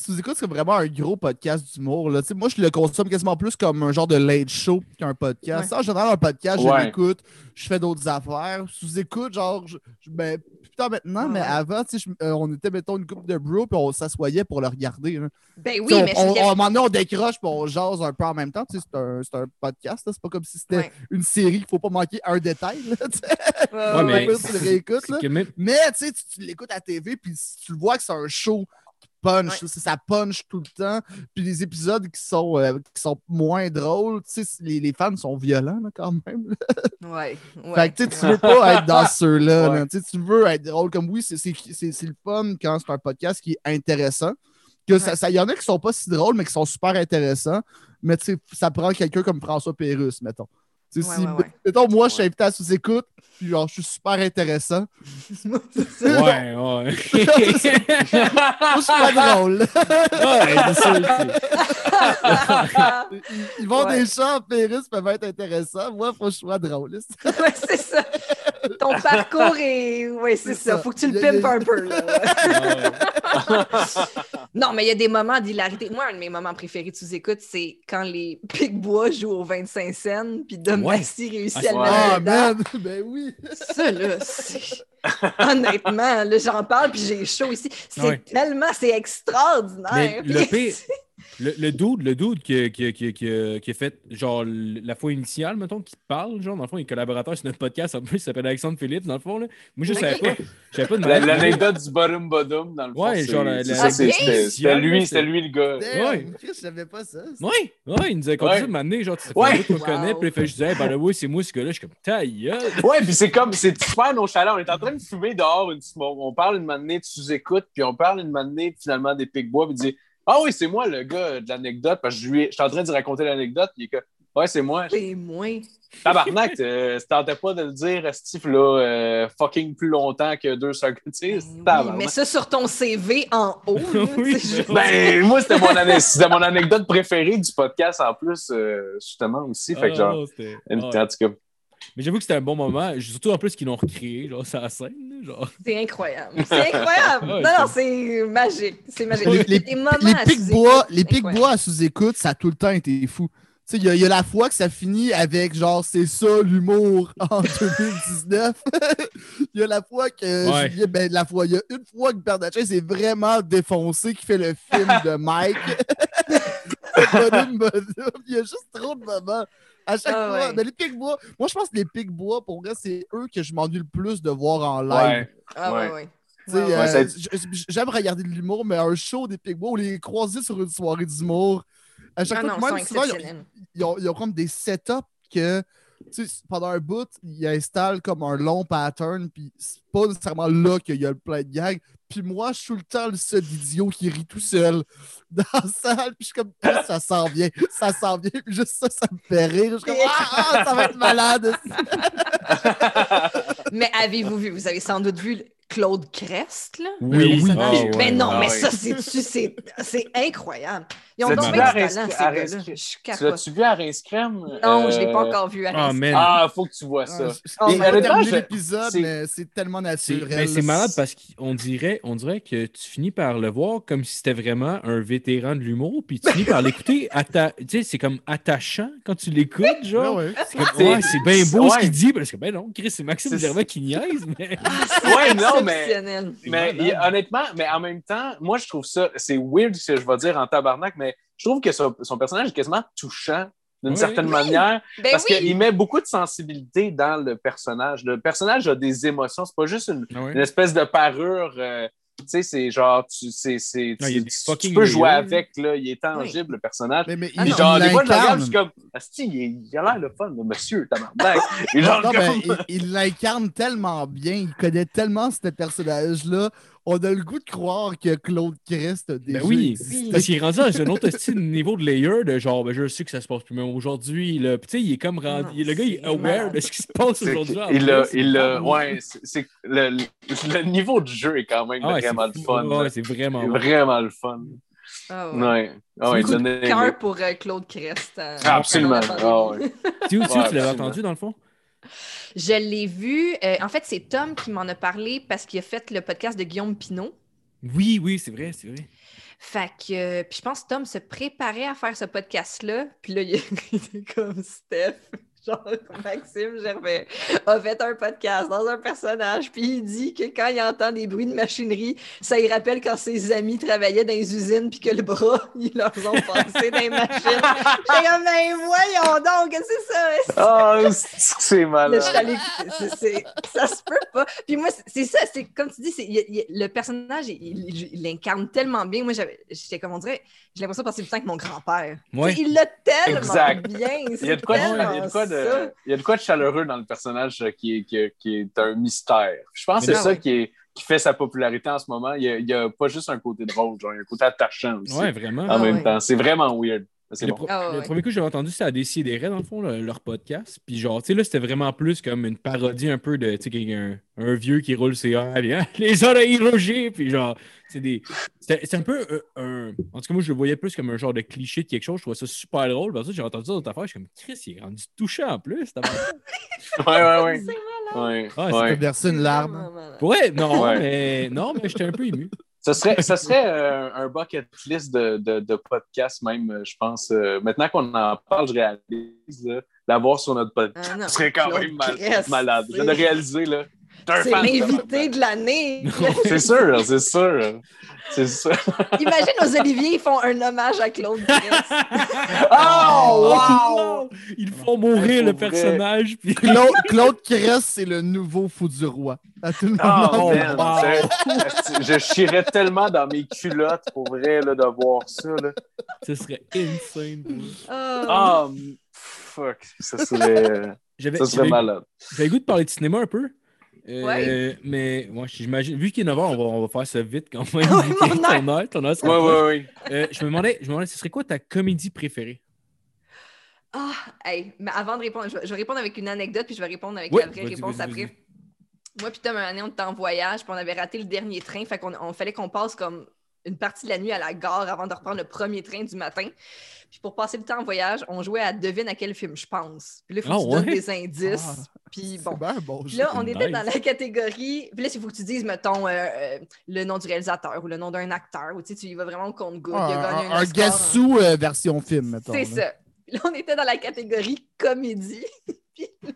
sous-écoute, c'est vraiment un gros podcast d'humour. là. Tu sais, Moi, je le consomme quasiment plus comme un genre de late show qu'un podcast. Ouais. En général, un podcast, je Ouais. l'écoute, je fais d'autres affaires. Sous-écoute, genre, je, je- ben, putain, maintenant, mais avant, tu sais, je- euh, on était, mettons, une couple de bro, puis on s'assoyait pour le regarder. là. Ben oui, mais on, on, à un moment donné, on décroche, puis on jase un peu en même temps. Tu sais, C'est un, c'est un podcast, là. c'est pas comme si c'était Ouais. une série qu'il faut pas manquer un détail. Là, mais- tu le réécoutes. Là. même- Mais tu sais, tu, tu l'écoutes à la TV, puis tu le vois que c'est un show punch, Ouais. ça punch tout le temps. Puis les épisodes qui sont, euh, qui sont moins drôles, tu sais, les, les fans sont violents là, quand même. là. Ouais. ouais. [laughs] Fait que tu sais, tu veux pas être dans ceux-là. Ouais. Tu veux être drôle comme oui, c'est c'est- c'est- c'est le fun quand c'est un podcast qui est intéressant. Que ça, Ouais. ça- y en a qui sont pas si drôles, mais qui sont super intéressants. Mais tu sais, ça prend quelqu'un comme François Pérusse, mettons. Ouais, si- ouais, ouais. Mettons, moi, je suis invité à sous-écoute, puis genre, je suis super intéressant. [laughs] Ouais, ouais. [laughs] Moi, je suis pas drôle. ouais, Ils, vont Ouais. des chants, Pérusse peuvent être intéressants. Moi, faut que je sois drôle. ouais, c'est ça. Ton parcours est. Oui, c'est ça. ça. Faut que tu le pimpes un peu. Là. Non, mais il y a des moments d'hilarité. Moi, un de mes moments préférés de sous-écoute, c'est quand les Picbois jouent au 25 scènes, puis Dom Ouais. Réussit Ah, à le ouais. mettre Ah, man! [laughs] Ben oui! Ça, là, c'est... Honnêtement, là, j'en parle, puis j'ai chaud ici. C'est Ouais. tellement... C'est extraordinaire. Mais le pire, le, le dude, le dude qui, qui, qui, qui, qui a fait genre la fois initiale, mettons, qui parle, genre, dans le fond, il est collaborateur sur notre podcast, en plus, il s'appelle Alexandre Philippe, dans le fond, là. Moi, je savais pas. Je savais pas de. L'anecdote du bottom bottom, dans le fond. Ouais, c'est- genre la- la- Ok. c'était lui, c'était lui le gars. Ouais. Je savais pas ça. Ouais, ouais, il nous a ça de m'amener, genre, tu sais, Ouais. qu'on Wow. connaît, puis il fait, je disais, ben là, oui, c'est moi ce gars-là, je suis comme, ta gueule. Ouais, puis c'est comme, c'est super nonchalant. On est en train de fumer dehors. Une, on, on parle une manée de sous-écoute, puis on parle une manée finalement des pics-bois, puis il dit Ah oui, c'est moi le gars de l'anecdote, parce que je lui ai- j'étais en train de raconter l'anecdote, puis il est comme Ouais, c'est moi. C'est moins. Tabarnak, euh, tu tentais pas de le dire, Steve, là, euh, fucking plus longtemps que deux secondes. Ben oui, mais ça sur ton CV en haut, [laughs] là, Oui, je- Ben, moi, c'était mon, ane- c'était mon anecdote préférée du podcast en plus, euh, justement aussi. Fait que, Ah, genre, une- en tout cas, Mais j'avoue que c'était un bon moment, surtout en plus qu'ils l'ont recréé, genre, ça scène, genre. C'est incroyable. C'est [laughs] incroyable. Non, non, c'est- magique. C'est magique. Les- les- Des moments Les à pics-bois, à sous-écoute, ça a tout le temps été fou. Tu sais, il y, a- il y a la fois que ça finit avec genre c'est ça l'humour [laughs] en 2019. [laughs] Il y a la fois que Ouais. Julien- ben, la fois, il y a une fois que Bernatchez s'est vraiment défoncé qui fait le film de Mike. Il y a juste trop de moments. À chaque Ah fois. ouais. Mais les pics-bois, moi je pense que les pics-bois, pour vrai, c'est eux que je m'ennuie le plus de voir en live. ouais. Ah, ouais, Ouais. euh, J'aime regarder de l'humour, mais un show des Pigbois ou les croiser sur une soirée d'humour, à chaque fois, non, ils souvent, ils ont- ils ont, ils ont comme des setups que tu sais, pendant un bout, ils installent comme un long pattern, puis c'est pas nécessairement là qu'il y a le plein de gags. Puis moi, je suis le temps le seul idiot qui rit tout seul [laughs] dans la salle, puis je suis comme, Ah, ça s'en vient, ça s'en vient, puis juste ça, ça me fait rire. Je suis comme, ah, ah, ça va être malade. [laughs] Mais avez-vous vu, vous avez sans doute vu Claude Crest, là? Oui. Ça- Ah, ouais. mais non, Ah mais ouais. ça, c'est c'est c'est incroyable. Ils ont donc bien à du talent, ces gars-là. Je suis Tu l'as-tu vu à Rince Crème? Non, je ne l'ai pas Euh, encore vu à Ah, Reims. man. Ah, faut que tu vois ça. Ah, Oh my on terminer Je- l'épisode, c'est- mais c'est tellement naturel. ben, c'est malade parce qu'on dirait, on dirait que tu finis par le voir comme si c'était vraiment un vétéran de l'humour, puis tu finis par l'écouter. [laughs] Tu sais, c'est comme attachant quand tu l'écoutes, genre. Ouais, ouais. C'est bien beau ce qu'il dit, parce que ben non, Chris, c'est Maxime Gervais qui niaise, mais. [laughs] Ouais, non, mais. Il- honnêtement, mais en même temps, moi, je trouve ça, c'est weird ce que je vais dire en tabarnak, mais je trouve que son, son personnage est quasiment touchant d'une Oui. certaine Oui. manière Ben parce oui. qu'il met beaucoup de sensibilité dans le personnage. Le personnage a des émotions, c'est pas juste une espèce de parure. euh, tu sais, c'est genre, tu, c'est, c'est, il y a tu- peux jouer avec, là, il est tangible, le personnage. Mais, mais Ah Puis genre, des fois, je le regarde, je suis comme, il, est- il a l'air le fun, le monsieur, tabarnak. [laughs] Genre, Non, comme- mais il l'incarne tellement bien, il connaît tellement ce personnage-là. On a le goût de croire que Claude Crest a déjà Ben oui, existé. parce qu'il est rendu dans un autre style de niveau de layer de genre, ben je sais que ça se passe plus, mais aujourd'hui, là, tu sais, il est comme rendu. Non, le gars, il est aware de ce qui se passe aujourd'hui. il a, plus. il a, ouais, c'est, le, le- le niveau de jeu est quand même Ah vraiment le fun. Ouais, c'est vraiment le fun. Ah ouais. Ouais. Donnez- cœur pour euh, Claude Crest. euh, Absolument. Ah ouais. Tu tu tu l'avais entendu dans le fond? Je l'ai vu. euh, en fait, c'est Tom qui m'en a parlé parce qu'il a fait le podcast de Guillaume Pinot. Oui, oui, c'est vrai, c'est vrai. Fait que, euh, puis je pense que Tom se préparait à faire ce podcast-là. Puis là, il [laughs] était comme Steph, [laughs] genre Maxime Gervais, a fait un podcast dans un personnage. Puis il dit que quand il entend des bruits de machinerie, ça lui rappelle quand ses amis travaillaient dans les usines. Puis que le bras, [laughs] ils leur ont passé dans les machines. J'étais comme, ben voyons donc, qu'est-ce que c'est ça? Ah, c'est malade. ça se peut pas. Puis moi, c'est- ça, c'est comme tu dis, il il le personnage, il, il- il l'incarne tellement bien. Moi, j'avais- j'étais comme on dirait, j'ai l'impression de passer du temps avec mon grand-père. Ouais. Il l'a tellement Exact. bien. Il y a de quoi, de, c'est il y a de, quoi de, tellement ça. il y a de quoi de chaleureux dans le personnage euh, qui est, qui est, qui est un mystère. Je pense que c'est ça ouais. qui, est, qui fait sa popularité en ce moment. Il n'y a, pas juste un côté drôle, genre, il y a un côté attachant aussi. Ouais, vraiment. en Ah même ouais. temps. C'est vraiment weird. C'est le, bon. pro- Ah ouais, le ouais. premier coup que j'avais entendu, c'était à Décideret, dans le fond, le- leur podcast. Puis genre, tu sais, là, c'était vraiment plus comme une parodie un peu de, tu sais, un, un vieux qui roule ses airs, puis, hein, [laughs] les oreilles rougées, puis genre, c'est des... C'était c'est un peu euh, un... En tout cas, moi, je le voyais plus comme un genre de cliché de quelque chose. Je trouvais ça super drôle. Parce que j'ai entendu ça dans d'autres affaires, je suis comme, Chris, il est rendu touchant en plus. [laughs] [laughs] Ouais, ouais, ouais. C'est malade. ouais, Ah, Ça ouais. verser une larme. Ouais, non, Ouais. mais non, mais j'étais un peu ému. Ça serait, ça [laughs] serait euh, un bucket list de, de, de podcast, même, euh, je pense. Euh, maintenant qu'on en parle, je réalise, là, l'avoir sur notre podcast Ah non, ça serait quand même mal- malade. Je viens de réaliser, là. C'est l'invité de l'année. [laughs] C'est sûr, c'est sûr. C'est sûr. Imagine aux Olivier, ils font un hommage à Claude Crest. [laughs] Oh, wow! Ils font mourir le personnage. Puis... Claude, Claude c'est le nouveau fou du roi. À tout le Oh, moment. man, wow. c'est- je chierais tellement dans mes culottes pour vrai là, de voir ça. Là. Ce serait insane. Oh. Ah, m- fuck, ça serait, ça serait malade. j'avais goût de parler de cinéma un peu. Euh, Ouais. Mais moi, j'imagine, vu qu'il est 9 h, on va, on va faire ça vite quand [laughs] même. [laughs] Heure. ton heure, ton heure Ouais, rapproche. ouais, ouais. Euh, je me demandais, je me demandais, ce serait quoi ta comédie préférée? Ah, hey, mais avant de répondre, je vais, je vais répondre avec une anecdote, puis je vais répondre avec Oui, la vraie réponse après. Moi, puis Tom, un année, on était en voyage, puis on avait raté le dernier train, fait qu'on on fallait qu'on passe comme une partie de la nuit à la gare avant de reprendre le premier train du matin. Puis pour passer le temps en voyage, on jouait à devine à quel film je pense. Puis là, il faut Ah, que tu donnes des indices. Ah, puis bon. Puis là, on Nice. était dans la catégorie. Puis là, il faut que tu dises, mettons, euh, euh, le nom du réalisateur ou le nom d'un acteur. Ou tu sais, tu y vas vraiment au compte-goutte. Ah, il a gagné un, un, Gassou euh, version film, mettons. c'est là. ça. Puis là, on était dans la catégorie comédie. [laughs] Puis le,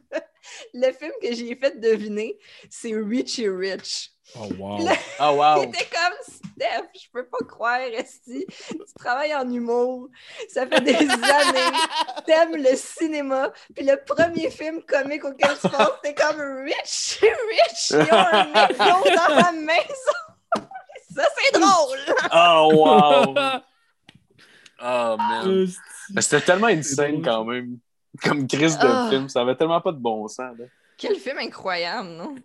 le film que j'ai fait deviner, c'est Richie Rich. Oh, wow. Ah, [laughs] wow. C'était comme Steph, je peux pas croire, Esti. Tu travailles en humour, ça fait des [laughs] années, t'aimes le cinéma, puis le premier film comique auquel tu penses, c'est comme Rich, Rich, ils ont un McDo dans la maison. [laughs] Ça, c'est drôle. Oh, wow. Oh, man. C'était tellement insane quand même. Comme crise de Ah. film. Ça avait tellement pas de bon sens. Là. Quel film incroyable, non?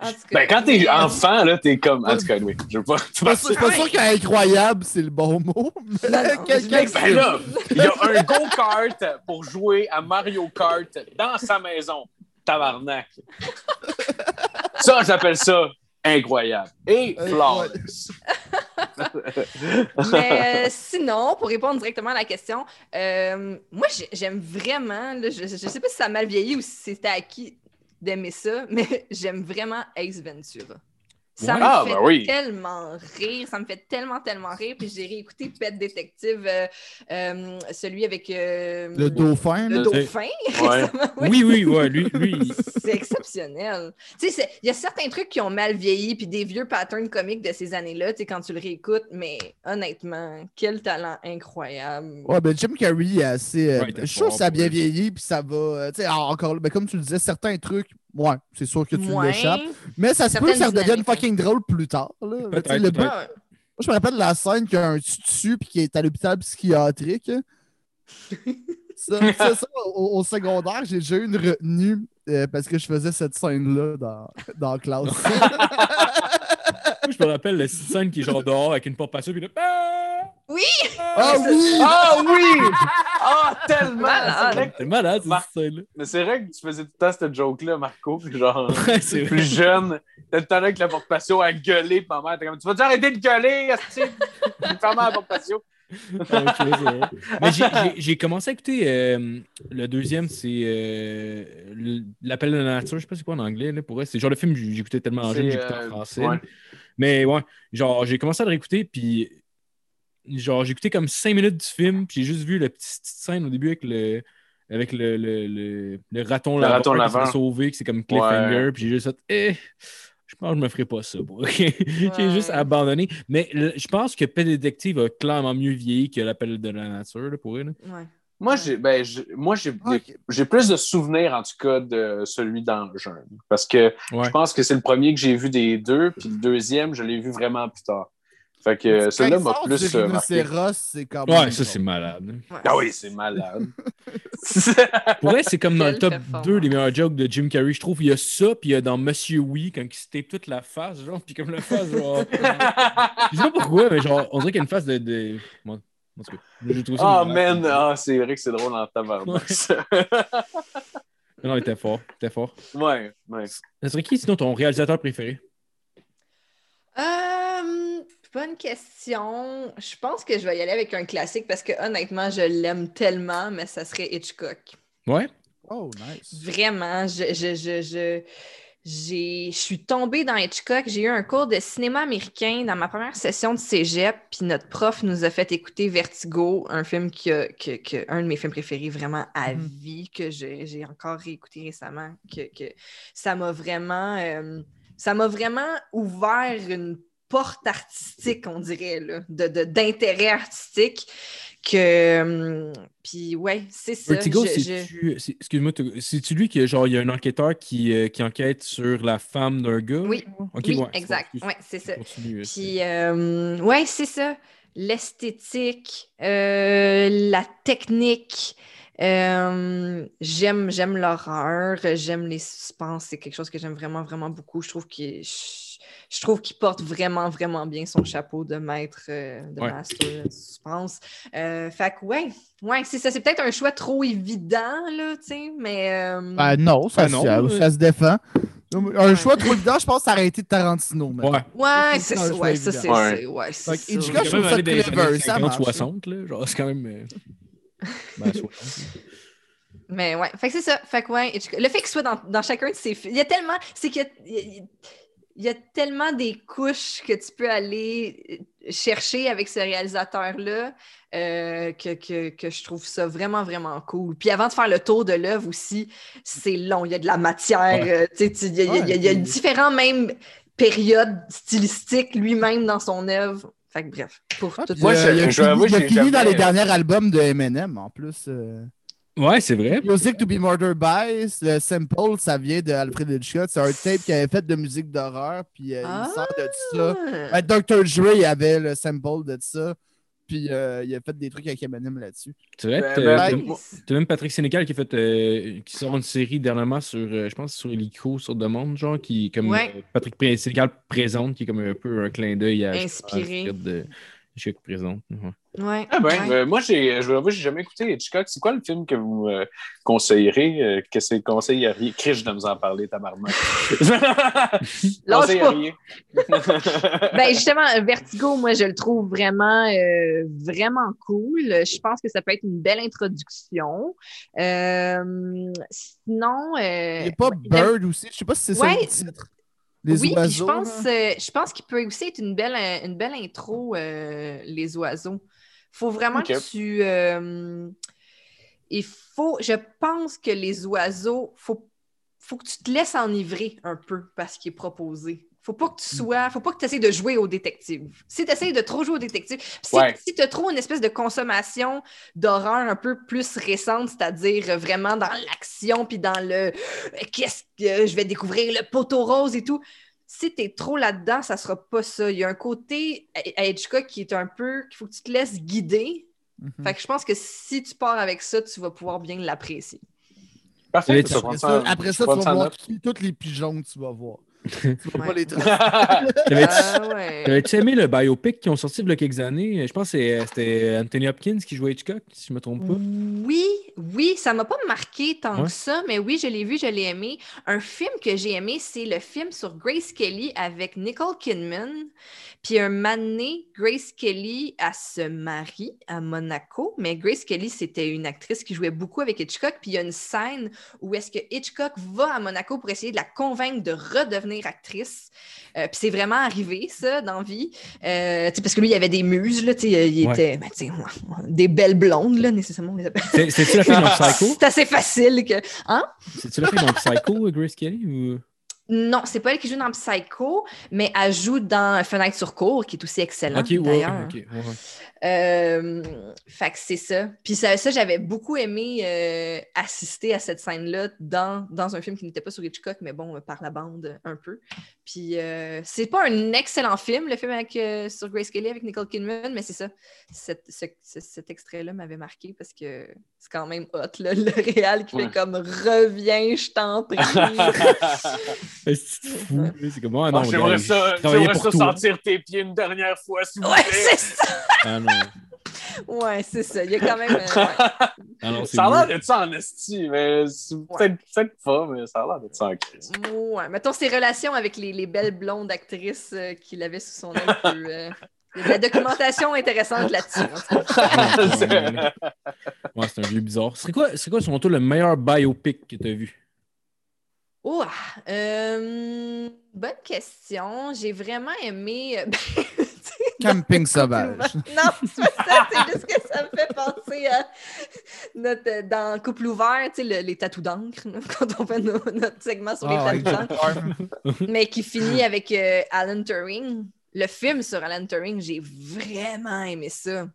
En tout cas, Ben, quand t'es enfant, là, t'es comme. En tout cas, oui. Je veux pas. Je suis pas sûr- pas qu'incroyable, c'est le bon mot. mais Non, [laughs] non, Ben là, il y a un go-kart pour jouer à Mario Kart dans sa maison. Tabarnak. Ça, j'appelle ça incroyable. Et flawless. [laughs] Mais euh, sinon, pour répondre directement à la question, euh, moi, j'ai- j'aime vraiment, là, je ne sais pas si ça a mal vieilli ou si c'était acquis d'aimer ça, mais [laughs] j'aime vraiment Ace Ventura. Ça Ouais. me Ah, fait ben oui. tellement rire, ça me fait tellement, tellement rire. Puis j'ai réécouté Pet Détective, euh, euh, celui avec euh, Le dauphin. le dauphin. Ouais. [laughs] récemment. Oui, Oui, oui, ouais, lui, lui c'est exceptionnel. Tu sais, il y a certains trucs qui ont mal vieilli, puis des vieux patterns comiques de ces années-là, tu sais, quand tu le réécoutes, mais honnêtement, quel talent incroyable. Ouais, ben Jim Carrey est assez. euh, Ouais, je suis sûr que ça a bien vieilli, puis ça va. tu sais, encore, ben, comme tu le disais, certains trucs, ouais, c'est sûr que tu Moins. l'échappes. Mais ça se peut que ça redevienne fucking drôle plus tard. Là. Peut-être, Tu sais, le peut-être. bout- Ouais. Moi, je me rappelle de la scène qu'il y a un tutu puis qui est à l'hôpital psychiatrique. [laughs] ça, ça, ça, au, au secondaire, j'ai déjà eu une retenue euh, parce que je faisais cette scène-là dans, dans la classe. [laughs] [laughs] Moi, je me rappelle la scène qui est genre dehors avec une porte passée, puis là. Ah! Oui! ah oui! Ah oui! [laughs] Ah, tellement! Malade. C'est que- C'est malade, scène-là. Mais c'est vrai que tu faisais tout le temps cette joke-là, Marco. puis Genre, [laughs] Ouais, c'est vrai. plus jeune, t'as le temps avec la porte patio à gueuler, puis ma mère, t'es comme, tu vas-tu arrêter de gueuler, esti? Ferme la porte patio. Ah, [laughs] c'est. Mais j'ai- j'ai- j'ai commencé à écouter euh, le deuxième, c'est euh, L'appel de la nature. Je sais pas c'est quoi en anglais. Là, pour vrai. C'est le genre de film que j'écoutais tellement jeune, C'est, j'écoutais euh, en français. ouais. Mais ouais, genre, j'ai commencé à le réécouter, puis genre, j'ai écouté comme cinq minutes du film, puis j'ai juste vu la petite, petite scène au début avec le, avec le, le, le, le raton Le laveur raton qui se laveur. fait sauver, que c'est comme cliffhanger, Ouais. puis j'ai juste fait, eh, je pense que je me ferai pas ça. bro. [laughs] j'ai Ouais. juste abandonné. Mais le- je pense que Pet Detective a clairement mieux vieilli que l'appel de la nature, là, pour elle. Ouais. Moi, j'ai ben, j'ai- moi j'ai Ok. j'ai plus de souvenirs, en tout cas, de celui dans le jeune. Parce que Ouais. je pense que c'est le premier que j'ai vu des deux, puis le deuxième, je l'ai vu vraiment plus tard. Fait que celui-là m'a plus du euh, marqué. rhinocéros, c'est quand même. Ouais, ça c'est malade. Ouais. Ah oui, c'est malade. [laughs] Pour elle, c'est comme dans le top performance. 2 des meilleurs jokes de Jim Carrey. Je trouve il y a ça, puis il y a dans Monsieur Oui, quand il se tape toute la face, genre, puis comme la face, genre. [laughs] je sais pas pourquoi, mais genre, on dirait qu'il y a une face de. de... Bon, en tout cas, ça Ah, malade. man, ah, c'est vrai que c'est drôle en tabarnak. ça. [laughs] Non, il était fort. il était fort. ouais, ouais. Ça serait qui sinon ton réalisateur préféré? Euh, bonne question. Je pense que je vais y aller avec un classique parce que honnêtement, je l'aime tellement, mais ça serait Hitchcock. Ouais? Oh, nice. Vraiment, je, je, je, je, j'ai, je suis tombée dans Hitchcock. J'ai eu un cours de cinéma américain dans ma première session de cégep, puis notre prof nous a fait écouter Vertigo, un film qui a- que, que- un de mes films préférés vraiment à Mhm. vie, que j'ai j'ai encore réécouté récemment, que, que ça m'a vraiment, euh, ça m'a vraiment ouvert une porte artistique, on dirait, là, de, d'intérêt artistique. Que, hum, puis ouais, c'est ça. Vertigo, je- Excuse-moi, c'est-tu lui qui, genre, il y a un enquêteur qui, euh, qui enquête sur la femme d'un gars? Oui. Ok, oui, ouais, exact. excuse- Ouais, c'est ça. continue, euh, Puis, euh, ouais, c'est ça. L'esthétique, euh, la technique. euh, j'aime, j'aime l'horreur, j'aime les suspens. C'est quelque chose que j'aime vraiment, vraiment beaucoup. Je trouve qu'il, je, trouve qu'il porte vraiment, vraiment bien son chapeau de maître, euh, de Ouais. master de suspense. Euh, fait que, ouais, ouais, c'est ça. C'est peut-être un choix trop évident, là, tu sais, mais. euh, Ben non, ça, Ben non, ça, ça se défend. Un choix trop évident, je pense que ça aurait été Tarantino. mais- Ouais. ouais, c'est ça. Ouais, ça, c'est ouais, que ça. Je même trouve ça clever, années ça 50, marche, 60, là. Genre, c'est quand même. euh, ben, 60. Mais ouais, fait que c'est ça. Fait que ouais, Hitchcock- le fait qu'il soit dans, dans chacun de ses films, il y a tellement, c'est qu'il y a- il y a- il tellement des couches que tu peux aller euh, chercher avec ce réalisateur-là euh, que, que, que je trouve ça vraiment, vraiment cool. Puis avant de faire le tour de l'œuvre aussi, c'est long, il y a de la matière, Ouais. euh, tu sais, il y a, il y a- il y a- il y a Ouais, puis- différents même périodes stylistiques lui-même dans son œuvre. Fait que bref, pour Ah, tout Moi, je- il fini, il dans les derniers albums de Eminem en plus. euh. Ouais, c'est vrai. Music to be Murdered by, le sample, ça vient de Alfred Hitchcock. C'est un tape qu'il avait fait de musique d'horreur, puis euh, Ah! il sort de ça. Ah! Ben, Dr. Dre avait le sample de ça, puis euh, il a fait des trucs avec Eminem là-dessus. C'est vrai. Ben, t'as- ben, t'as- même Patrick Sénécal qui, a fait, euh, qui sort une série dernièrement sur, euh, je pense, sur Helico, sur Demande, genre, qui, comme Ouais. euh, Patrick Sénécal présente, qui est comme un peu un clin d'œil à. Inspiré. à de Hitchcock présente. Ouais. Ouais, Ah ben, ouais. euh, moi, j'ai, je j'ai jamais écouté Hitchcock. C'est quoi le film que vous me conseillerez? Euh, que c'est conseilleriez? Chris, je dois nous en parler, tabarnak. [laughs] Conseilleriez? [laughs] Ben justement, Vertigo, moi, je le trouve vraiment, euh, vraiment cool. Je pense que ça peut être une belle introduction. Euh, sinon, euh, Il n'y a pas Bird aussi, je sais pas si c'est ça le titre. Les oui, puis oiseaux. je pense, euh, je pense qu'il peut aussi être une belle, une belle intro, euh, les oiseaux. Faut vraiment que tu. euh, il faut. Je pense que les oiseaux, faut, faut que tu te laisses enivrer un peu par ce qui est proposé. Faut pas que tu Mm. sois. Faut pas que tu essaies de jouer au détective. Si tu essaies de trop jouer au détective, si, Ouais. si tu as trop une espèce de consommation d'horreur un peu plus récente, c'est-à-dire vraiment dans l'action puis dans le euh, qu'est-ce que je vais découvrir le poteau rose et tout. Si tu es trop là-dedans, ça sera pas ça. Il y a un côté à Hitchcock qui est un peu qu'il faut que tu te laisses guider. Mhm. Fait que je pense que si tu pars avec ça, tu vas pouvoir bien l'apprécier. Parfait, Après ça, Après ça, tu vas voir tous les pigeons que tu vas voir. Ouais. pas les tracer. T'avais-tu [laughs] Ah ouais. aimé le biopic qui ont sorti il y a quelques années? Je pense que c'est- c'était Anthony Hopkins qui jouait Hitchcock, si je me trompe pas. Oui, oui, ça m'a pas marqué tant Ouais. que ça, mais oui, je l'ai vu, je l'ai aimé. Un film que j'ai aimé, c'est le film sur Grace Kelly avec Nicole Kidman. Puis un mané, Grace Kelly, elle se marie à Monaco, mais Grace Kelly, c'était une actrice qui jouait beaucoup avec Hitchcock. Puis il y a une scène où est-ce que Hitchcock va à Monaco pour essayer de la convaincre de redevenir actrice. Euh, puis c'est vraiment arrivé, ça, dans vie. Euh, parce que lui, il avait des muses, là, il Ouais. était ben, tu sais, des belles blondes, là, nécessairement, on les appelle. C'est- C'était-tu la fille dans Psycho? C'est assez facile que. C'est-tu la fille dans Psycho, Grace Kelly? Ou... Non, c'est pas elle qui joue dans Psycho, mais elle joue dans Fenêtre sur cour, qui est aussi excellent ouais, d'ailleurs. ok, ouais, ouais. Euh, fait que c'est ça. Puis ça, ça, j'avais beaucoup aimé euh, assister à cette scène-là dans, dans un film qui n'était pas sur Hitchcock, mais bon, euh, par la bande un peu. Puis euh, c'est pas un excellent film, le film avec, sur Grace Kelly avec Nicole Kidman, mais c'est ça. Cet, ce- ce- cet extrait-là m'avait marqué parce que c'est quand même hot, là, le réal qui fait comme reviens, je t'en prie. [laughs] [laughs] C'est fou. C'est comme, ah non, Ah, J'aimerais ça, sentir tes pieds une dernière fois, s'il vous ouais, plaît. c'est ça. Ah non. Ouais, c'est ça. Il y a quand même. euh, ouais. [laughs] Ah Ça a l'air d'être ça en esti, mais peut-être pas, mais ça a l'air d'être ça en crise. Ouais, mettons ses relations avec les, les belles blondes actrices euh, qu'il avait sous son aile. euh, il y a de la documentation intéressante là-dessus. [laughs] Ouais, c'est un vieux bizarre. C'est quoi, c'est quoi, selon toi, le meilleur biopic que t'as vu? Oh, euh, bonne question. J'ai vraiment aimé. [laughs] Camping [laughs] sauvage. [laughs] Non, c'est pas ça. C'est juste que ça me fait penser à notre, dans Couple ouvert, tu sais, le- les tatous d'encre, quand on fait nos- notre segment sur les ouais. tatous d'encre, mais qui finit avec euh, Alan Turing. Le film sur Alan Turing, j'ai vraiment aimé ça.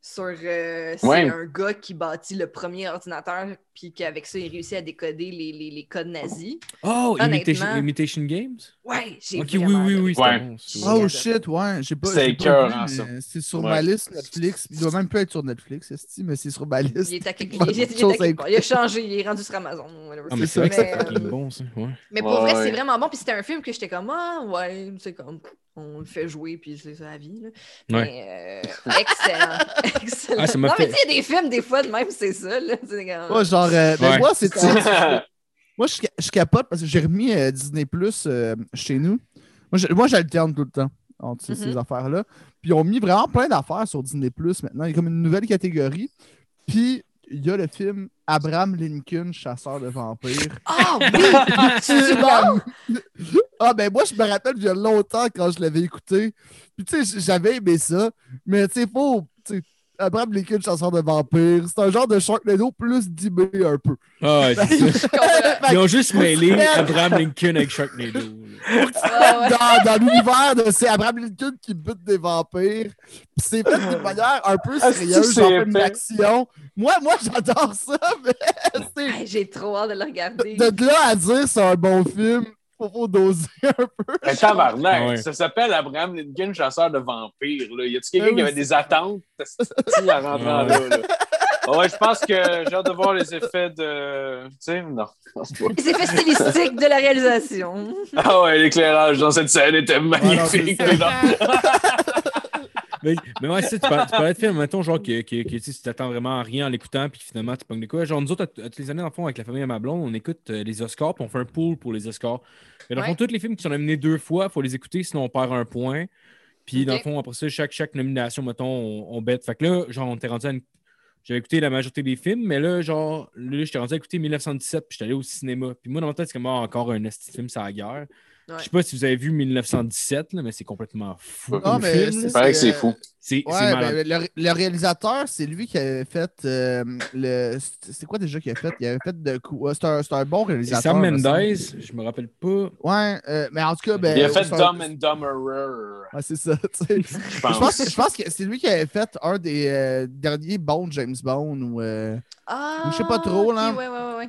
Sur, euh, c'est Ouais. un gars qui bâtit le premier ordinateur, puis qu'avec ça, il réussit à décoder les, les- les codes nazis. Oh, Imitation, Honnêtement. Imitation Games? Ouais, j'ai Ok, oui, oui, oui. Ouais. bon. J'ai Oh shit, ouais. J'ai pas. C'est écœurant, ça. C'est sur Ouais. ma liste Netflix. Il doit même pas être sur Netflix, esti, mais c'est sur ma liste. [laughs] Il est à quelque, il a changé, il est rendu sur Amazon. Ah, mais c'est ça. vrai que c'est euh, bon, ça. Ouais. Mais pour Ouais, vrai, ouais. c'est vraiment bon. Puis c'était un film que j'étais comme, ah, ouais, c'est comme, on le fait jouer, puis c'est ça la vie. là. Mais euh, excellent. [laughs] excellent. Ah, non, mais tu sais, il y a des films, des fois, de même, c'est ça. Là. Comme- Moi, genre, euh, ben, Ouais. moi, c'est. [laughs] Moi, je, je capote parce que j'ai remis euh, Disney Plus chez nous. Moi, je- moi, j'alterne tout le temps entre ces, Mhm. ces affaires-là. Puis, ils ont mis vraiment plein d'affaires sur Disney Plus maintenant. Il y a comme une nouvelle catégorie. Puis, il y a le film Abraham Lincoln, chasseur de vampires. Ah oui! [laughs] C'est bon? ah, ben, moi, je me rappelle, il y a longtemps quand je l'avais écouté. Puis, tu sais, j'avais aimé ça. Mais, tu sais, faut. Abraham Lincoln, chasseur de vampires. C'est un genre de Sharknado plus dibé un peu. Ah, ouais, c'est [laughs] ça. Je comprends. Ils ont juste [laughs] mêlé. Abraham Lincoln avec Sharknado. Ah dans, dans l'univers de c'est Abraham Lincoln qui bute des vampires. Puis c'est fait d'une manière un peu Ah, sérieuse, c'est genre film épais. d'action. Moi, moi j'adore ça, [laughs] mais J'ai trop hâte de le regarder. de, de là à dire c'est un bon film, faut, faut doser un peu. Un tabarnak, ouais. ça s'appelle Abraham Lincoln, chasseur de vampires. Là. Y a-tu quelqu'un oui, qui avait des attentes à rentrer en là, là? Ouais, je pense que j'ai hâte de voir les effets de. Tu sais, non. je pense pas. Les effets stylistiques de la réalisation. Ah ouais, l'éclairage dans cette scène était magnifique. [laughs] Mais, mais ouais, ça, tu parlais, tu parlais de film, mettons, genre, que, que, que, tu t'attends vraiment à rien en l'écoutant, puis finalement, tu pognes de quoi. Genre, nous autres, à, à toutes les années, dans le fond, avec la famille à ma blonde, on écoute euh, les Oscars, puis on fait un pool pour les Oscars. Et dans le fond, tous les films qui sont nominés deux fois, il faut les écouter, sinon on perd un point. Puis, dans le fond, après ça, chaque, chaque nomination, mettons, on, on bête. Fait que là, genre, on était rendu à une... J'avais écouté la majorité des films, mais là, genre, là, j'étais rendu à écouter 1917, puis j'étais allé au cinéma. Puis moi, dans ma tête, c'est comme ah, encore un film, c'est la guerre. Ouais. Je sais pas si vous avez vu 1917, là, mais c'est complètement fou. Non, mais film, c'est- là. paraît que c'est fou. C'est Ouais, ben, le, le réalisateur, c'est lui qui avait fait euh, le. C'est quoi déjà qu'il a fait? Il avait fait de quoi? C'est un, c'est un bon réalisateur. Sam. Mendes, je me rappelle pas. Ouais, euh, mais en tout cas, ben. Il a fait Dumb and Dumberer. Ouais, c'est ça, [laughs] tu sais. Je pense, pense. que- je pense que c'est lui qui avait fait un des euh, derniers bons James Bond ou. euh, Ah, Je sais pas trop, là. ok, Ouais, ouais, ouais, ouais.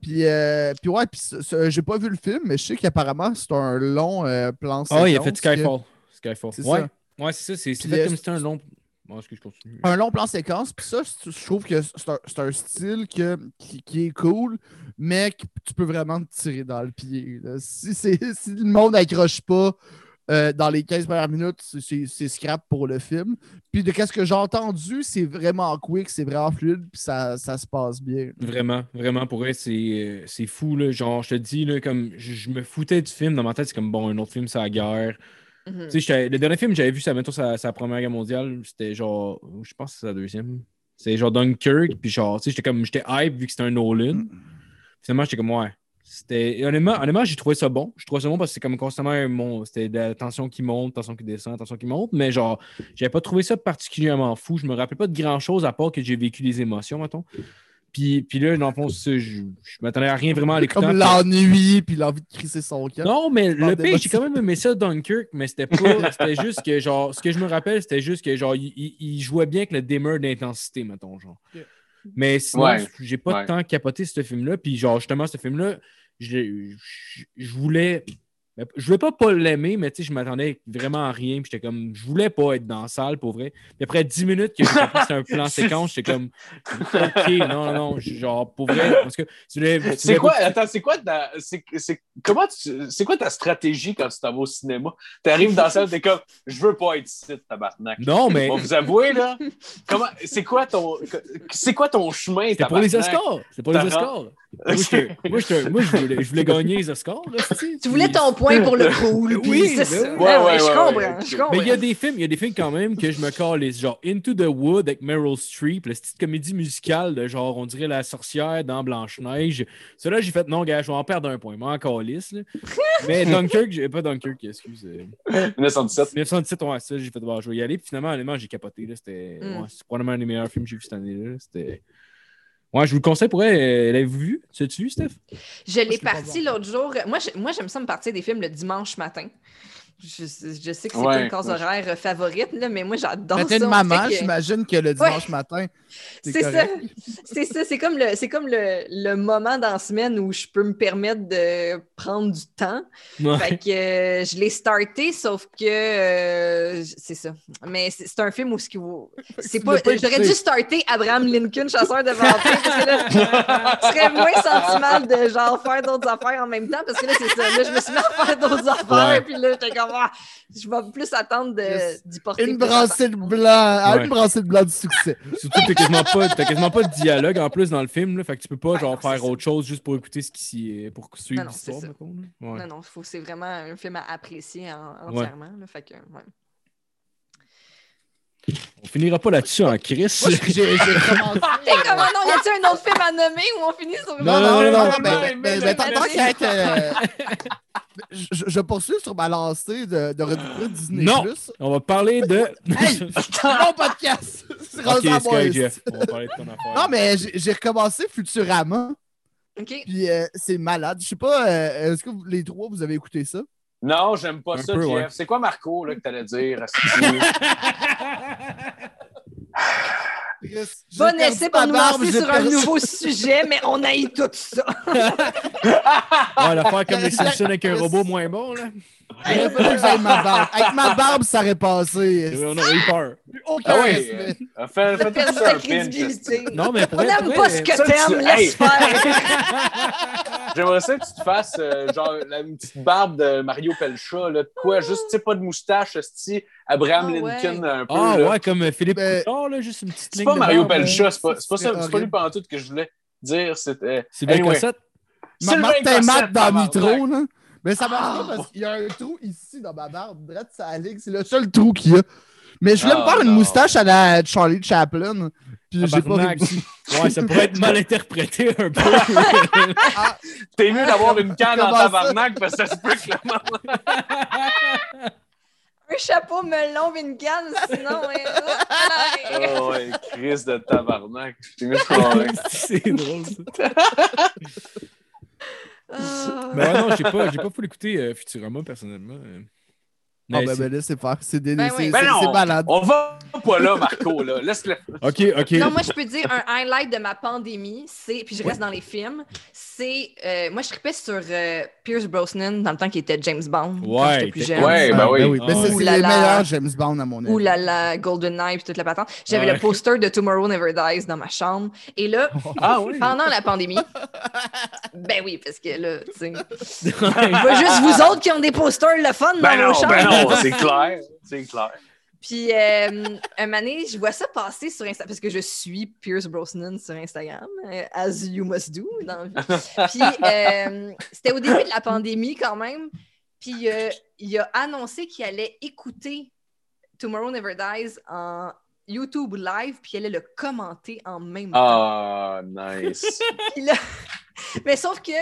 Puis, euh, puis ouais, puis j'ai pas vu le film, mais je sais qu'apparemment c'est un long euh, plan Ah, il a fait que- Skyfall. Skyfall. Ouais, ça. ouais c'est ça. C'est fait le- comme si c'était un long. Bon, est-ce que je continue? Un long plan séquence, puis ça, je trouve que c'est un, style que, qui, qui est cool, mais que tu peux vraiment te tirer dans le pied. là. Si, [laughs] si le monde n'accroche pas euh, dans les 15 premières minutes, c'est- scrap pour le film. Puis de ce que j'ai entendu, c'est vraiment quick, c'est vraiment fluide, puis ça, ça se passe bien. Vraiment, vraiment, pour elle, c'est euh, c'est fou. Là. Genre, je te dis, là, comme je, je me foutais du film dans ma tête, c'est comme bon, un autre film, c'est la guerre. Mhm. Tu sais, j'étais- le dernier film que j'avais vu, ça mettons, sa, sa première guerre mondiale, c'était genre, je pense que c'est sa deuxième. C'est genre Dunkirk, puis genre, tu sais, j'étais comme, j'étais hype vu que c'était un Nolan. Finalement, j'étais comme, ouais. C'était, honnêtement, honnêtement j'ai trouvé ça bon. Je trouvais ça bon parce que c'est comme constamment un mon, c'était de la tension qui monte, tension qui descend, tension qui monte, mais genre, j'avais pas trouvé ça particulièrement fou. Je me rappelais pas de grand chose à part que j'ai vécu des émotions, mettons. Puis, puis là, dans le fond, je, je m'attendais à rien vraiment à l'écoutant. Comme l'ennui, puis l'envie de crisser son camp. Non, mais le pire, j'ai quand même aimé ça, Dunkirk, mais c'était pas. [laughs] C'était juste que, genre, ce que je me rappelle, c'était juste que, genre, il, il- jouait bien avec le dimmer d'intensité, mettons, genre. Mais sinon, Ouais. j'ai pas Ouais. de temps capoté ce film-là. Puis, genre, justement, ce film-là, je, je- je voulais. Je voulais pas pas l'aimer, mais tu sais, je m'attendais vraiment à rien. Puis j'étais comme, je voulais pas être dans la salle, pour vrai. Puis après 10 minutes que j'ai un plan [laughs] séquence, j'étais comme, OK, non, non, genre, pour vrai. Parce que C'est quoi, attends, c'est quoi ta, c'est, c'est- comment tu- c'est quoi ta stratégie quand tu t'en vas au cinéma? T'arrives dans la salle, t'es comme, je veux pas être ici, tabarnak. Non, mais Bon, vous avouez, là, comment, c'est quoi ton, c'est quoi ton chemin, c'était pour les? Oscars. C'est pour les Oscars. [laughs] Moi, je voulais, je voulais gagner les Oscars. Là, tu voulais ton point pour le [laughs] cool. Oui, puis c'est ça. oui. Ouais, ouais, je comprends. ouais. Je comprends. Mais il y a des films, il y a des films quand même que je me calisse, genre Into the Wood avec Meryl Streep, la petite comédie musicale de genre on dirait la sorcière dans Blanche-Neige. Celui-là, j'ai fait non, gars, je vais en perdre un point, moi en calisse. [laughs] Mais Dunkirk, pas Dunkirk, excuse. euh, 1917. 1917, ouais, ça, j'ai fait bon, je vais y aller. Puis finalement, honnêtement, j'ai capoté. là, C'était Mm. ouais, probablement un des meilleurs films que j'ai vu cette année-là. C'était. Ouais, je vous le conseille pour elle. L'avez-vous vu? Tu l'as-tu vu, Steph? Je l'ai parti l'autre jour. Moi, j'aime ça me partir des films le dimanche matin. Je, je sais que c'est Ouais, pas une case ouais. horaire euh, favorite, là, mais moi, j'adore ça. t'es une maman, que- j'imagine que le dimanche matin, [laughs] c'est ça. C'est ça. C'est comme, le, c'est comme le, le moment dans la semaine où je peux me permettre de prendre du temps. Ouais. Fait que euh, je l'ai starté, sauf que euh, c'est ça. Mais c'est un film où ce qui. C'est pas. J'aurais dû starter Abraham Lincoln, chasseur de vampires, parce que là, [laughs] je serais moins sentimental de genre faire d'autres affaires en même temps, parce que là, c'est ça. Là, je me suis mis à faire d'autres affaires, Ouais. puis là, j'étais comme, ah, je vais plus attendre d'y porter. Une brassée de blanc, ah, Ouais. une brassée de blanc du succès. [laughs] Surtout que t'as quasiment pas, t'as quasiment pas de dialogue en plus dans le film, là, fait que tu peux pas Ouais, genre non, c'est faire ça. autre chose juste pour écouter ce qui s'y est, pour suivre Non, non, c'est l'histoire. Ouais. Non, non, c'est vraiment un film à apprécier en- entièrement. là, fait que, ouais. On finira pas là-dessus en crise. Moi, j'ai j'ai commencé. Comment non, y a-t-il un autre film à nommer où on finit sur Non, non, non, non, non, mais- mais- tant euh, [laughs] je, je poursuis sur ma lancée de, de redécouvrir Disney+. Non. On va parler de. [laughs] Hey, [laughs] mon podcast! C'est ok, rendu à c'est moi, correct, ici. Jeff. On va parler de ton affaire. Non, mais j'ai j'ai recommencé Futurama, OK. puis euh, c'est malade. Je sais pas, euh, est-ce que vous- les trois, vous avez écouté ça? Non, j'aime pas Un ça, peu, Jeff. ouais. C'est quoi Marco là, que t'allais dire? [laughs] Bon essai pour nous lancer sur un nouveau sujet, mais on haït tout ça. Ouais, l'affaire comme les Simpsons avec un robot moins bon, là. J'aurais pas dû que j'aille ma barbe. Avec ma barbe, ça aurait passé. On aurait eu peur. Aucun Ah oui, respect. euh, fais, fais ça crédibilité. Non, mais pour On n'aime pas ce que ça, tu- t'aimes, Hey! laisse faire. [laughs] J'aimerais ça que tu te fasses euh, genre la une petite barbe de Mario Pelcha, là, de quoi, juste, tu sais, pas de moustache, esti, Abraham Ah, ouais. Lincoln un peu. Ah là. ouais, comme euh, Philippe Ben, Couillard, là, juste une petite C'est ligne pas de Mario barbe, Pelcha, euh, c'est pas, c'est pas, ça- c'est c'est pas lui pendant tout que je voulais dire. C'était. Sylvain Anyway. Cossette. Sylvain Martin Cossette, Matt dans. Nitro, là. Mais ça marche Ah. pas parce qu'il y a un trou ici dans ma barbe. Drette, ça ligue. C'est le seul trou qu'il y a. Mais je voulais Ah, me faire une moustache à la Charlie Chaplin. Puis j'ai pas réussi. Ouais, ça pourrait être mal interprété un peu. T'es mieux d'avoir une canne en tabarnak parce que ça se peut que le. Un chapeau melon, une canne, sinon. hein. Oh ouais, crise de tabarnak. C'est [laughs] drôle, ça. [laughs] Ouais, non, j'ai pas, pas fou écouter euh, Futurama, personnellement. Ah Mais ben, c'est- ben laissez faire. C'est des- Ben c'est- oui. Ben non. malade. On va pas là, Marco, là. [laughs] Laisse-le. Ok, ok. Non, moi, je peux dire un highlight de ma pandémie, c'est, puis je reste dans les films, c'est, euh, moi, je tripais sur euh, Pierce Brosnan dans le temps qu'il était James Bond, quand Ouais, j'étais plus jeune. Ouais, ben oui. Ah, c'est Ouh c'est les meilleurs James Bond, à mon avis. Ouh là là, GoldenEye puis toute la patente. J'avais Ouais. le poster de Tomorrow Never Dies dans ma chambre. Et là, [laughs] Ah oui. pendant la pandémie, ben oui, parce que là, tu sais, [laughs] pas juste vous autres qui ont des posters le fun dans Ben vos non, chambres. [laughs] c'est clair. C'est clair. Puis, euh, un donné, je vois ça passer sur Instagram, parce que je suis Pierce Brosnan sur Instagram, euh, as you must do dans la vie. Puis, euh, c'était au début de la pandémie quand même. Puis, euh, il a annoncé qu'il allait écouter Tomorrow Never Dies en YouTube live, puis il allait le commenter en même temps. Ah, nice. [laughs] Là- Mais sauf que.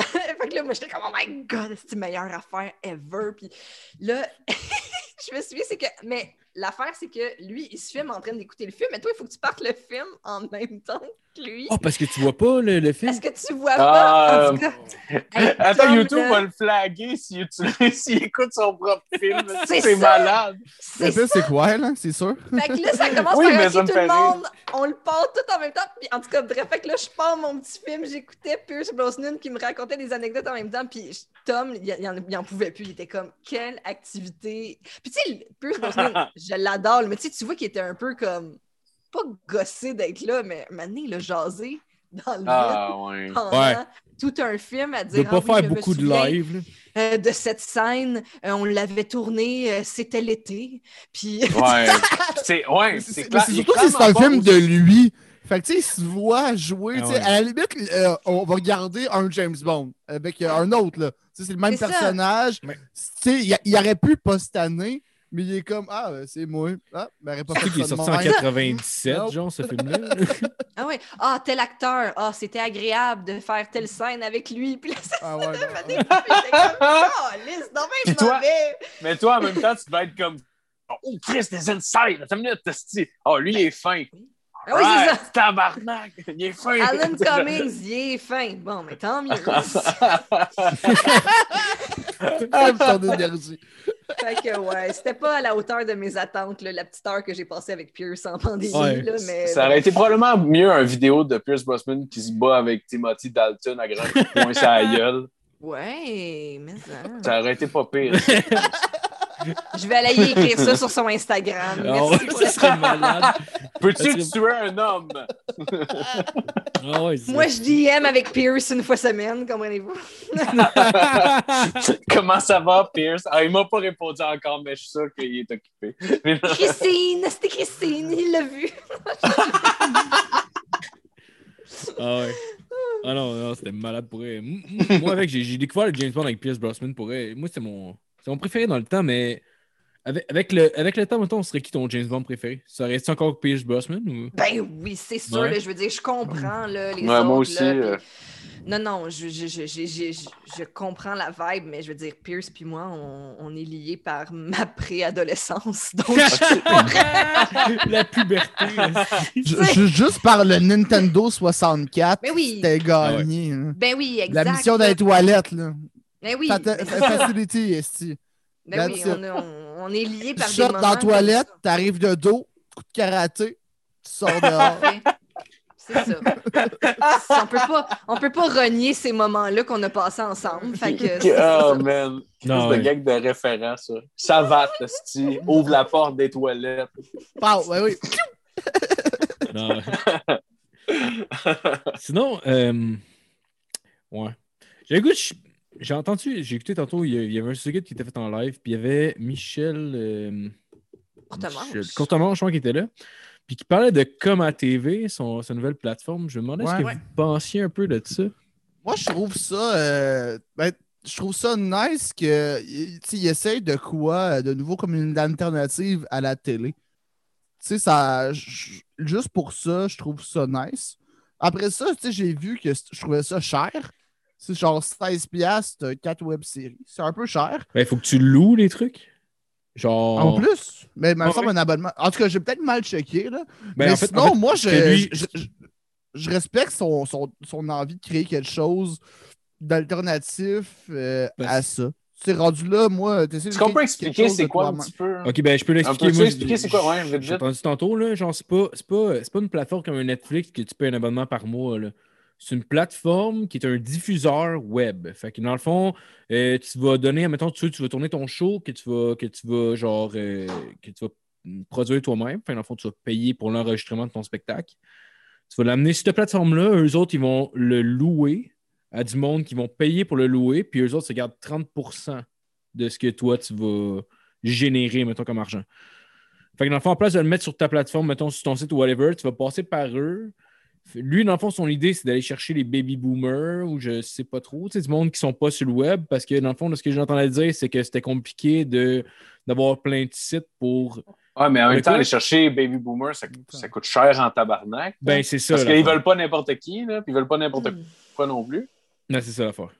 [laughs] fait que là, moi, j'étais comme, oh my god, c'est la meilleure affaire ever? Puis là, [laughs] je me suis dit, c'est que. Mais l'affaire, c'est que lui, il se filme en train d'écouter le film, mais toi, il faut que tu partes le film en [laughs] même temps que lui. Oh, parce que tu vois pas le, le film? Est-ce que tu vois pas? En tout cas, hey, [laughs] Attends, YouTube va le flaguer s'il [laughs] s'il écoute son propre film. C'est ça. malade. c'est pire, c'est quoi, là? C'est sûr? Fait que là, ça commence Oui, mais par ça tout fait le rire. monde, on le part tout en même temps. Puis en tout cas, bref, fait que là, je pars mon petit film, j'écoutais Pierce Brosnan qui me racontait des anecdotes en même temps. Puis Tom, il, il en, pouvait plus. Il était comme, quelle activité. Puis tu sais, Pierce [laughs] Brosnan, je l'adore, mais tu sais, tu vois qu'il était un peu comme, pas gossé d'être là, mais maintenant, il a jasé dans le Ah, ouais. pendant Ouais. tout un film à De dire. pas Ah oui, faire beaucoup de live. là. euh, de cette scène. Euh, on l'avait tournée, euh, c'était l'été. Puis. Ouais. [laughs] C'est ouais, clair. surtout que c'est un film de lui. Fait que, tu sais, il se voit jouer. Ah ouais. À la limite, euh, on va regarder un James Bond avec euh, un autre. là. Tu sais, C'est le même personnage. Ouais. Tu sais, il, il aurait pu pas cette année, mais il est comme Ah, euh, c'est moi. Ah, ben, pas Surtout fait qu'il est sorti en même. 97, Nope. genre, ce film-là? [laughs] Ah ouais. Ah, tel acteur. Ah, c'était agréable de faire telle scène avec lui. Puis là, ça Ah ouais, non. Comme, [laughs] oh, mais toi- mauvais. Mais toi, en même temps, tu devais être comme. Oh, Chris, des insides! Attends une minute, Oh, lui, il est fin. Ah oui, c'est ça. Tabarnak! Il est fin! Alan [laughs] Cummings, il est fin. Bon, mais tant mieux. [laughs] Fait que ouais, c'était pas à la hauteur de mes attentes, là, la petite heure que j'ai passée avec Pierce en pandémie. Ouais. Là, mais Ça aurait été probablement mieux un vidéo de Pierce Brosnan qui se bat avec Timothy Dalton à grand sur la gueule. Ouais, mais ça. Ça aurait été pas pire. [laughs] Je vais aller y écrire ça sur son Instagram. Ah Merci ouais, pour ça le- serait malade. Peux-tu tuer un homme? [laughs] Ah Moi, je DM avec Pierce une fois semaine, comprenez-vous? [laughs] Comment ça va, Pierce? Ah, il m'a pas répondu encore, mais je suis sûr qu'il est occupé. Christine, c'était Christine, il l'a vu. Ah ouais. Ah non, non, c'était malade pour elle. Moi, avec, j'ai découvert le James Bond avec Pierce Brosnan pour elle. Moi, c'est mon, c'est mon préféré dans le temps, mais avec, avec, le, avec le temps, mettons, on serait qui ton James Bond préféré? Ça reste encore Pierce Brosnan ou? Ben oui, c'est sûr. Ouais. là, je veux dire, je comprends là, les Ouais, autres. moi aussi, là, puis- euh. Non, non, je, je, je, je, je, je- je comprends la vibe, mais je veux dire, Pierce puis moi, on, on est liés par ma préadolescence. [laughs] Donc, [laughs] La puberté. Ju- ju- Juste par le Nintendo 64, Mais oui. c'était gagné. hein. ben oui, exact. La mission là. des toilettes, là. Ben oui, Fata- Facility, esti. ben oui on, est- on- on est liés par Tu des sortes moments dans la toilette, t'arrives de dos, coup de karaté, tu sors [laughs] dehors. C'est ça. on peut pas, on peut pas renier ces moments-là qu'on a passés ensemble. Fait que c'est Oh ça. man, c'est ouais. de gag de référence, ça. Savate, esti, ouvre la porte des toilettes. Pow, ouais, oui. Non. Sinon, euh... ouais. J'ai le goût de ch- J'ai entendu, j'ai écouté tantôt, il y a- il y avait un sujet qui était fait en live, puis il y avait Michel. euh, Courtemanche. Je crois, qui était là. Puis qui parlait de Coma TV, son, sa nouvelle plateforme. Je me demandais Ouais. ce que Ouais. vous pensiez un peu de ça? Moi, je trouve ça. euh, ben, je trouve ça nice que tu sais, il essaye de quoi euh, de nouveau comme une alternative à la télé. Tu sais, ça. j- Juste pour ça, je trouve ça nice. Après ça, tu sais, j'ai vu que je trouvais ça cher. C'est genre 16$ piastres, 4 web-séries. C'est un peu cher. Ben, il faut que tu loues les trucs. Genre. En plus, mais il me Ah semble ouais? un abonnement. En tout cas, j'ai peut-être mal checké. Là. Ben, mais en fait- sinon, en fait, moi, je, lui- je, je- je respecte son, son, son envie de créer quelque chose d'alternatif euh, à ça. C'est rendu là, moi, Est-ce qu'on peut expliquer c'est quoi un petit peu? Ok, ben je peux l'expliquer. Peux-tu Moi, expliquer c'est quoi? Ouais, J'ai entendu tantôt, là, genre, c'est pas, c'est pas, c'est pas une plateforme comme un Netflix que tu payes un abonnement par mois. là. C'est une plateforme qui est un diffuseur web. Fait que dans le fond, euh, tu vas donner, mettons, tu, tu vas tourner ton show que tu vas, que tu vas genre, euh, que tu vas produire toi-même. Fait que dans le fond, tu vas payer pour l'enregistrement de ton spectacle. Tu vas l'amener sur cette plateforme-là. Eux autres, ils vont le louer à du monde qui vont payer pour le louer. Puis eux autres, se gardent 30% de ce que toi, tu vas générer, mettons, comme argent. Fait que dans le fond, en place de le mettre sur ta plateforme, mettons sur ton site ou whatever, tu vas passer par eux. Lui, dans le fond, son idée, c'est d'aller chercher les baby boomers ou je sais pas trop, tu sais, du monde qui sont pas sur le web parce que dans le fond, de ce que j'entendais dire, c'est que c'était compliqué de d'avoir plein de sites pour. Ouais, mais en même temps, aller chercher Baby Boomer, ça, ça coûte cher en tabarnak. Ben, c'est ça. Parce qu'ils veulent pas n'importe qui, là, puis ils veulent pas n'importe Hmm. quoi non plus. Non, c'est ça l'affaire.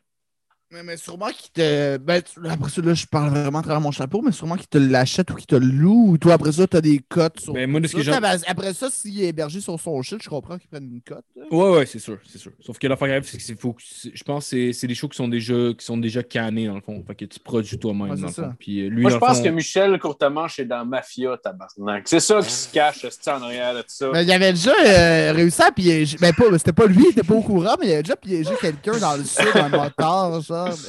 Mais, mais sûrement qu'il te. Ben, tu- après ça, là, je parle vraiment à travers mon chapeau, mais sûrement qu'il te l'achète ou qu'il te loue, ou toi, après ça, t'as des cotes sur. Ben, moi, de ce ça. que j'ai- Ben, après ça, s'il est hébergé sur son shit, je comprends qu'il prenne une cote. là. Ouais, ouais, c'est sûr, c'est sûr. Sauf que l'affaire grave, c'est que c'est- faut que- c'est- je pense que c'est- c'est des shows qui sont déjà qui sont déjà cannés dans le fond. Fait que tu produis toi-même Ouais, dans le fond. Puis euh, lui, Moi, je pense fond- que Michel Courtemanche est dans Mafia, tabarnak. C'est ça qui se cache, c'est en arrière de ça. Ben, il avait déjà euh, réussi à piéger. Ben, pas, c'était pas lui, il était pas au courant, mais il avait déjà piégé quelqu'un dans le sud, un motard, genre. [laughs]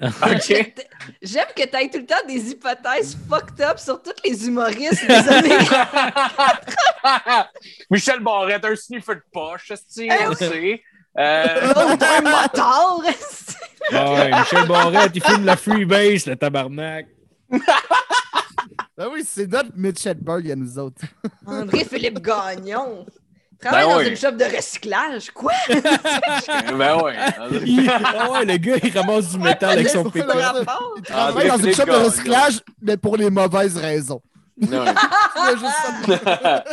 J'aime que tu aies tout le temps des hypothèses fucked up sur tous les humoristes des années. [laughs] Michel Barrette, un sniffer de poche, c'est Eh on sait. Euh, un motard. [laughs] Ah ouais, Michel Barrette, il filme la freebase, le tabarnak. Ben oui, c'est notre Mitch Hedberg à nous autres. André-Philippe Gagnon. Travaille Ben dans oui. une shop de recyclage. Quoi? [laughs] [laughs] ben ouais. [laughs] Il- Ah ouais, le gars, il ramasse du métal avec son pick? Il travaille Ah, dans une shop de gars, recyclage, mais pour les mauvaises raisons. Non. Tu juste ça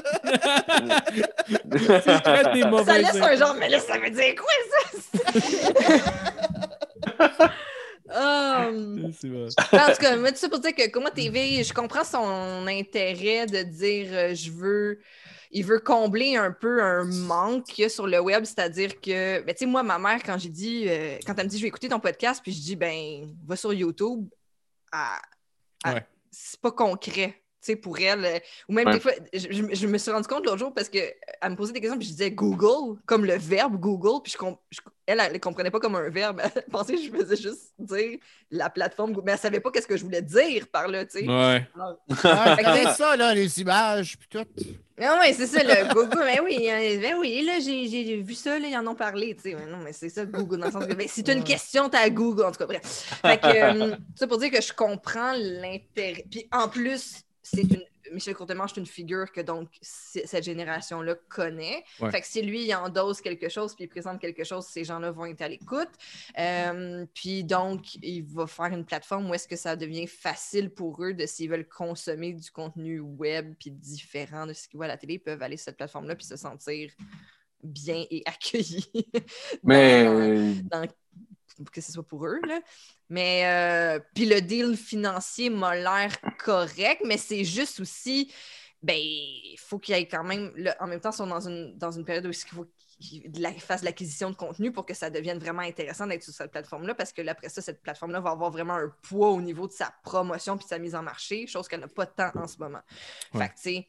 des Ça mauvaises laisse un genre, mais là, ça veut dire quoi, ça? Um, C'est vrai. en tout cas, moi, tout ça pour dire que Coma TV, je comprends son intérêt de dire euh, je veux. Il veut combler un peu un manque qu'il y a sur le web, c'est-à-dire que, ben, tu sais, moi, ma mère, quand j'ai dit, euh, quand elle me dit je vais écouter ton podcast, puis je dis, ben, va sur YouTube, elle- Ouais. c'est pas concret. Tu sais, pour elle, euh, ou même Ouais. des fois, je, je- je me suis rendu compte l'autre jour parce qu'elle me posait des questions, puis je disais Google, comme le verbe Google, puis je, je- elle, elle ne comprenait pas comme un verbe. [laughs] Elle pensait que je faisais juste dire la plateforme Google, mais elle savait pas qu'est-ce que je voulais dire par là, tu sais. Ouais. Ouais, [laughs] c'est ça, là, les images, puis tout. Ah ouais, c'est ça, le Google. Mais oui, ben oui, là, j'ai j'ai vu ça, là, ils en ont parlé, tu sais. Mais non, mais c'est ça, Google, dans le sens que ben, si tu as une question, tu as Google, en tout cas, bref. Fait que, euh, ça pour dire que je comprends l'intérêt. Puis en plus, c'est une. Michel Courtemanche, c'est une figure que donc cette génération-là connaît. Ouais. Fait que si lui, il endosse quelque chose puis il présente quelque chose, ces gens-là vont être à l'écoute. Euh, puis donc, il va faire une plateforme où est-ce que ça devient facile pour eux de s'ils veulent consommer du contenu web puis différent de ce qu'ils voient à la télé, ils peuvent aller sur cette plateforme-là puis se sentir bien et [laughs] accueillis. Mais dans- que ce soit pour eux. Là. Mais euh, puis le deal financier m'a l'air correct, mais c'est juste aussi, ben, il faut qu'il y ait quand même, en même temps, ils sont dans une, dans une période où il faut qu'ils fassent l'acquisition de contenu pour que ça devienne vraiment intéressant d'être sur cette plateforme-là, parce que là, après ça, cette plateforme-là va avoir vraiment un poids au niveau de sa promotion puis de sa mise en marché, chose qu'elle n'a pas tant en ce moment. Fait que, tu sais,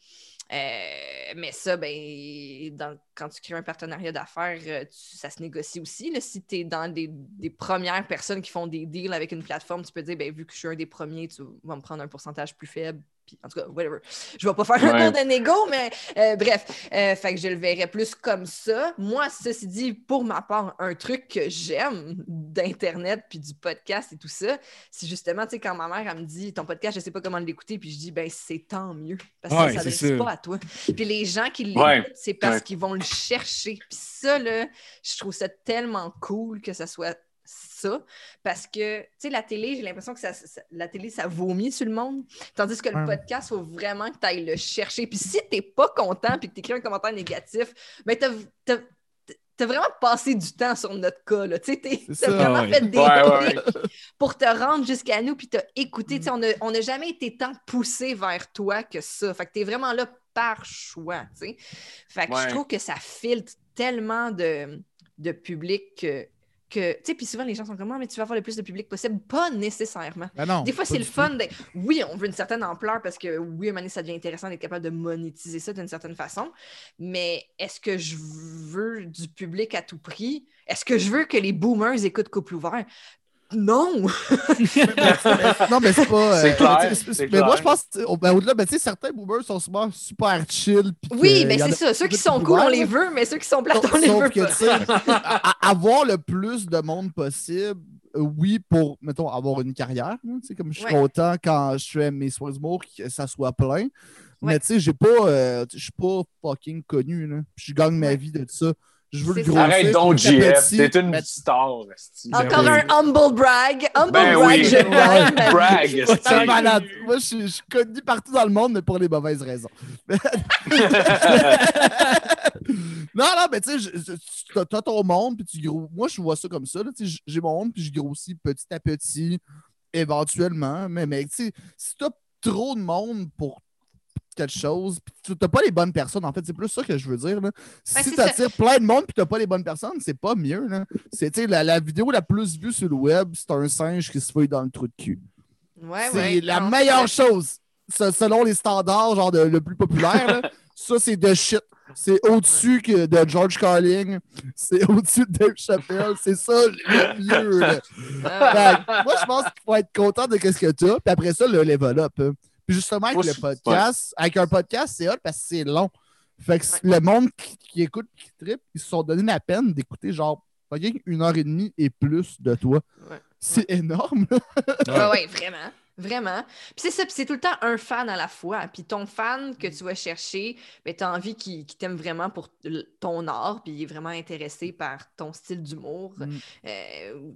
euh, mais ça, ben, quand tu crées un partenariat d'affaires, euh, ça se négocie aussi. Si tu es dans des, des premières personnes qui font des deals avec une plateforme, tu peux dire, ben, vu que je suis un des premiers, tu vas me prendre un pourcentage plus faible. Puis, en tout cas, whatever. Je vais pas faire un Ouais. cours de négo, mais euh, bref. Euh, fait que je le verrais plus comme ça. Moi, ceci dit, pour ma part, un truc que j'aime d'Internet puis du podcast et tout ça, c'est justement, tu sais, quand ma mère, elle me dit, ton podcast, je sais pas comment l'écouter, puis je dis, ben, c'est tant mieux. Parce que Ouais, ça ça. pas à toi. Puis les gens qui l'écoutent, Ouais. c'est parce qu'ils vont le chercher. Puis ça, là, je trouve ça tellement cool que ça soit ça. Parce que, tu sais, la télé, j'ai l'impression que ça, ça- la télé, ça vomit sur le monde. Tandis que le Ouais. podcast, il faut vraiment que tu ailles le chercher. Puis si t'es pas content puis que tu écris un commentaire négatif, ben t'as, t'as- t'as vraiment passé du temps sur notre cas. Là. Tu ça. vraiment Ouais. fait des Ouais, pour te rendre jusqu'à nous puis t'as écouté. Tu sais, on n'a on a jamais été tant poussé vers toi que ça. Fait que t'es vraiment là par choix. tu sais. Fait que Ouais. je trouve que ça filtre tellement de, de public que. Que tu sais, puis souvent les gens sont comme Ah, mais tu vas avoir le plus de public possible. Pas nécessairement. Ben non, Des fois, c'est le fun. Oui, on veut une certaine ampleur parce que oui, à un moment donné, ça devient intéressant d'être capable de monétiser ça d'une certaine façon. Mais est-ce que je veux du public à tout prix? Est-ce que je veux que les boomers écoutent Couple ouvert? Non! [laughs] Non, mais c'est pas. C'est euh, clair, mais moi, je pense, ben, au-delà, ben, tu sais, certains boomers sont souvent super chill. Oui, que mais y en c'est ça. Ceux qui sont cool, on les veut, mais ceux qui sont plates, on les veut que, pas. avoir le plus de monde possible, euh, oui, pour, mettons, avoir une carrière. sais, comme je suis Ouais. content quand je fais mes soins d'humour que ça soit plein. Mais tu sais, j'ai pas. euh, je suis pas fucking connu. Là. Je gagne ma vie de ça. Je veux le grossir. Arrête donc, JF. T'es une mais- star. Encore oui. un humble brag. Humble Ben brag, oui. je vie. Brag, c'est malade. Moi, je suis- je suis connu partout dans le monde, mais pour les mauvaises raisons. [laughs] non, non, mais tu sais, t'as t'as ton monde, puis tu gros. Moi, je vois ça comme ça. J'ai mon monde, puis je grossis petit à petit, éventuellement. Mais, mais tu sais, si t'as trop de monde pour quelque chose, puis tu t'as pas les bonnes personnes, en fait, c'est plus ça que je veux dire. Là. Ouais, Si c'est t'attires plein de monde, puis t'as pas les bonnes personnes, c'est pas mieux. Là. C'est, la, la vidéo la plus vue sur le web, c'est un singe qui se fouille dans le trou de cul. Ouais, C'est ouais. la Non, meilleure chose. Se- Selon les standards, genre de- le plus populaire, là, [laughs] ça, c'est de shit. C'est au-dessus que de George Carling. C'est [laughs] au-dessus de Dave Chappelle. C'est ça le mieux. là. [laughs] Moi, je pense qu'il faut être content de ce que tu as. Puis après ça, le level up. hein. Puis justement, avec Moi, le podcast, avec un podcast, c'est hot parce que c'est long. Fait que le monde qui, qui écoute, qui tripe, ils se sont donné la peine d'écouter genre une heure et demie et plus de toi. Ouais. C'est énorme. là. Ouais, ouais, [laughs] vraiment. Vraiment. Puis c'est ça, puis c'est tout le temps un fan à la fois. Puis ton fan que tu vas chercher, ben, tu as envie qu'il t'aime vraiment pour ton art, puis il est vraiment intéressé par ton style d'humour. Mm. Euh,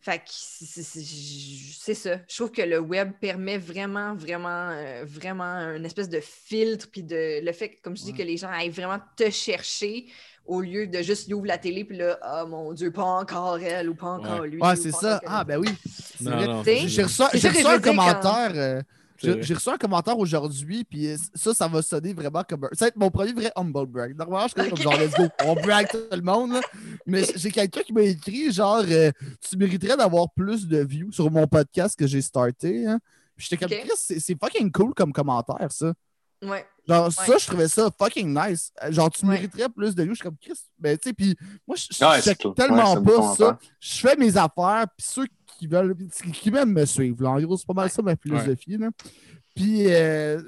fait que c'est- ça. Je trouve que le web permet vraiment, vraiment, euh, vraiment une espèce de filtre, puis de le fait, comme je dis, Ouais. que les gens aillent vraiment te chercher au lieu de juste ils ouvrent la télé, puis là, oh mon Dieu, pas encore elle ou pas encore Ouais. lui. Ouais, ou c'est ça. Ah, ben oui. J'ai reçu, un quand- commentaire. euh, j'ai reçu un commentaire aujourd'hui, puis euh, ça, ça va sonner vraiment comme un. Ça va être mon premier vrai humble brag. Normalement, je suis comme genre, let's go, on brag tout le monde. là. Mais j'ai quelqu'un qui m'a écrit genre, euh, tu mériterais d'avoir plus de views sur mon podcast que j'ai starté. Hein. Puis j'étais comme, Ok. Chris, c'est c'est fucking cool comme commentaire, ça. Ouais. Genre, Ouais. ça, je trouvais ça fucking nice. Euh, Genre, tu Ouais. mériterais plus de views. Je suis comme, Chris, ben, tu sais, puis moi, je check tellement pas ça. Je fais mes affaires, puis ceux qui veulent, qui m'aiment me suivre. Là. En gros, c'est pas mal ça ma philosophie. Là. Puis, euh,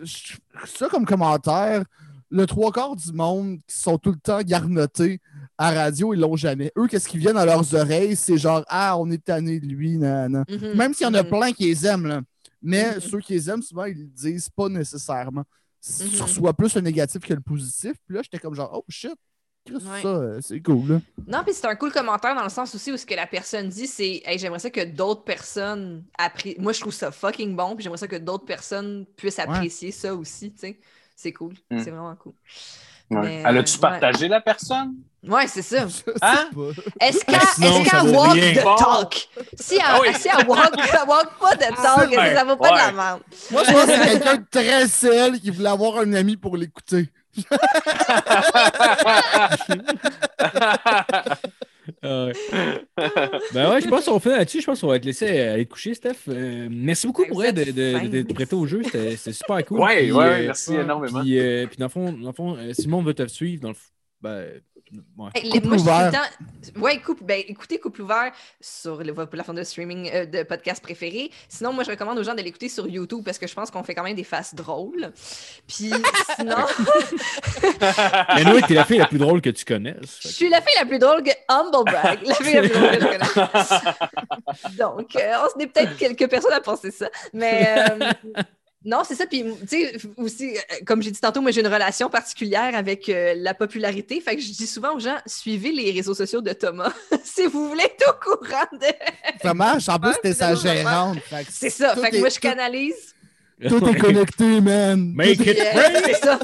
ça comme commentaire, le trois quarts du monde qui sont tout le temps garnotés à radio, ils l'ont jamais. Eux, qu'est-ce qui vient dans leurs oreilles, c'est genre, ah, on est tanné de lui, nan, nan. Mhm. Même s'il y en a Mhm. plein qui les aiment, là. Mais Mhm. ceux qui les aiment, souvent, ils le disent pas nécessairement. Tu Mhm. reçois plus le négatif que le positif. Puis là, j'étais comme genre, oh shit, Ouais. ça, euh, c'est cool. Là. Non, puis c'est un cool commentaire dans le sens aussi où ce que la personne dit, c'est hey, j'aimerais ça que d'autres personnes appré- Moi, je trouve ça fucking bon, puis j'aimerais ça que d'autres personnes puissent apprécier ça aussi, tu sais. C'est cool. Mm. C'est vraiment cool. Ouais. Mais, Elle a-tu euh, partagé la personne? Ouais, c'est ça. [laughs] Hein? Est-ce qu'elle qu'elle vaut walk rien. the talk? Si elle, Ah oui. si elle walk, [laughs] elle walk pas de talk, Ouais. ça vaut pas de la merde. Moi, je pense que c'est quelqu'un de très sel qui voulait avoir un ami pour l'écouter. [laughs] Ah ben ouais, je pense qu'on fait là-dessus. Je pense qu'on va te laisser aller te coucher, Steph. Euh, merci beaucoup pour de te prêter au jeu. C'était super cool. Ouais, Puis, ouais, euh, merci énormément. Puis, euh, puis dans le fond, dans le fond euh, si le monde veut te suivre, dans le ben, ouais. Les- Couple moi, ouvert. temps- Ouais, couple, ben, écoutez Couple ouvert sur le, votre plateforme de streaming euh, de podcast préféré. Sinon, moi, je recommande aux gens de l'écouter sur YouTube parce que je pense qu'on fait quand même des faces drôles. Puis sinon, [laughs] Mais nous, t'es la fille la plus drôle que tu connaisses. je suis la fille la plus drôle que Humble Brag, la fille la plus drôle que je connais. [laughs] Donc, euh, on est peut-être quelques personnes à penser ça. Mais euh, non, c'est ça. Puis, tu sais, aussi, euh, comme j'ai dit tantôt, moi, j'ai une relation particulière avec euh, la popularité. Fait que je dis souvent aux gens, suivez les réseaux sociaux de Thomas [laughs] si vous voulez être au courant de. [laughs] Ça marche. En plus, c'était sa gérante. Fait que C'est ça. Fait que moi, je canalise. Tout est connecté, man. Make it rain! c'est ça.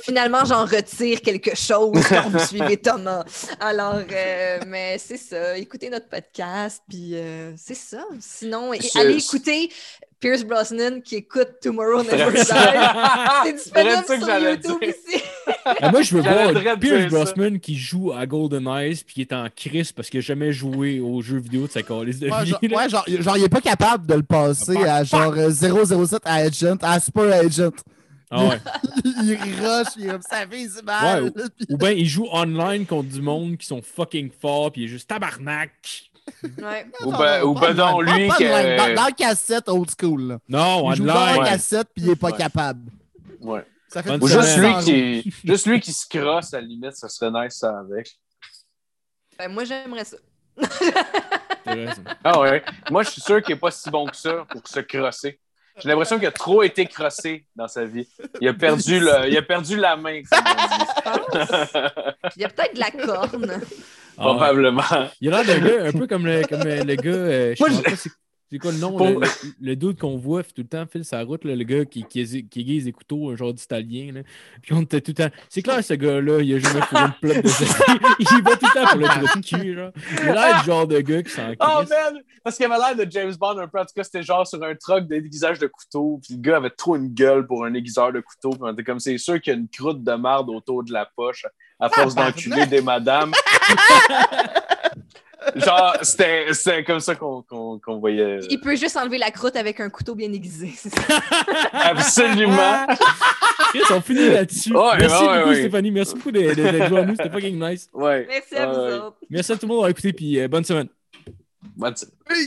Finalement, j'en retire quelque chose quand vous suivez Thomas. Alors, euh, mais c'est ça. Écoutez notre podcast, puis euh, c'est ça. Sinon, et- allez écouter Pierce Brosnan qui écoute Tomorrow Never Dies. [laughs] C'est disponible sur YouTube dire. ici. Ah, moi, je veux voir Pierce. Brosnan qui joue à Golden Eyes puis qui est en crise parce qu'il n'a jamais joué aux jeux vidéo de sa calice de Ouais, vie. genre, là. ouais, genre, genre, il est pas capable de le passer Fuck, à genre euh, 007 Agent, à Super Agent. Ah ouais. [laughs] il rush, il est comme ça fait mal. Ouais, Puis- Ou bien il joue online contre du monde qui sont fucking forts puis il est juste tabarnak. Ouais. Ou Non, ben, non, ou pas ben de non, lui pas que... line. Dans, dans la cassette old school. Là. Non, Il joue pas online. Ouais. cassette puis il est pas Ouais. capable. Ouais. Ça fait Ou juste lui, qui... juste lui qui se crosse, à la limite, ça serait nice ça avec. Ben, moi, j'aimerais ça. Ah ouais. Moi, je suis sûr qu'il n'est pas si bon que ça pour se crosser. J'ai l'impression qu'il a trop été crossé dans sa vie. Il a perdu, le... il a perdu la main, on. Il y a peut-être de la corne. [laughs] Ah. Probablement. Il a l'air d'un gars un peu comme le, comme le gars. euh, je Moi, sais pas c'est quoi le nom? Pour- Le, le, le dude qu'on voit tout le temps file sa route, là, le gars qui, qui, aiguise- qui aiguise des couteaux, un genre d'italien. là. Puis on était tout le temps. C'est clair, ce gars-là, il a jamais fourré une plate de [laughs] Il va tout le temps pour le trou de cul. Genre. Il a l'air du genre de gars qui s'en Oh man! Parce qu'il avait l'air de James Bond un peu. En tout cas, c'était genre sur un truck de déguisage de couteau. Puis le gars avait trop une gueule pour un aiguiseur de couteau. Puis on était comme c'est sûr qu'il y a une croûte de marde autour de la poche à force Ah, d'enculer des madames. [laughs] [laughs] genre, c'était c'était comme ça qu'on qu'on- qu'on voyait. Il peut juste enlever la croûte avec un couteau bien aiguisé. c'est ça. [laughs] Absolument! [laughs] Chris, on finit là-dessus. Ouais, Merci ouais, beaucoup, ouais. Stéphanie. Merci beaucoup d'être à nous. C'était fucking nice. Ouais. Merci à vous autres. Merci à tout le monde d'avoir écouté. Puis euh, bonne semaine. Bonne- Hey!